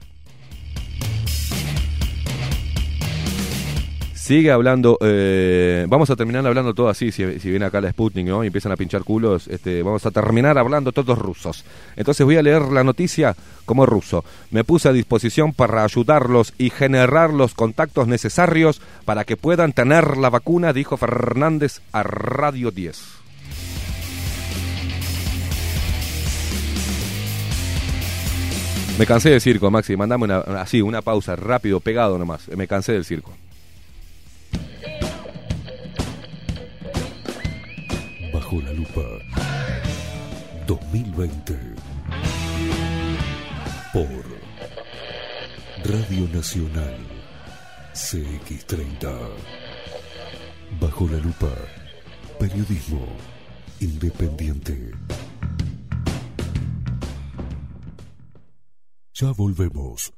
A: Sigue hablando, eh, vamos a terminar hablando todo así, si, si viene acá la Sputnik ¿no? y empiezan a pinchar culos, este, vamos a terminar hablando todos rusos. Entonces voy a leer la noticia como ruso. Me puse a disposición para ayudarlos y generar los contactos necesarios para que puedan tener la vacuna, dijo Fernández a Radio 10. Me cansé del circo, Maxi, mandame así, una pausa, rápido, pegado nomás. Me cansé del circo.
B: Bajo la lupa 2020 por Radio Nacional CX30 Bajo la lupa Periodismo Independiente. Ya volvemos.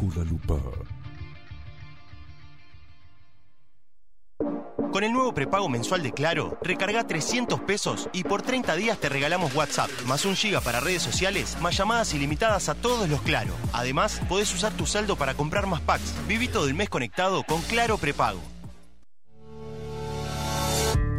B: Lupa.
E: Con el nuevo prepago mensual de Claro, recarga 300 pesos y por 30 días te regalamos WhatsApp, más un giga para redes sociales, más llamadas ilimitadas a todos los Claro. Además, podés usar tu saldo para comprar más packs. Viví todo el mes conectado con Claro Prepago.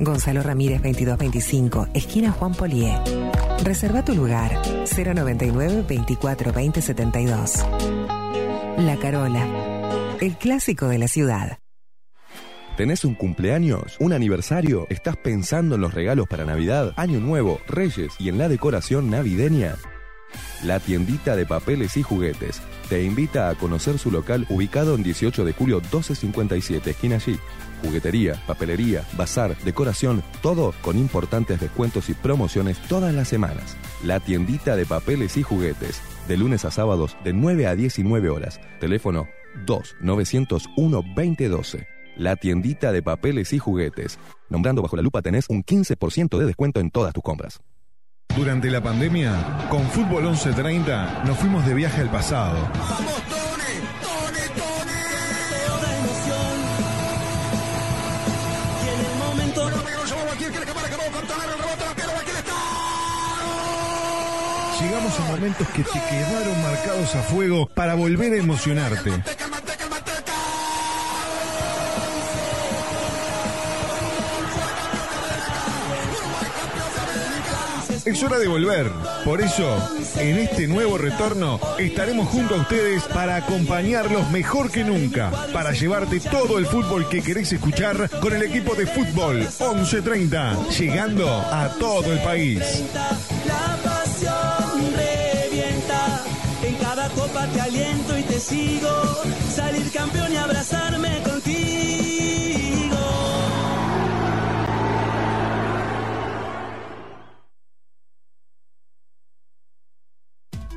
F: Gonzalo Ramírez 2225, esquina Juan Polié. Reserva tu lugar 099 24 20 72. La Carola, el clásico de la ciudad.
A: ¿Tenés un cumpleaños? ¿Un aniversario? ¿Estás pensando en los regalos para Navidad, Año Nuevo, Reyes y en la decoración navideña? La tiendita de papeles y juguetes te invita a conocer su local ubicado en 18 de julio 1257, esquina allí. Juguetería, papelería, bazar, decoración, todo con importantes descuentos y promociones todas las semanas. La tiendita de papeles y juguetes, de lunes a sábados de 9 a 19 horas. Teléfono 2-901-2012. La tiendita de papeles y juguetes. Nombrando bajo la lupa tenés un 15% de descuento en todas tus compras.
I: Durante la pandemia, con Fútbol 1130 nos fuimos de viaje al pasado. A momentos que te quedaron marcados a fuego para volver a emocionarte. Es hora de volver. Por eso, en este nuevo retorno, estaremos junto a ustedes para acompañarlos mejor que nunca, para llevarte todo el fútbol que querés escuchar con el equipo de fútbol 1130, llegando a todo el país.
J: Revienta. En cada copa te aliento y te sigo. Salir campeón y abrazarme contigo.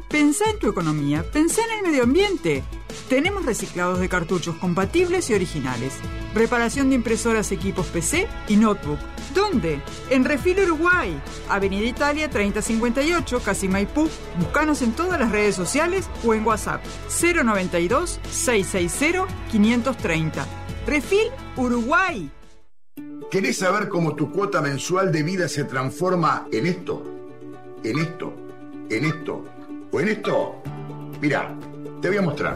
K: Pensá en tu economía, pensá en el medio ambiente. Tenemos reciclados de cartuchos compatibles y originales. Reparación de impresoras, equipos PC y notebook. ¿Dónde? En Refil Uruguay, Avenida Italia 3058, Casi Maipú. Búscanos en todas las redes sociales o en WhatsApp 092 660 530. Refil Uruguay.
L: ¿Querés saber cómo tu cuota mensual de vida se transforma en esto? ¿En esto? ¿En esto? ¿O en esto? Mira, te voy a mostrar.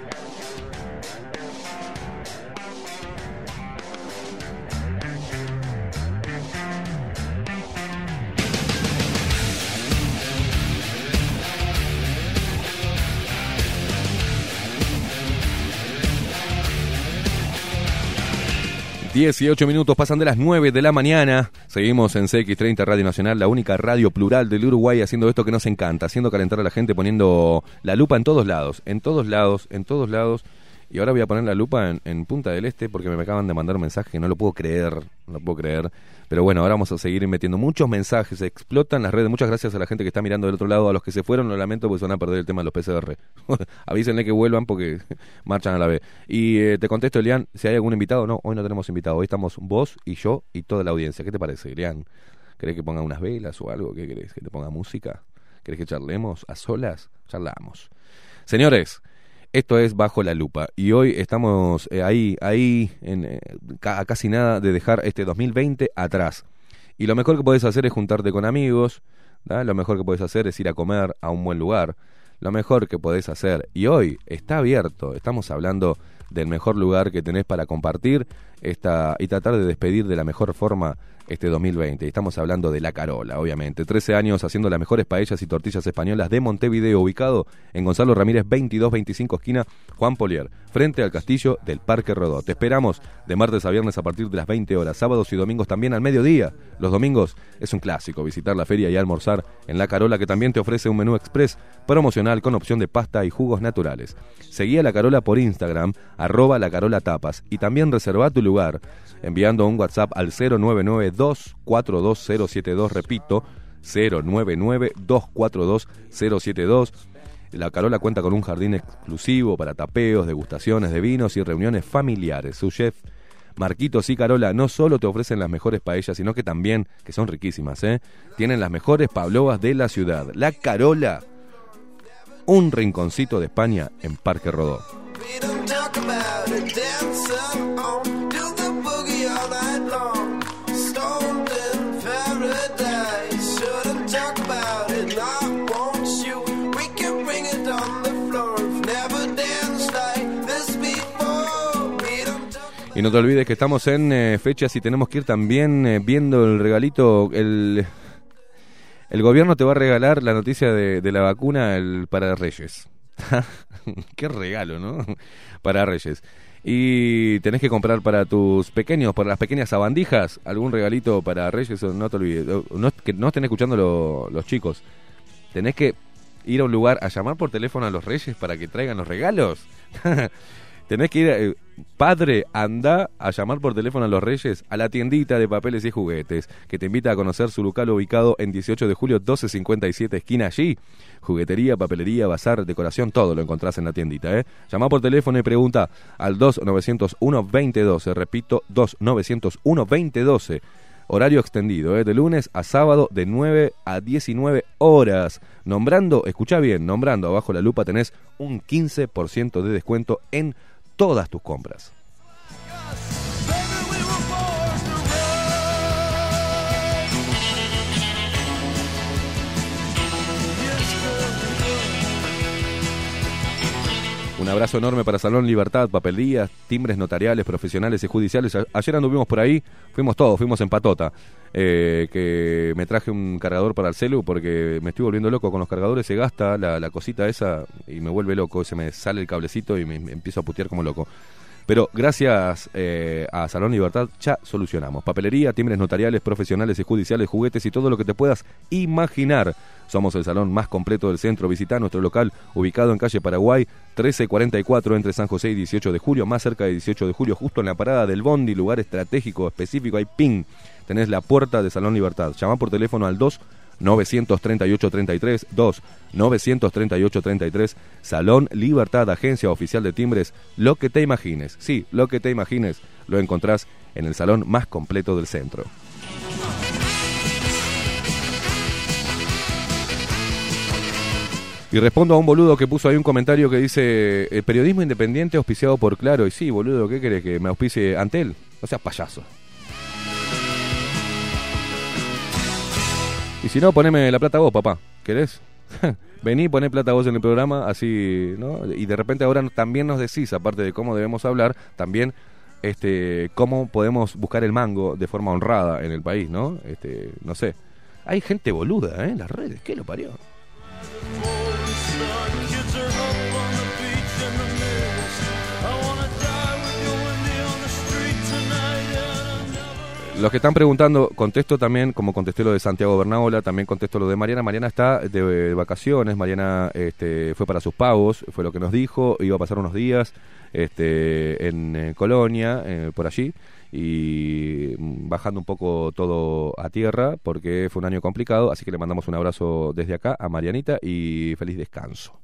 A: Dieciocho minutos pasan de las 9 de la mañana. Seguimos en CX30 Radio Nacional, la única radio plural del Uruguay, haciendo esto que nos encanta, haciendo calentar a la gente, poniendo la lupa en todos lados, en todos lados, en todos lados. Y ahora voy a poner la lupa en, en Punta del Este porque me acaban de mandar un mensaje no lo puedo creer, no lo puedo creer. Pero bueno, ahora vamos a seguir metiendo muchos mensajes, se explotan las redes. Muchas gracias a la gente que está mirando del otro lado, a los que se fueron, lo lamento porque se van a perder el tema de los PCR. Avísenle que vuelvan porque marchan a la vez. Y eh, te contesto, Elian, si hay algún invitado. No, hoy no tenemos invitado. Hoy estamos vos y yo y toda la audiencia. ¿Qué te parece, Elian? ¿Querés que ponga unas velas o algo? ¿Qué querés? ¿Que te ponga música? ¿Querés que charlemos a solas? Charlamos. Señores, esto es Bajo la Lupa y hoy estamos eh, ahí, ahí, en, eh, a casi nada de dejar este 2020 atrás. Y lo mejor que podés hacer es juntarte con amigos, ¿da? lo mejor que podés hacer es ir a comer a un buen lugar, lo mejor que podés hacer, y hoy está abierto, estamos hablando del mejor lugar que tenés para compartir y tratar de despedir de la mejor forma este 2020. Y Estamos hablando de La Carola, obviamente. 13 años haciendo las mejores paellas y tortillas españolas de Montevideo, ubicado en Gonzalo Ramírez 2225 esquina Juan Polier, frente al castillo del Parque Rodó. Te esperamos de martes a viernes a partir de las 20 horas, sábados y domingos también al mediodía. Los domingos es un clásico visitar la feria y almorzar en La Carola, que también te ofrece un menú express promocional con opción de pasta y jugos naturales. Seguí a La Carola por Instagram, arroba La Carola Tapas, y también reserva tu lugar enviando un WhatsApp al 099-242-072, repito, 099-242-072. La Carola cuenta con un jardín exclusivo para tapeos, degustaciones de vinos y reuniones familiares. Su chef Marquitos y Carola no solo te ofrecen las mejores paellas, sino que también, que son riquísimas, ¿eh? tienen las mejores pavlovas de la ciudad. La Carola, un rinconcito de España en Parque Rodó. Y no te olvides que estamos en eh, fechas y tenemos que ir también eh, viendo el regalito. El, el gobierno te va a regalar la noticia de, la vacuna el, para Reyes. Qué regalo, ¿no? para Reyes. Y tenés que comprar para tus pequeños, para las pequeñas sabandijas, algún regalito para Reyes, no te olvides. No, que no estén escuchando lo- los chicos. Tenés que ir a un lugar a llamar por teléfono a los Reyes para que traigan los regalos. Tenés que ir, eh, padre, anda a llamar por teléfono a los Reyes a la tiendita de papeles y juguetes, que te invita a conocer su local ubicado en 18 de julio 1257, esquina allí. Juguetería, papelería, bazar, decoración, todo lo encontrás en la tiendita. ¿eh? Llama por teléfono y pregunta al 2901-2012, repito, 2901-2012. Horario extendido, ¿eh? de lunes a sábado de 9 a 19 horas. Nombrando, escucha bien, nombrando abajo la lupa tenés un 15% de descuento en todas tus compras. Un abrazo enorme para Salón Libertad, papelerías, timbres notariales, profesionales y judiciales. Ayer anduvimos por ahí, fuimos todos, fuimos en patota. Eh, que me traje un cargador para el celu porque me estoy volviendo loco con los cargadores, se gasta la, cosita esa y me vuelve loco, se me sale el cablecito y me empiezo a putear como loco. Pero gracias eh, a Salón Libertad ya solucionamos. Papelería, timbres notariales, profesionales y judiciales, juguetes y todo lo que te puedas imaginar. Somos el salón más completo del centro. Visita nuestro local ubicado en calle Paraguay 1344 entre San José y 18 de julio, más cerca de 18 de julio, justo en la parada del Bondi, lugar estratégico específico. Hay ping. Tenés la puerta de Salón Libertad. Llama por teléfono al 2 938-33, 2 938-33, Salón Libertad, agencia oficial de timbres, lo que te imagines, sí, lo que te imagines, lo encontrás en el salón más completo del centro. Y respondo a un boludo que puso ahí un comentario que dice, el periodismo independiente auspiciado por Claro. Y sí, boludo, ¿qué querés que me auspicie Antel? No seas payaso. Y si no, poneme la plata vos, papá. ¿Querés? Vení, poné plata vos en el programa, así, ¿no? Y de repente ahora también nos decís, aparte de cómo debemos hablar, también este cómo podemos buscar el mango de forma honrada en el país, ¿no? Este, no sé. Hay gente boluda, ¿eh? En las redes, ¿qué lo parió? Los que están preguntando, contesto también, como contesté lo de Santiago Bernaola, también contesto lo de Mariana. Mariana está de, vacaciones, Mariana este, fue para sus pagos, fue lo que nos dijo, iba a pasar unos días este, en, eh, Colonia, eh, por allí, y mm, bajando un poco todo a tierra, porque fue un año complicado, así que le mandamos un abrazo desde acá a Marianita y feliz descanso.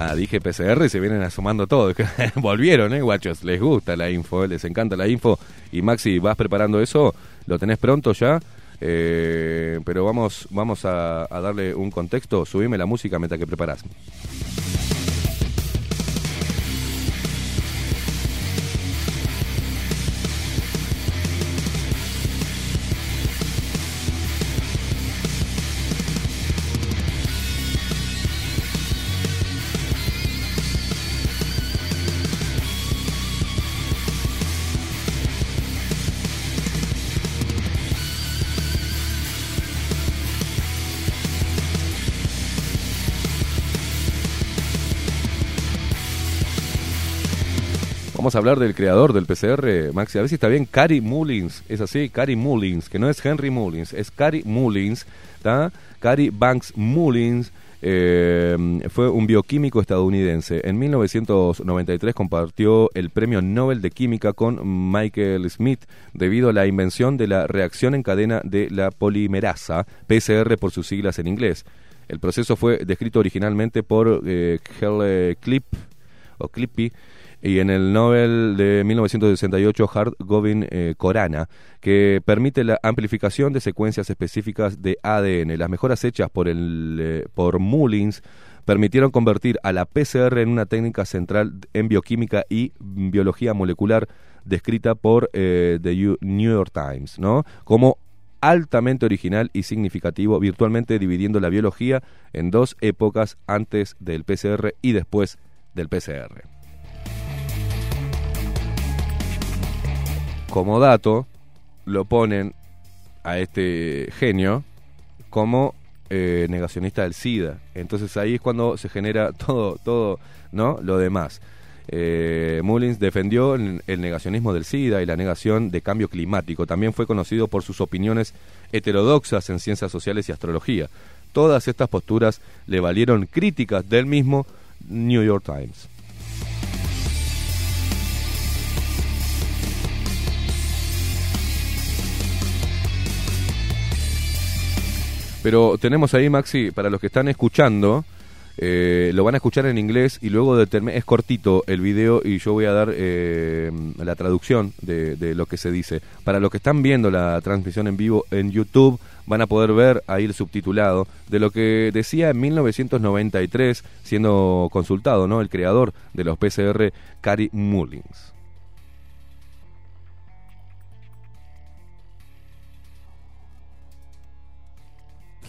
A: Ah, dije PCR y se vienen asomando todos. Volvieron, ¿eh, guachos? Les gusta la info, eh, les encanta la info. Y Maxi, ¿vas preparando eso? ¿Lo tenés pronto ya? Eh, pero vamos, vamos a, a darle un contexto. Subime la música mientras que preparás. Vamos a hablar del creador del PCR, Maxi. A ver si está bien. Cary Mullins, es así, Cary Mullins, que no es Henry Mullins, es Cary Mullins, ¿está? Cary Banks Mullins eh, fue un bioquímico estadounidense. En 1993 compartió el premio Nobel de Química con Michael Smith debido a la invención de la reacción en cadena de la polimerasa, PCR por sus siglas en inglés. El proceso fue descrito originalmente por eh, Clip o Clippy y en el Nobel de 1968 Hart Govin eh, Corana, que permite la amplificación de secuencias específicas de ADN. Las mejoras hechas por, el, eh, por Mullins permitieron convertir a la PCR en una técnica central en bioquímica y biología molecular descrita por eh, The New York Times, ¿no? Como altamente original y significativo, virtualmente dividiendo la biología en dos épocas antes del PCR y después del PCR. Como dato, lo ponen a este genio como eh, negacionista del SIDA. Entonces ahí es cuando se genera todo, todo, ¿no? Lo demás. Eh, Mullins defendió el, negacionismo del SIDA y la negación de cambio climático. También fue conocido por sus opiniones heterodoxas en ciencias sociales y astrología. Todas estas posturas le valieron críticas del mismo New York Times. Pero tenemos ahí, Maxi, para los que están escuchando, eh, lo van a escuchar en inglés y luego de es cortito el video y yo voy a dar eh, la traducción de, de lo que se dice. Para los que están viendo la transmisión en vivo en YouTube, van a poder ver ahí el subtitulado de lo que decía en 1993, siendo consultado, ¿no? El creador de los PCR, Cary Mullins.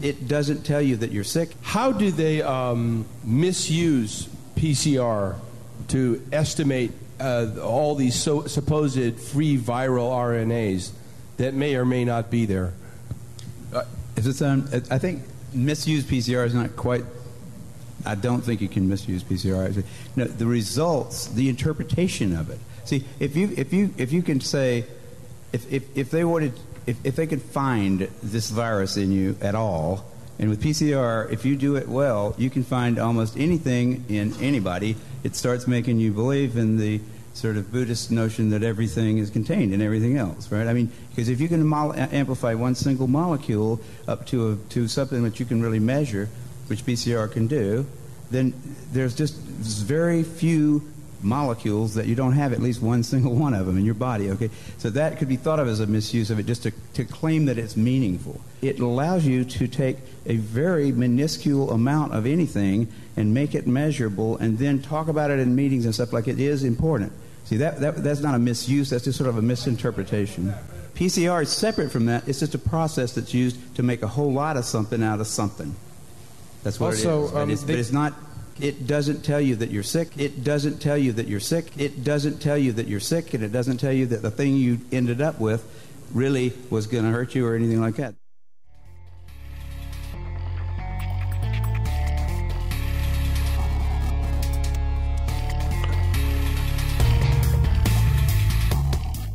M: It doesn't tell you that you're sick. How do they um, misuse PCR to estimate uh, all these so, supposed free viral RNAs that may or may not be there?
N: Uh, um, I think misuse PCR is not quite. I don't think you can misuse PCR. No, the results, the interpretation of it. See, if you if you if you can say, if if, if they wanted, if, if they could find this virus in you at all, and with PCR, if you do it well, you can find almost anything in anybody. It starts making you believe in the sort of Buddhist notion that everything is contained in everything else, right? I mean, because if you can mol- amplify one single molecule up to a, to something that you can really measure, which PCR can do, then there's just very few molecules that you don't have at least one single one of them in your body. Okay, so that could be thought of as a misuse of it, just to, to claim that it's meaningful. It allows you to take a very minuscule amount of anything and make it measurable, and then talk about it in meetings and stuff like it is important. See, that, that that's not a misuse. That's just sort of a misinterpretation. PCR is separate from that. It's just a process that's used to make a whole lot of something out of something. That's what
M: Also,
N: it is. But,
M: um,
N: it's, but it's not. It doesn't tell you that you're sick. It doesn't tell you that you're sick. It doesn't tell you that you're sick, and it doesn't tell you that the thing you ended up with really was going to hurt you or anything like that.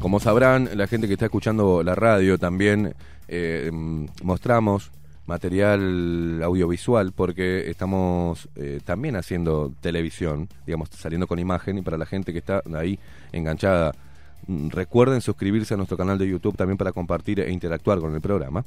A: Como sabrán, la gente que está escuchando la radio también eh, mostramos material audiovisual porque estamos eh, también haciendo televisión, digamos, saliendo con imagen y para la gente que está ahí enganchada, mm, recuerden suscribirse a nuestro canal de YouTube también para compartir e interactuar con el programa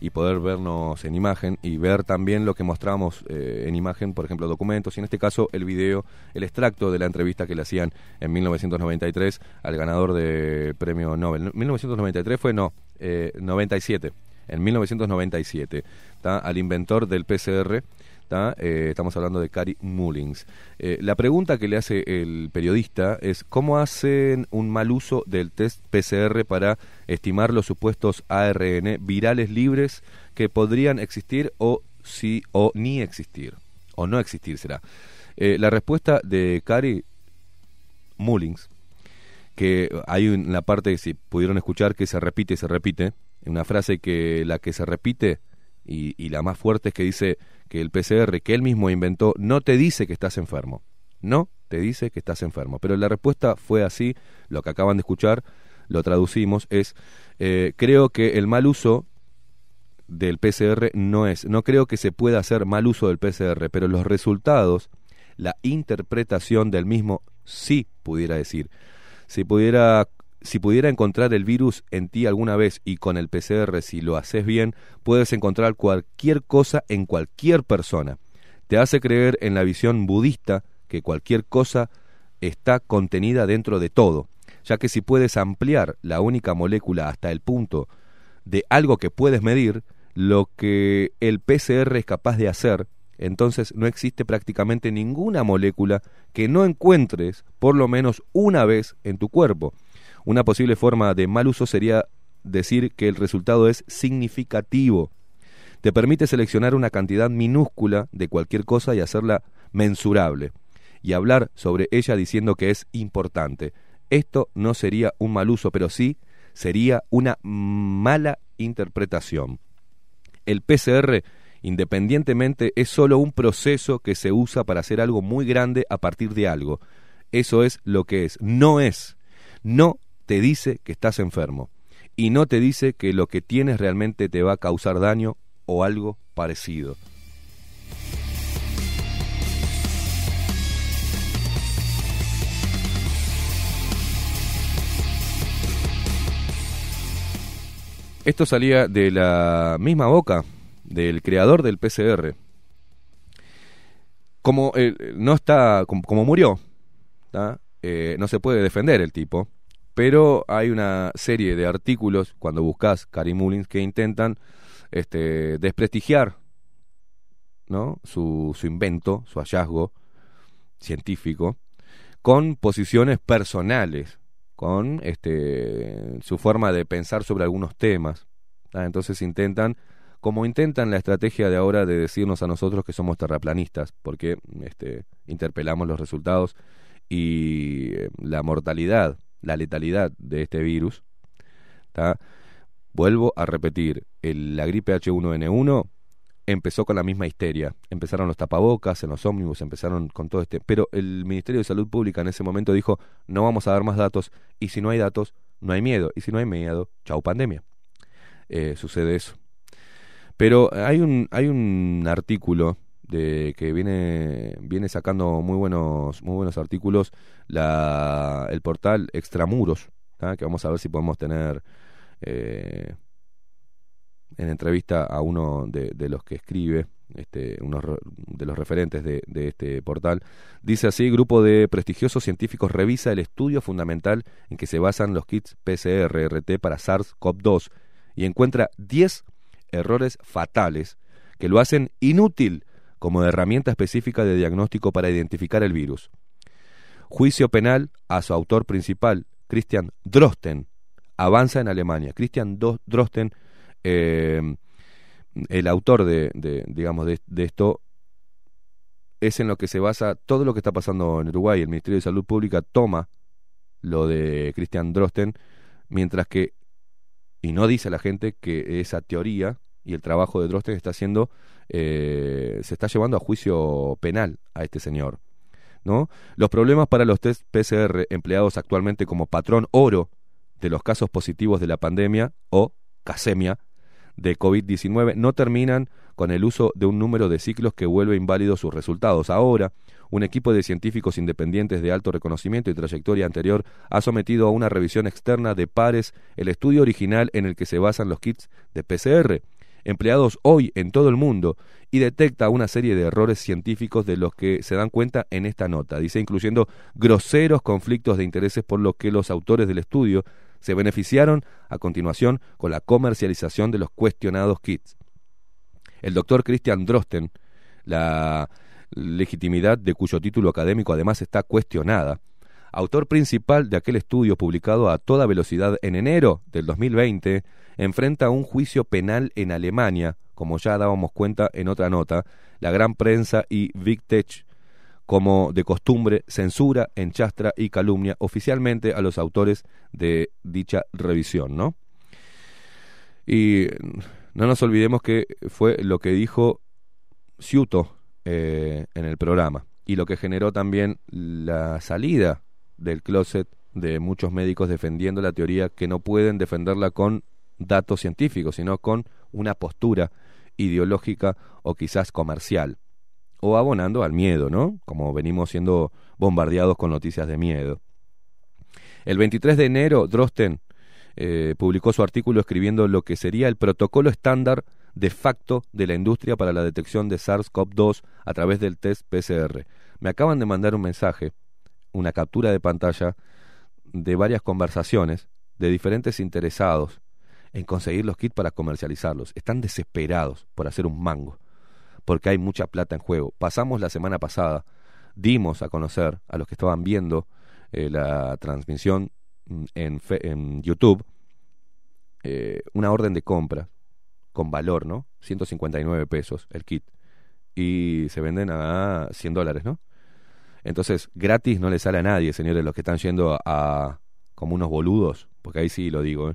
A: y poder vernos en imagen y ver también lo que mostramos eh, en imagen, por ejemplo, documentos y en este caso el video, el extracto de la entrevista que le hacían en 1993 al ganador de premio Nobel. 1993 fue no, eh, 97. En 1997, ¿tá? al inventor del PCR. Eh, estamos hablando de Cary Mullins. Eh, la pregunta que le hace el periodista es cómo hacen un mal uso del test PCR para estimar los supuestos ARN virales libres que podrían existir o sí o ni existir o no existir será. Eh, la respuesta de Cary Mullins que hay una parte, si pudieron escuchar, que se repite se repite, una frase que la que se repite y, la más fuerte es que dice que el PCR que él mismo inventó no te dice que estás enfermo, no te dice que estás enfermo. Pero la respuesta fue así, lo que acaban de escuchar, lo traducimos, es eh, creo que el mal uso del PCR no es, no creo que se pueda hacer mal uso del PCR, pero los resultados, la interpretación del mismo sí pudiera decir. Si pudiera si pudiera encontrar el virus en ti alguna vez y con el PCR, si lo haces bien, puedes encontrar cualquier cosa en cualquier persona. Te hace creer en la visión budista que cualquier cosa está contenida dentro de todo, ya que si puedes ampliar la única molécula hasta el punto de algo que puedes medir, lo que el PCR es capaz de hacer, entonces no existe prácticamente ninguna molécula que no encuentres por lo menos una vez en tu cuerpo. Una posible forma de mal uso sería decir que el resultado es significativo. Te permite seleccionar una cantidad minúscula de cualquier cosa y hacerla mensurable, y hablar sobre ella diciendo que es importante. Esto no sería un mal uso, pero sí sería una mala interpretación. El PCR, independientemente, es solo un proceso que se usa para hacer algo muy grande a partir de algo. Eso es lo que es. No es. No te dice que estás enfermo. Y no te dice que lo que tienes realmente te va a causar daño o algo parecido. Esto salía de la misma boca del creador del PCR. Como eh, no está, como, murió. Eh, no se puede defender el tipo, pero hay una serie de artículos cuando buscas Karim Mullins que intentan este, desprestigiar ¿no? su, invento, su hallazgo científico, con posiciones personales, con este, su forma de pensar sobre algunos temas. Entonces intentan, como intentan la estrategia de ahora de decirnos a nosotros que somos terraplanistas, porque este, interpelamos los resultados y eh, la mortalidad, la letalidad de este virus. Vuelvo a repetir, el- la gripe H1N1 empezó con la misma histeria. Empezaron los tapabocas en los ómnibus, empezaron con todo este... Pero el Ministerio de Salud Pública en ese momento dijo, no vamos a dar más datos, y si no hay datos, no hay miedo, y si no hay miedo, chau pandemia. Eh, sucede eso. Pero hay un, hay un artículo de que viene, viene sacando muy buenos, muy buenos artículos la, el portal Extramuros, que vamos a ver si podemos tener eh, en entrevista a uno de, los que escribe, este, uno re- de los referentes de, de este portal. Dice así, grupo de prestigiosos científicos revisa el estudio fundamental en que se basan los kits PCR-RT para SARS-CoV-2 y encuentra 10 errores fatales que lo hacen inútil como herramienta específica de diagnóstico para identificar el virus. Juicio penal a su autor principal, Christian Drosten, avanza en Alemania. Christian Drosten, eh, el autor de, de, digamos, de, de esto, es en lo que se basa todo lo que está pasando en Uruguay. El Ministerio de Salud Pública toma lo de Christian Drosten, mientras que, y no dice a la gente que esa teoría y el trabajo de Drosten está haciendo, eh, se está llevando a juicio penal a este señor. ¿no? Los problemas para los test PCR empleados actualmente como patrón oro de los casos positivos de la pandemia o casemia de COVID-19 no terminan con el uso de un número de ciclos que vuelve inválidos sus resultados. Ahora, un equipo de científicos independientes de alto reconocimiento y trayectoria anterior ha sometido a una revisión externa de pares el estudio original en el que se basan los kits de PCR empleados hoy en todo el mundo y detecta una serie de errores científicos de los que se dan cuenta en esta nota. Dice incluyendo groseros conflictos de intereses por los que los autores del estudio se beneficiaron a continuación con la comercialización de los cuestionados kits. El doctor Christian Drosten, la legitimidad de cuyo título académico además está cuestionada, autor principal de aquel estudio publicado a toda velocidad en enero del 2020, enfrenta un juicio penal en Alemania, como ya dábamos cuenta en otra nota, la gran prensa y Big Tech, como de costumbre, censura, enchastra y calumnia oficialmente a los autores de dicha revisión, ¿no? Y no nos olvidemos que fue lo que dijo Ciuto eh, en el programa y lo que generó también la salida del closet de muchos médicos defendiendo la teoría que no pueden defenderla con datos científicos, sino con una postura ideológica o quizás comercial, o abonando al miedo, ¿no? Como venimos siendo bombardeados con noticias de miedo. El 23 de enero, Drosten eh, publicó su artículo escribiendo lo que sería el protocolo estándar de facto de la industria para la detección de SARS-CoV-2 a través del test PCR. Me acaban de mandar un mensaje, una captura de pantalla de varias conversaciones de diferentes interesados en conseguir los kits para comercializarlos. Están desesperados por hacer un mango, porque hay mucha plata en juego. Pasamos la semana pasada, dimos a conocer a los que estaban viendo eh, la transmisión mm, en, en YouTube eh, una orden de compra con valor, ¿no? 159 pesos el kit. Y se venden a 100 dólares, ¿no? Entonces, gratis no le sale a nadie, señores, los que están yendo a, como unos boludos, porque ahí sí lo digo, ¿eh?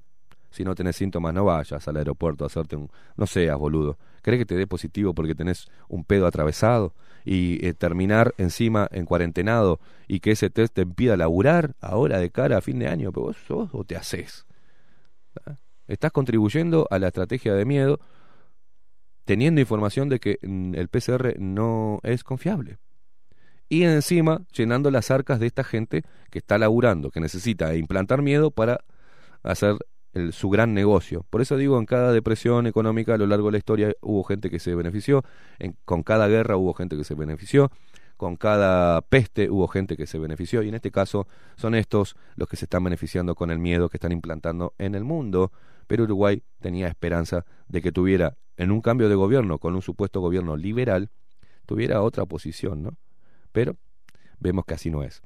A: Si no tenés síntomas, no vayas al aeropuerto a hacerte un... No seas boludo. ¿Crees que te dé positivo porque tenés un pedo atravesado? Y eh, terminar encima en cuarentenado y que ese test te impida laburar ahora de cara a fin de año, pero vos sos o te haces. ¿Ah? Estás contribuyendo a la estrategia de miedo teniendo información de que mm, el PCR no es confiable. Y encima llenando las arcas de esta gente que está laburando, que necesita implantar miedo para hacer el- su gran negocio. Por eso digo, en cada depresión económica a lo largo de la historia hubo gente que se benefició, en- con cada guerra hubo gente que se benefició, con cada peste hubo gente que se benefició, y en este caso son estos los que se están beneficiando con el miedo que están implantando en el mundo. Pero Uruguay tenía esperanza de que tuviera, en un cambio de gobierno, con un supuesto gobierno liberal, tuviera otra posición, ¿no? Pero vemos que así no es.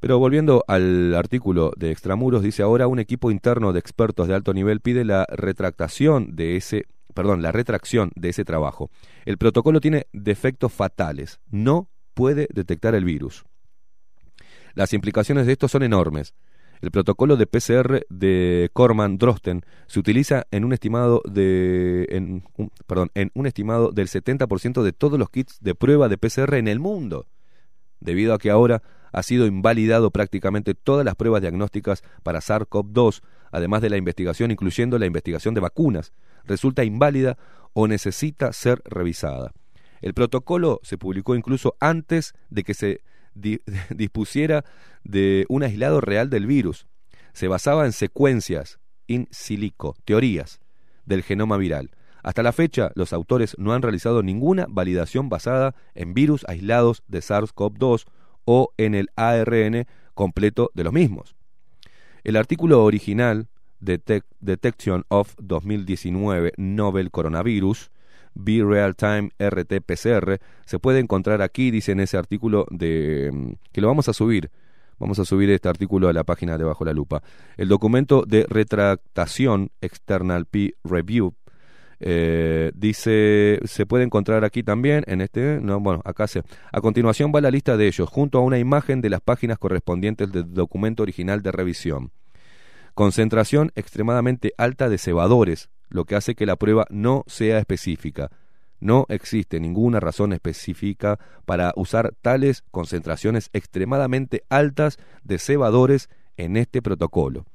A: Pero volviendo al artículo de Extramuros, dice ahora un equipo interno de expertos de alto nivel pide la retractación de ese, perdón, la retracción de ese trabajo. El protocolo tiene defectos fatales, no puede detectar el virus. Las implicaciones de esto son enormes. El protocolo de PCR de Corman Drosten se utiliza en un estimado de en perdón, en un estimado del 70% de todos los kits de prueba de PCR en el mundo debido a que ahora ha sido invalidado prácticamente todas las pruebas diagnósticas para SARS-CoV-2, además de la investigación, incluyendo la investigación de vacunas, resulta inválida o necesita ser revisada. El protocolo se publicó incluso antes de que se di- dispusiera de un aislado real del virus. Se basaba en secuencias in silico, teorías del genoma viral. Hasta la fecha, los autores no han realizado ninguna validación basada en virus aislados de SARS-CoV-2 o en el ARN completo de los mismos. El artículo original Detec- Detection of 2019 Novel Coronavirus Be Real Time RT-PCR se puede encontrar aquí, dice en ese artículo de que lo vamos a subir. Vamos a subir este artículo a la página de Bajo la Lupa. El documento de retractación External P Review eh, dice, se puede encontrar aquí también, en este, no, bueno, acá se. A continuación va la lista de ellos, junto a una imagen de las páginas correspondientes del documento original de revisión. Concentración extremadamente alta de cebadores, lo que hace que la prueba no sea específica. No existe ninguna razón específica para usar tales concentraciones extremadamente altas de cebadores en este protocolo.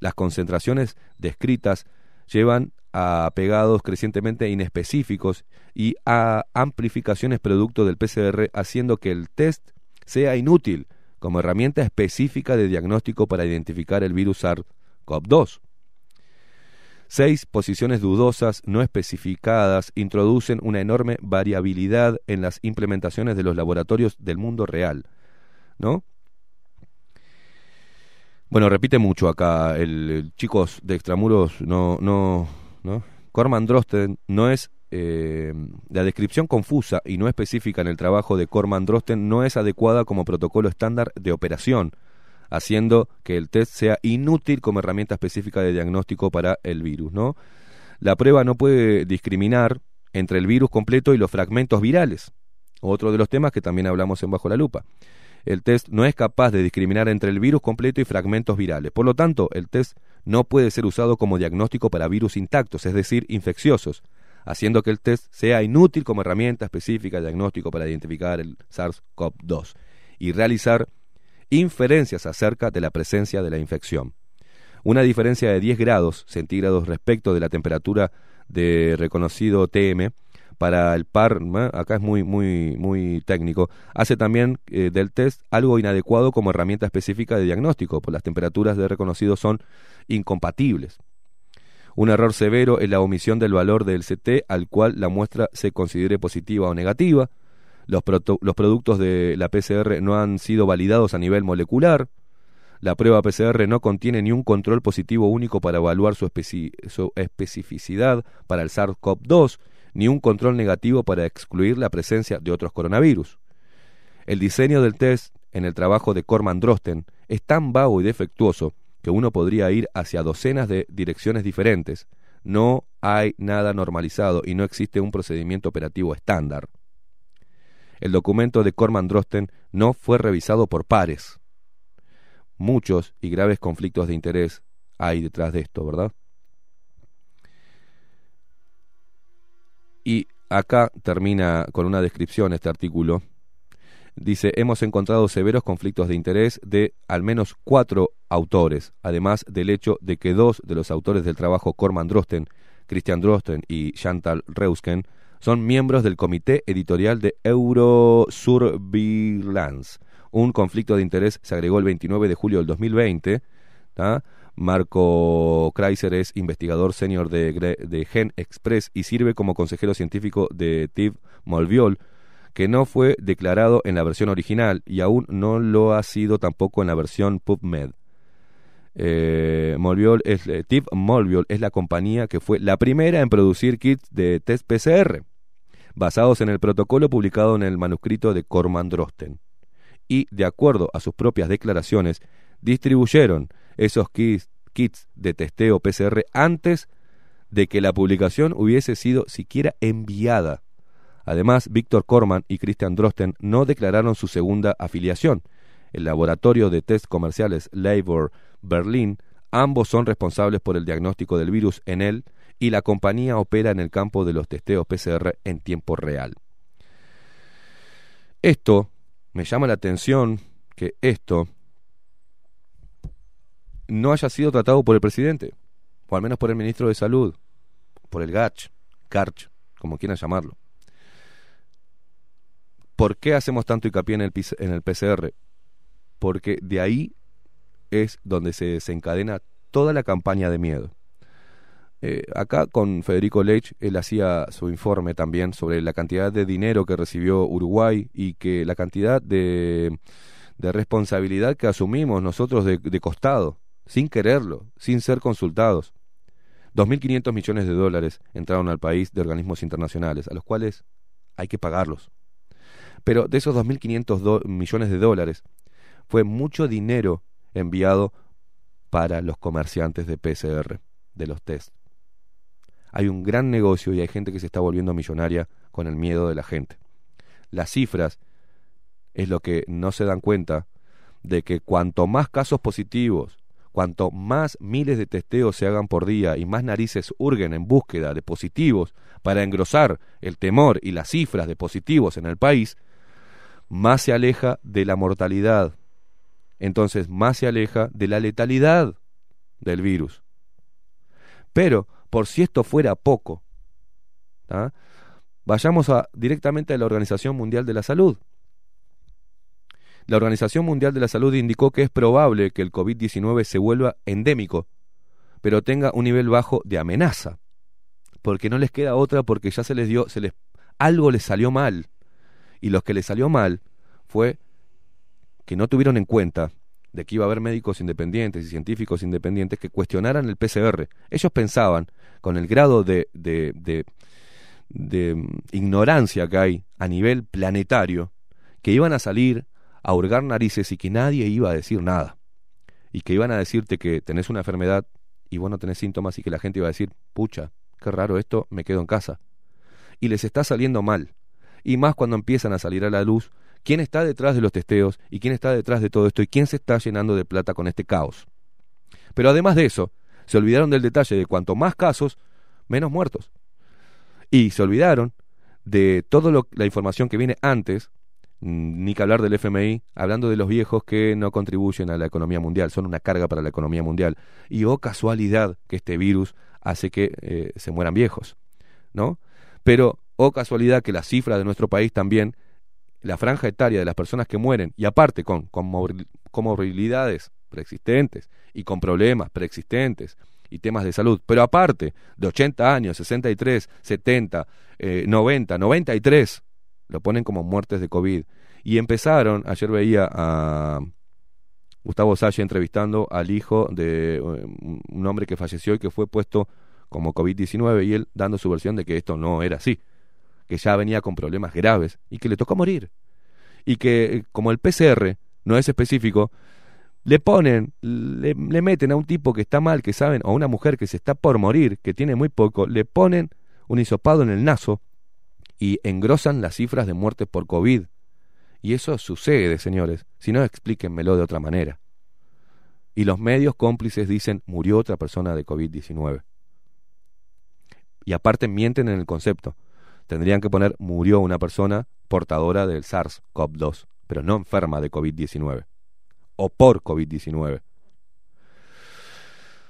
A: Las concentraciones descritas llevan a pegados crecientemente inespecíficos y a amplificaciones producto del PCR, haciendo que el test sea inútil como herramienta específica de diagnóstico para identificar el virus SARS-CoV-2. Seis posiciones dudosas no especificadas introducen una enorme variabilidad en las implementaciones de los laboratorios del mundo real, ¿no? Bueno, repite mucho acá el, chicos de extramuros no no no Corman Drosten no es eh, la descripción confusa y no específica en el trabajo de Corman Drosten no es adecuada como protocolo estándar de operación, haciendo que el test sea inútil como herramienta específica de diagnóstico para el virus, ¿no? La prueba no puede discriminar entre el virus completo y los fragmentos virales, otro de los temas que también hablamos en Bajo la Lupa. El test no es capaz de discriminar entre el virus completo y fragmentos virales. Por lo tanto, el test no puede ser usado como diagnóstico para virus intactos, es decir, infecciosos, haciendo que el test sea inútil como herramienta específica de diagnóstico para identificar el SARS-CoV-2 y realizar inferencias acerca de la presencia de la infección. Una diferencia de 10 grados centígrados respecto de la temperatura de reconocido TM para el par, acá es muy muy muy técnico, hace también eh, del test algo inadecuado como herramienta específica de diagnóstico, pues las temperaturas de reconocido son incompatibles. Un error severo es la omisión del valor del CT al cual la muestra se considere positiva o negativa. Los, productos de la PCR no han sido validados a nivel molecular. La prueba PCR no contiene ni un control positivo único para evaluar su, su especificidad para el SARS-CoV-2, ni un control negativo para excluir la presencia de otros coronavirus. El diseño del test en el trabajo de Corman Drosten es tan vago y defectuoso que uno podría ir hacia docenas de direcciones diferentes. No hay nada normalizado y no existe un procedimiento operativo estándar. El documento de Corman Drosten no fue revisado por pares. Muchos y graves conflictos de interés hay detrás de esto, ¿verdad? Y acá termina con una descripción este artículo. Dice, hemos encontrado severos conflictos de interés de al menos cuatro autores, además del hecho de que dos de los autores del trabajo Corman Drosten, Christian Drosten y Chantal Reusken, son miembros del comité editorial de Eurosurveillance. Un conflicto de interés se agregó el 29 de julio del 2020. ¿tá? Marco Kreiser es investigador senior de, Gen Express y sirve como consejero científico de TIV Molviol, que no fue declarado en la versión original y aún no lo ha sido tampoco en la versión PubMed. Eh, Molviol es, eh, es la compañía que fue la primera en producir kits de test PCR, basados en el protocolo publicado en el manuscrito de Corman Drosten. Y, de acuerdo a sus propias declaraciones, distribuyeron esos kits, kits de testeo PCR antes de que la publicación hubiese sido siquiera enviada. Además, Víctor Corman y Christian Drosten no declararon su segunda afiliación. El laboratorio de test comerciales Labor Berlin, ambos son responsables por el diagnóstico del virus en él y la compañía opera en el campo de los testeos PCR en tiempo real. Esto me llama la atención que esto no haya sido tratado por el presidente, o al menos por el ministro de Salud, por el GACH, GARCH, como quieran llamarlo. ¿Por qué hacemos tanto hincapié en el, en el PCR? Porque de ahí es donde se desencadena toda la campaña de miedo. Eh, acá con Federico Lech, él hacía su informe también sobre la cantidad de dinero que recibió Uruguay y que la cantidad de, de responsabilidad que asumimos nosotros de costado, sin quererlo, sin ser consultados. 2.500 millones de dólares entraron al país de organismos internacionales, a los cuales hay que pagarlos. Pero de esos 2.500 do- millones de dólares, fue mucho dinero enviado para los comerciantes de PCR, de los test. Hay un gran negocio y hay gente que se está volviendo millonaria con el miedo de la gente. Las cifras es lo que no se dan cuenta de que cuanto más casos positivos, cuanto más miles de testeos se hagan por día y más narices hurguen en búsqueda de positivos para engrosar el temor y las cifras de positivos en el país, más se aleja de la mortalidad. Entonces más se aleja de la letalidad del virus. Pero, por si esto fuera poco, ¿tá? vayamos directamente a la Organización Mundial de la Salud. La Organización Mundial de la Salud indicó que es probable que el COVID-19 se vuelva endémico, pero tenga un nivel bajo de amenaza, porque no les queda otra porque ya se les dio, se les algo les salió mal. Y lo que les salió mal fue que no tuvieron en cuenta de que iba a haber médicos independientes y científicos independientes que cuestionaran el PCR. Ellos pensaban, con el grado de, de, de, de mm, ignorancia que hay a nivel planetario, que iban a salir a hurgar narices y que nadie iba a decir nada. Y que iban a decirte que tenés una enfermedad y vos no tenés síntomas y que la gente iba a decir, pucha, qué raro esto, me quedo en casa. Y les está saliendo mal. Y más cuando empiezan a salir a la luz quién está detrás de los testeos y quién está detrás de todo esto y quién se está llenando de plata con este caos. Pero además de eso, se olvidaron del detalle de cuanto más casos, menos muertos. Y se olvidaron de toda la información que viene antes, ni que hablar del FMI, hablando de los viejos que no contribuyen a la economía mundial, son una carga para la economía mundial. Y oh casualidad que este virus hace que eh, se mueran viejos, ¿no? Pero oh casualidad que las cifras de nuestro país también la franja etaria de las personas que mueren, y aparte con, con mor- comorbilidades preexistentes y con problemas preexistentes y temas de salud, pero aparte de 80 años, 63, 70, eh, 90, 93, lo ponen como muertes de COVID. Y empezaron, ayer veía a Gustavo Salle entrevistando al hijo de eh, un hombre que falleció y que fue puesto como COVID-19 y él dando su versión de que esto no era así que ya venía con problemas graves y que le tocó morir. Y que eh, como el PCR no es específico, le ponen, le, le meten a un tipo que está mal, que saben, o a una mujer que se está por morir, que tiene muy poco, le ponen un hisopado en el naso y engrosan las cifras de muertes por COVID. Y eso sucede, señores. Si no, explíquenmelo de otra manera. Y los medios cómplices dicen, murió otra persona de COVID-19. Y aparte mienten en el concepto. Tendrían que poner, murió una persona portadora del SARS-CoV-2, pero no enferma de COVID-19. O por COVID-19.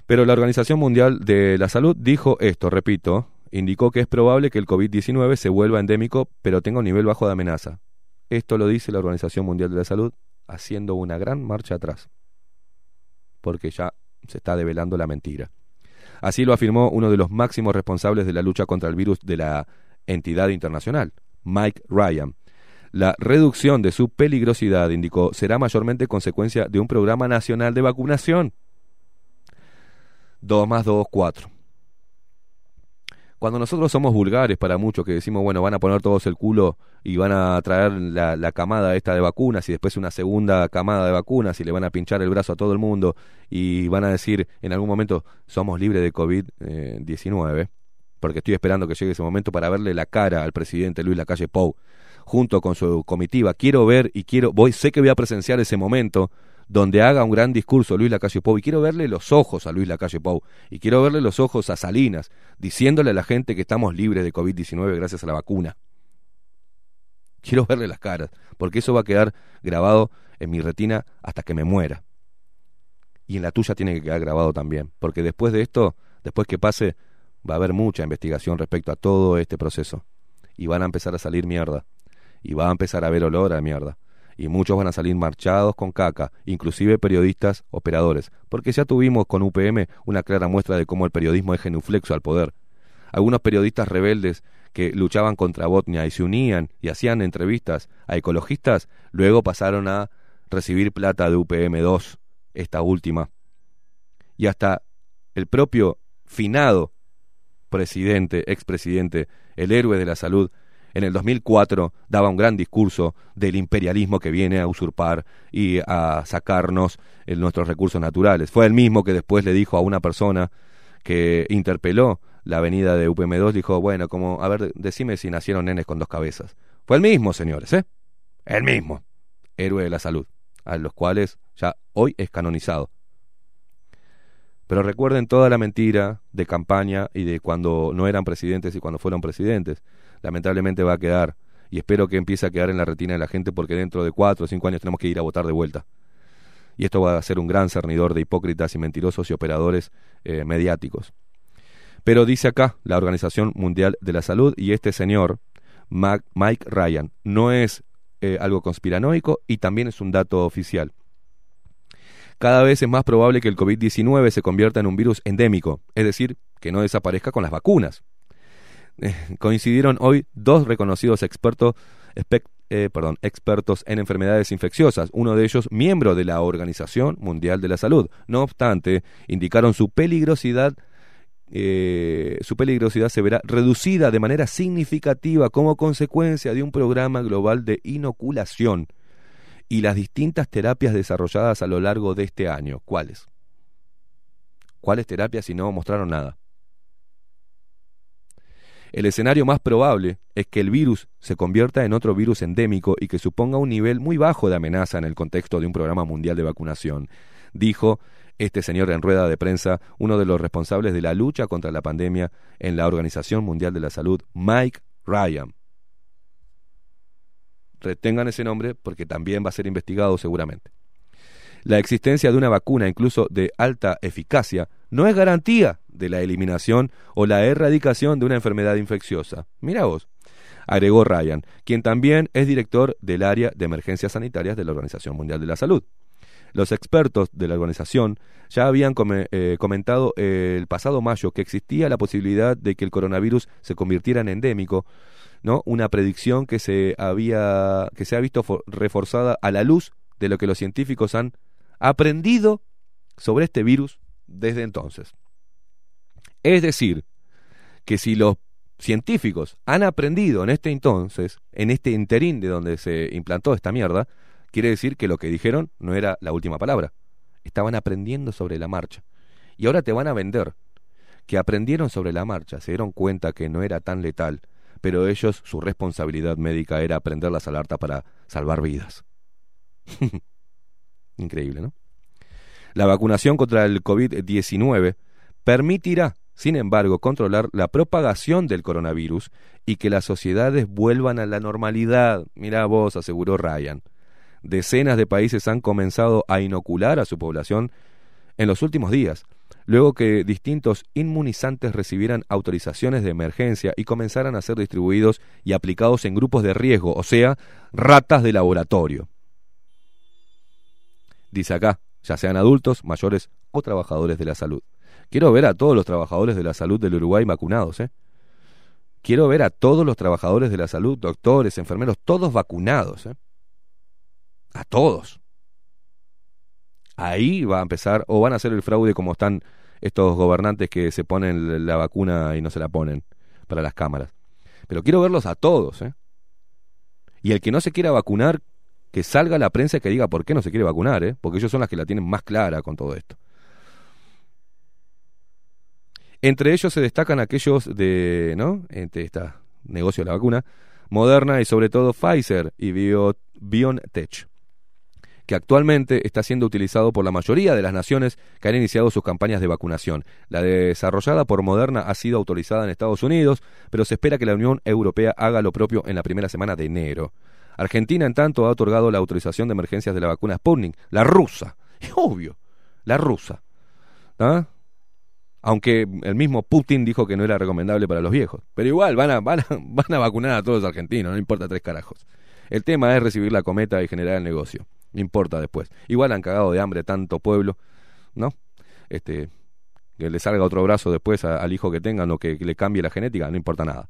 A: Pero la Organización Mundial de la Salud dijo esto, repito, indicó que es probable que el COVID-19 se vuelva endémico, pero tenga un nivel bajo de amenaza. Esto lo dice la Organización Mundial de la Salud, haciendo una gran marcha atrás, porque ya se está develando la mentira. Así lo afirmó uno de los máximos responsables de la lucha contra el virus de la entidad internacional, Mike Ryan. La reducción de su peligrosidad, indicó, será mayormente consecuencia de un programa nacional de vacunación. 2 más 2, 4. Cuando nosotros somos vulgares para muchos que decimos, bueno, van a poner todos el culo y van a traer la, camada esta de vacunas y después una segunda camada de vacunas y le van a pinchar el brazo a todo el mundo y van a decir en algún momento somos libres de COVID-19, porque estoy esperando que llegue ese momento para verle la cara al presidente Luis Lacalle Pou junto con su comitiva. Quiero ver y quiero, voy, sé que voy a presenciar ese momento donde haga un gran discurso Luis Lacalle Pou y quiero verle los ojos a Luis Lacalle Pou y quiero verle los ojos a Salinas diciéndole a la gente que estamos libres de COVID-19 gracias a la vacuna. Quiero verle las caras, porque eso va a quedar grabado en mi retina hasta que me muera. Y en la tuya tiene que quedar grabado también, porque después de esto, después que pase, va a haber mucha investigación respecto a todo este proceso. Y van a empezar a salir mierda. Y va a empezar a haber olor a mierda y muchos van a salir marchados con caca, inclusive periodistas operadores, porque ya tuvimos con UPM una clara muestra de cómo el periodismo es genuflexo al poder. Algunos periodistas rebeldes que luchaban contra Botnia y se unían y hacían entrevistas a ecologistas, luego pasaron a recibir plata de UPM2, esta última. Y hasta el propio finado presidente, expresidente, el héroe de la salud, en el 2004 daba un gran discurso del imperialismo que viene a usurpar y a sacarnos en nuestros recursos naturales. Fue el mismo que después le dijo a una persona que interpeló la avenida de UPM2, dijo, bueno, como, a ver, decime si nacieron nenes con dos cabezas. Fue el mismo, señores, ¿eh? El mismo. Héroe de la salud, a los cuales ya hoy es canonizado. Pero recuerden toda la mentira de campaña y de cuando no eran presidentes y cuando fueron presidentes lamentablemente va a quedar. Y espero que empiece a quedar en la retina de la gente porque dentro de cuatro o cinco años tenemos que ir a votar de vuelta. Y esto va a ser un gran cernidor de hipócritas y mentirosos y operadores eh, mediáticos. Pero dice acá la Organización Mundial de la Salud y este señor, Mike Ryan, no es eh, algo conspiranoico y también es un dato oficial. Cada vez es más probable que el COVID-19 se convierta en un virus endémico, es decir, que no desaparezca con las vacunas. coincidieron hoy dos reconocidos expertos, eh, expertos en enfermedades infecciosas, uno de ellos miembro de la Organización Mundial de la Salud. No obstante, indicaron su peligrosidad eh, su peligrosidad se verá reducida de manera significativa como consecuencia de un programa global de inoculación y las distintas terapias desarrolladas a lo largo de este año. ¿Cuáles? ¿Cuáles terapias si no mostraron nada? El escenario más probable es que el virus se convierta en otro virus endémico y que suponga un nivel muy bajo de amenaza en el contexto de un programa mundial de vacunación, dijo este señor en rueda de prensa, uno de los responsables de la lucha contra la pandemia en la Organización Mundial de la Salud, Mike Ryan. Retengan ese nombre porque también va a ser investigado seguramente. La existencia de una vacuna, incluso de alta eficacia, no es garantía de la eliminación o la erradicación de una enfermedad infecciosa. Mira vos, agregó Ryan, quien también es director del área de emergencias sanitarias de la Organización Mundial de la Salud. Los expertos de la organización ya habían eh, comentado el pasado mayo que existía la posibilidad de que el coronavirus se convirtiera en endémico, ¿no? Una predicción que se había que se ha visto reforzada a la luz de lo que los científicos han aprendido sobre este virus desde entonces. Es decir, que si los científicos han aprendido en este entonces, en este interín de donde se implantó esta mierda, quiere decir que lo que dijeron no era la última palabra. estaban aprendiendo sobre la marcha. Y ahora te van a vender que aprendieron sobre la marcha, se dieron cuenta que no era tan letal, pero ellos, su responsabilidad médica era aprender las alertas para salvar vidas. Increíble, ¿no? La vacunación contra el COVID-19 permitirá, sin embargo, controlar la propagación del coronavirus y que las sociedades vuelvan a la normalidad. Mira vos, aseguró Ryan. Decenas de países han comenzado a inocular a su población en los últimos días, luego que distintos inmunizantes recibieran autorizaciones de emergencia y comenzaran a ser distribuidos y aplicados en grupos de riesgo, o sea, ratas de laboratorio. Dice acá, ya sean adultos, mayores o trabajadores de la salud. Quiero ver a todos los trabajadores de la salud del Uruguay vacunados, ¿eh? Quiero ver a todos los trabajadores de la salud, doctores, enfermeros, todos vacunados, ¿eh? A todos. Ahí va a empezar, o van a hacer el fraude como están estos gobernantes que se ponen la vacuna y no se la ponen para las cámaras. Pero quiero verlos a todos, ¿eh? Y el que no se quiera vacunar, que salga la prensa que diga por qué no se quiere vacunar, ¿eh? porque ellos son las que la tienen más clara con todo esto. Entre ellos se destacan aquellos de, ¿no? Entre esta negocio de la vacuna, Moderna y sobre todo Pfizer y Bio, BioNTech, que actualmente está siendo utilizado por la mayoría de las naciones que han iniciado sus campañas de vacunación. La desarrollada por Moderna ha sido autorizada en Estados Unidos, pero se espera que la Unión Europea haga lo propio en la primera semana de enero. Argentina, en tanto, ha otorgado la autorización de emergencias de la vacuna Sputnik, la rusa. Es obvio, la rusa. ¿Ah? Aunque el mismo Putin dijo que no era recomendable para los viejos. Pero igual, van a, van a, van a vacunar a todos los argentinos, no importa tres carajos. El tema es recibir la cometa y generar el negocio. No importa después. Igual han cagado de hambre tanto pueblo, ¿no? Este, que le salga otro brazo después al hijo que tengan o que, le cambie la genética, no importa nada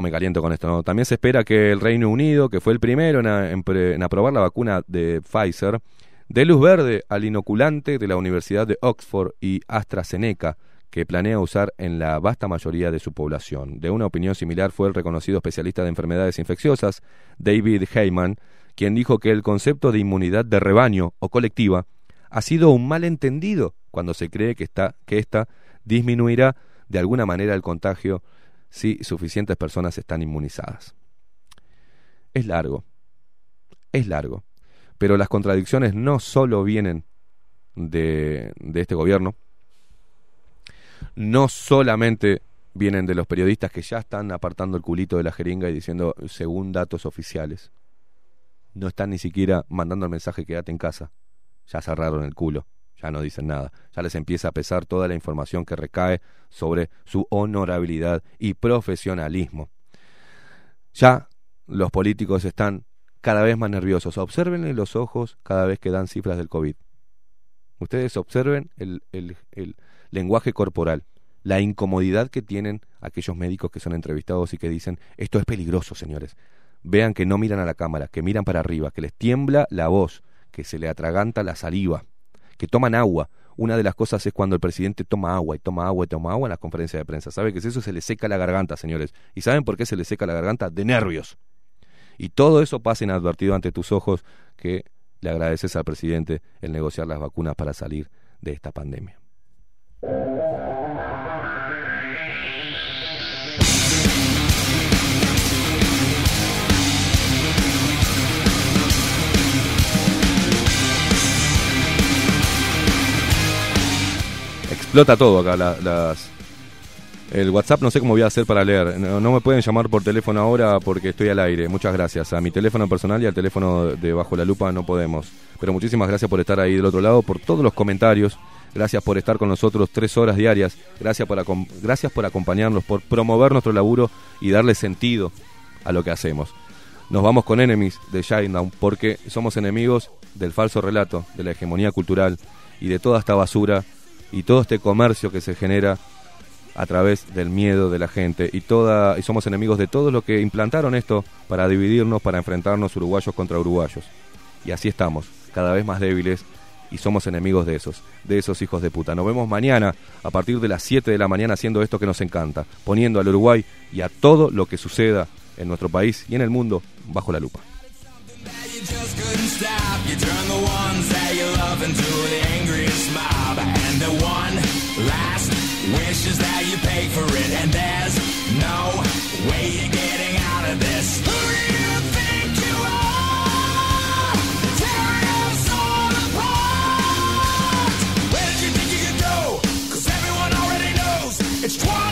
A: me caliento con esto. ¿no? También se espera que el Reino Unido, que fue el primero en, aprobar la vacuna de Pfizer, dé luz verde al inoculante de la Universidad de Oxford y AstraZeneca, que planea usar en la vasta mayoría de su población. De una opinión similar fue el reconocido especialista de enfermedades infecciosas, David Heyman, quien dijo que el concepto de inmunidad de rebaño o colectiva ha sido un malentendido cuando se cree que, está, que esta disminuirá de alguna manera el contagio si suficientes personas están inmunizadas. Es largo, es largo, pero las contradicciones no solo vienen de, de este gobierno, no solamente vienen de los periodistas que ya están apartando el culito de la jeringa y diciendo según datos oficiales. No están ni siquiera mandando el mensaje quédate en casa. Ya cerraron el culo ya no dicen nada, ya les empieza a pesar toda la información que recae sobre su honorabilidad y profesionalismo. Ya los políticos están cada vez más nerviosos. Observen los ojos cada vez que dan cifras del COVID. Ustedes observen el, el, el lenguaje corporal, la incomodidad que tienen aquellos médicos que son entrevistados y que dicen, esto es peligroso, señores. Vean que no miran a la cámara, que miran para arriba, que les tiembla la voz, que se le atraganta la saliva que toman agua. Una de las cosas es cuando el presidente toma agua y toma agua y toma agua en las conferencias de prensa. ¿Sabe que es eso? Se le seca la garganta, señores. ¿Y saben por qué se le seca la garganta? De nervios. Y todo eso pasa inadvertido ante tus ojos que le agradeces al presidente el negociar las vacunas para salir de esta pandemia. Explota todo acá. las, el WhatsApp no sé cómo voy a hacer para leer. No, me pueden llamar por teléfono ahora porque estoy al aire. Muchas gracias. A mi teléfono personal y al teléfono de Bajo la Lupa no podemos. Pero muchísimas gracias por estar ahí del otro lado, por todos los comentarios. Gracias por estar con nosotros tres horas diarias. Gracias por, gracias por acompañarnos, por promover nuestro laburo y darle sentido a lo que hacemos. Nos vamos con Enemies de Shinedown porque somos enemigos del falso relato, de la hegemonía cultural y de toda esta basura y todo este comercio que se genera a través del miedo de la gente y toda y somos enemigos de todos los que implantaron esto para dividirnos, para enfrentarnos uruguayos contra uruguayos. Y así estamos, cada vez más débiles y somos enemigos de esos, de esos hijos de puta. Nos vemos mañana a partir de las 7 de la mañana haciendo esto que nos encanta, poniendo al Uruguay y a todo lo que suceda en nuestro país y en el mundo bajo la lupa.
O: The one last wish is that you pay for it. And there's no way you're getting out of this. Who do you think you are? Tearing us all apart. Where did you think you could go? Everyone already knows it's 20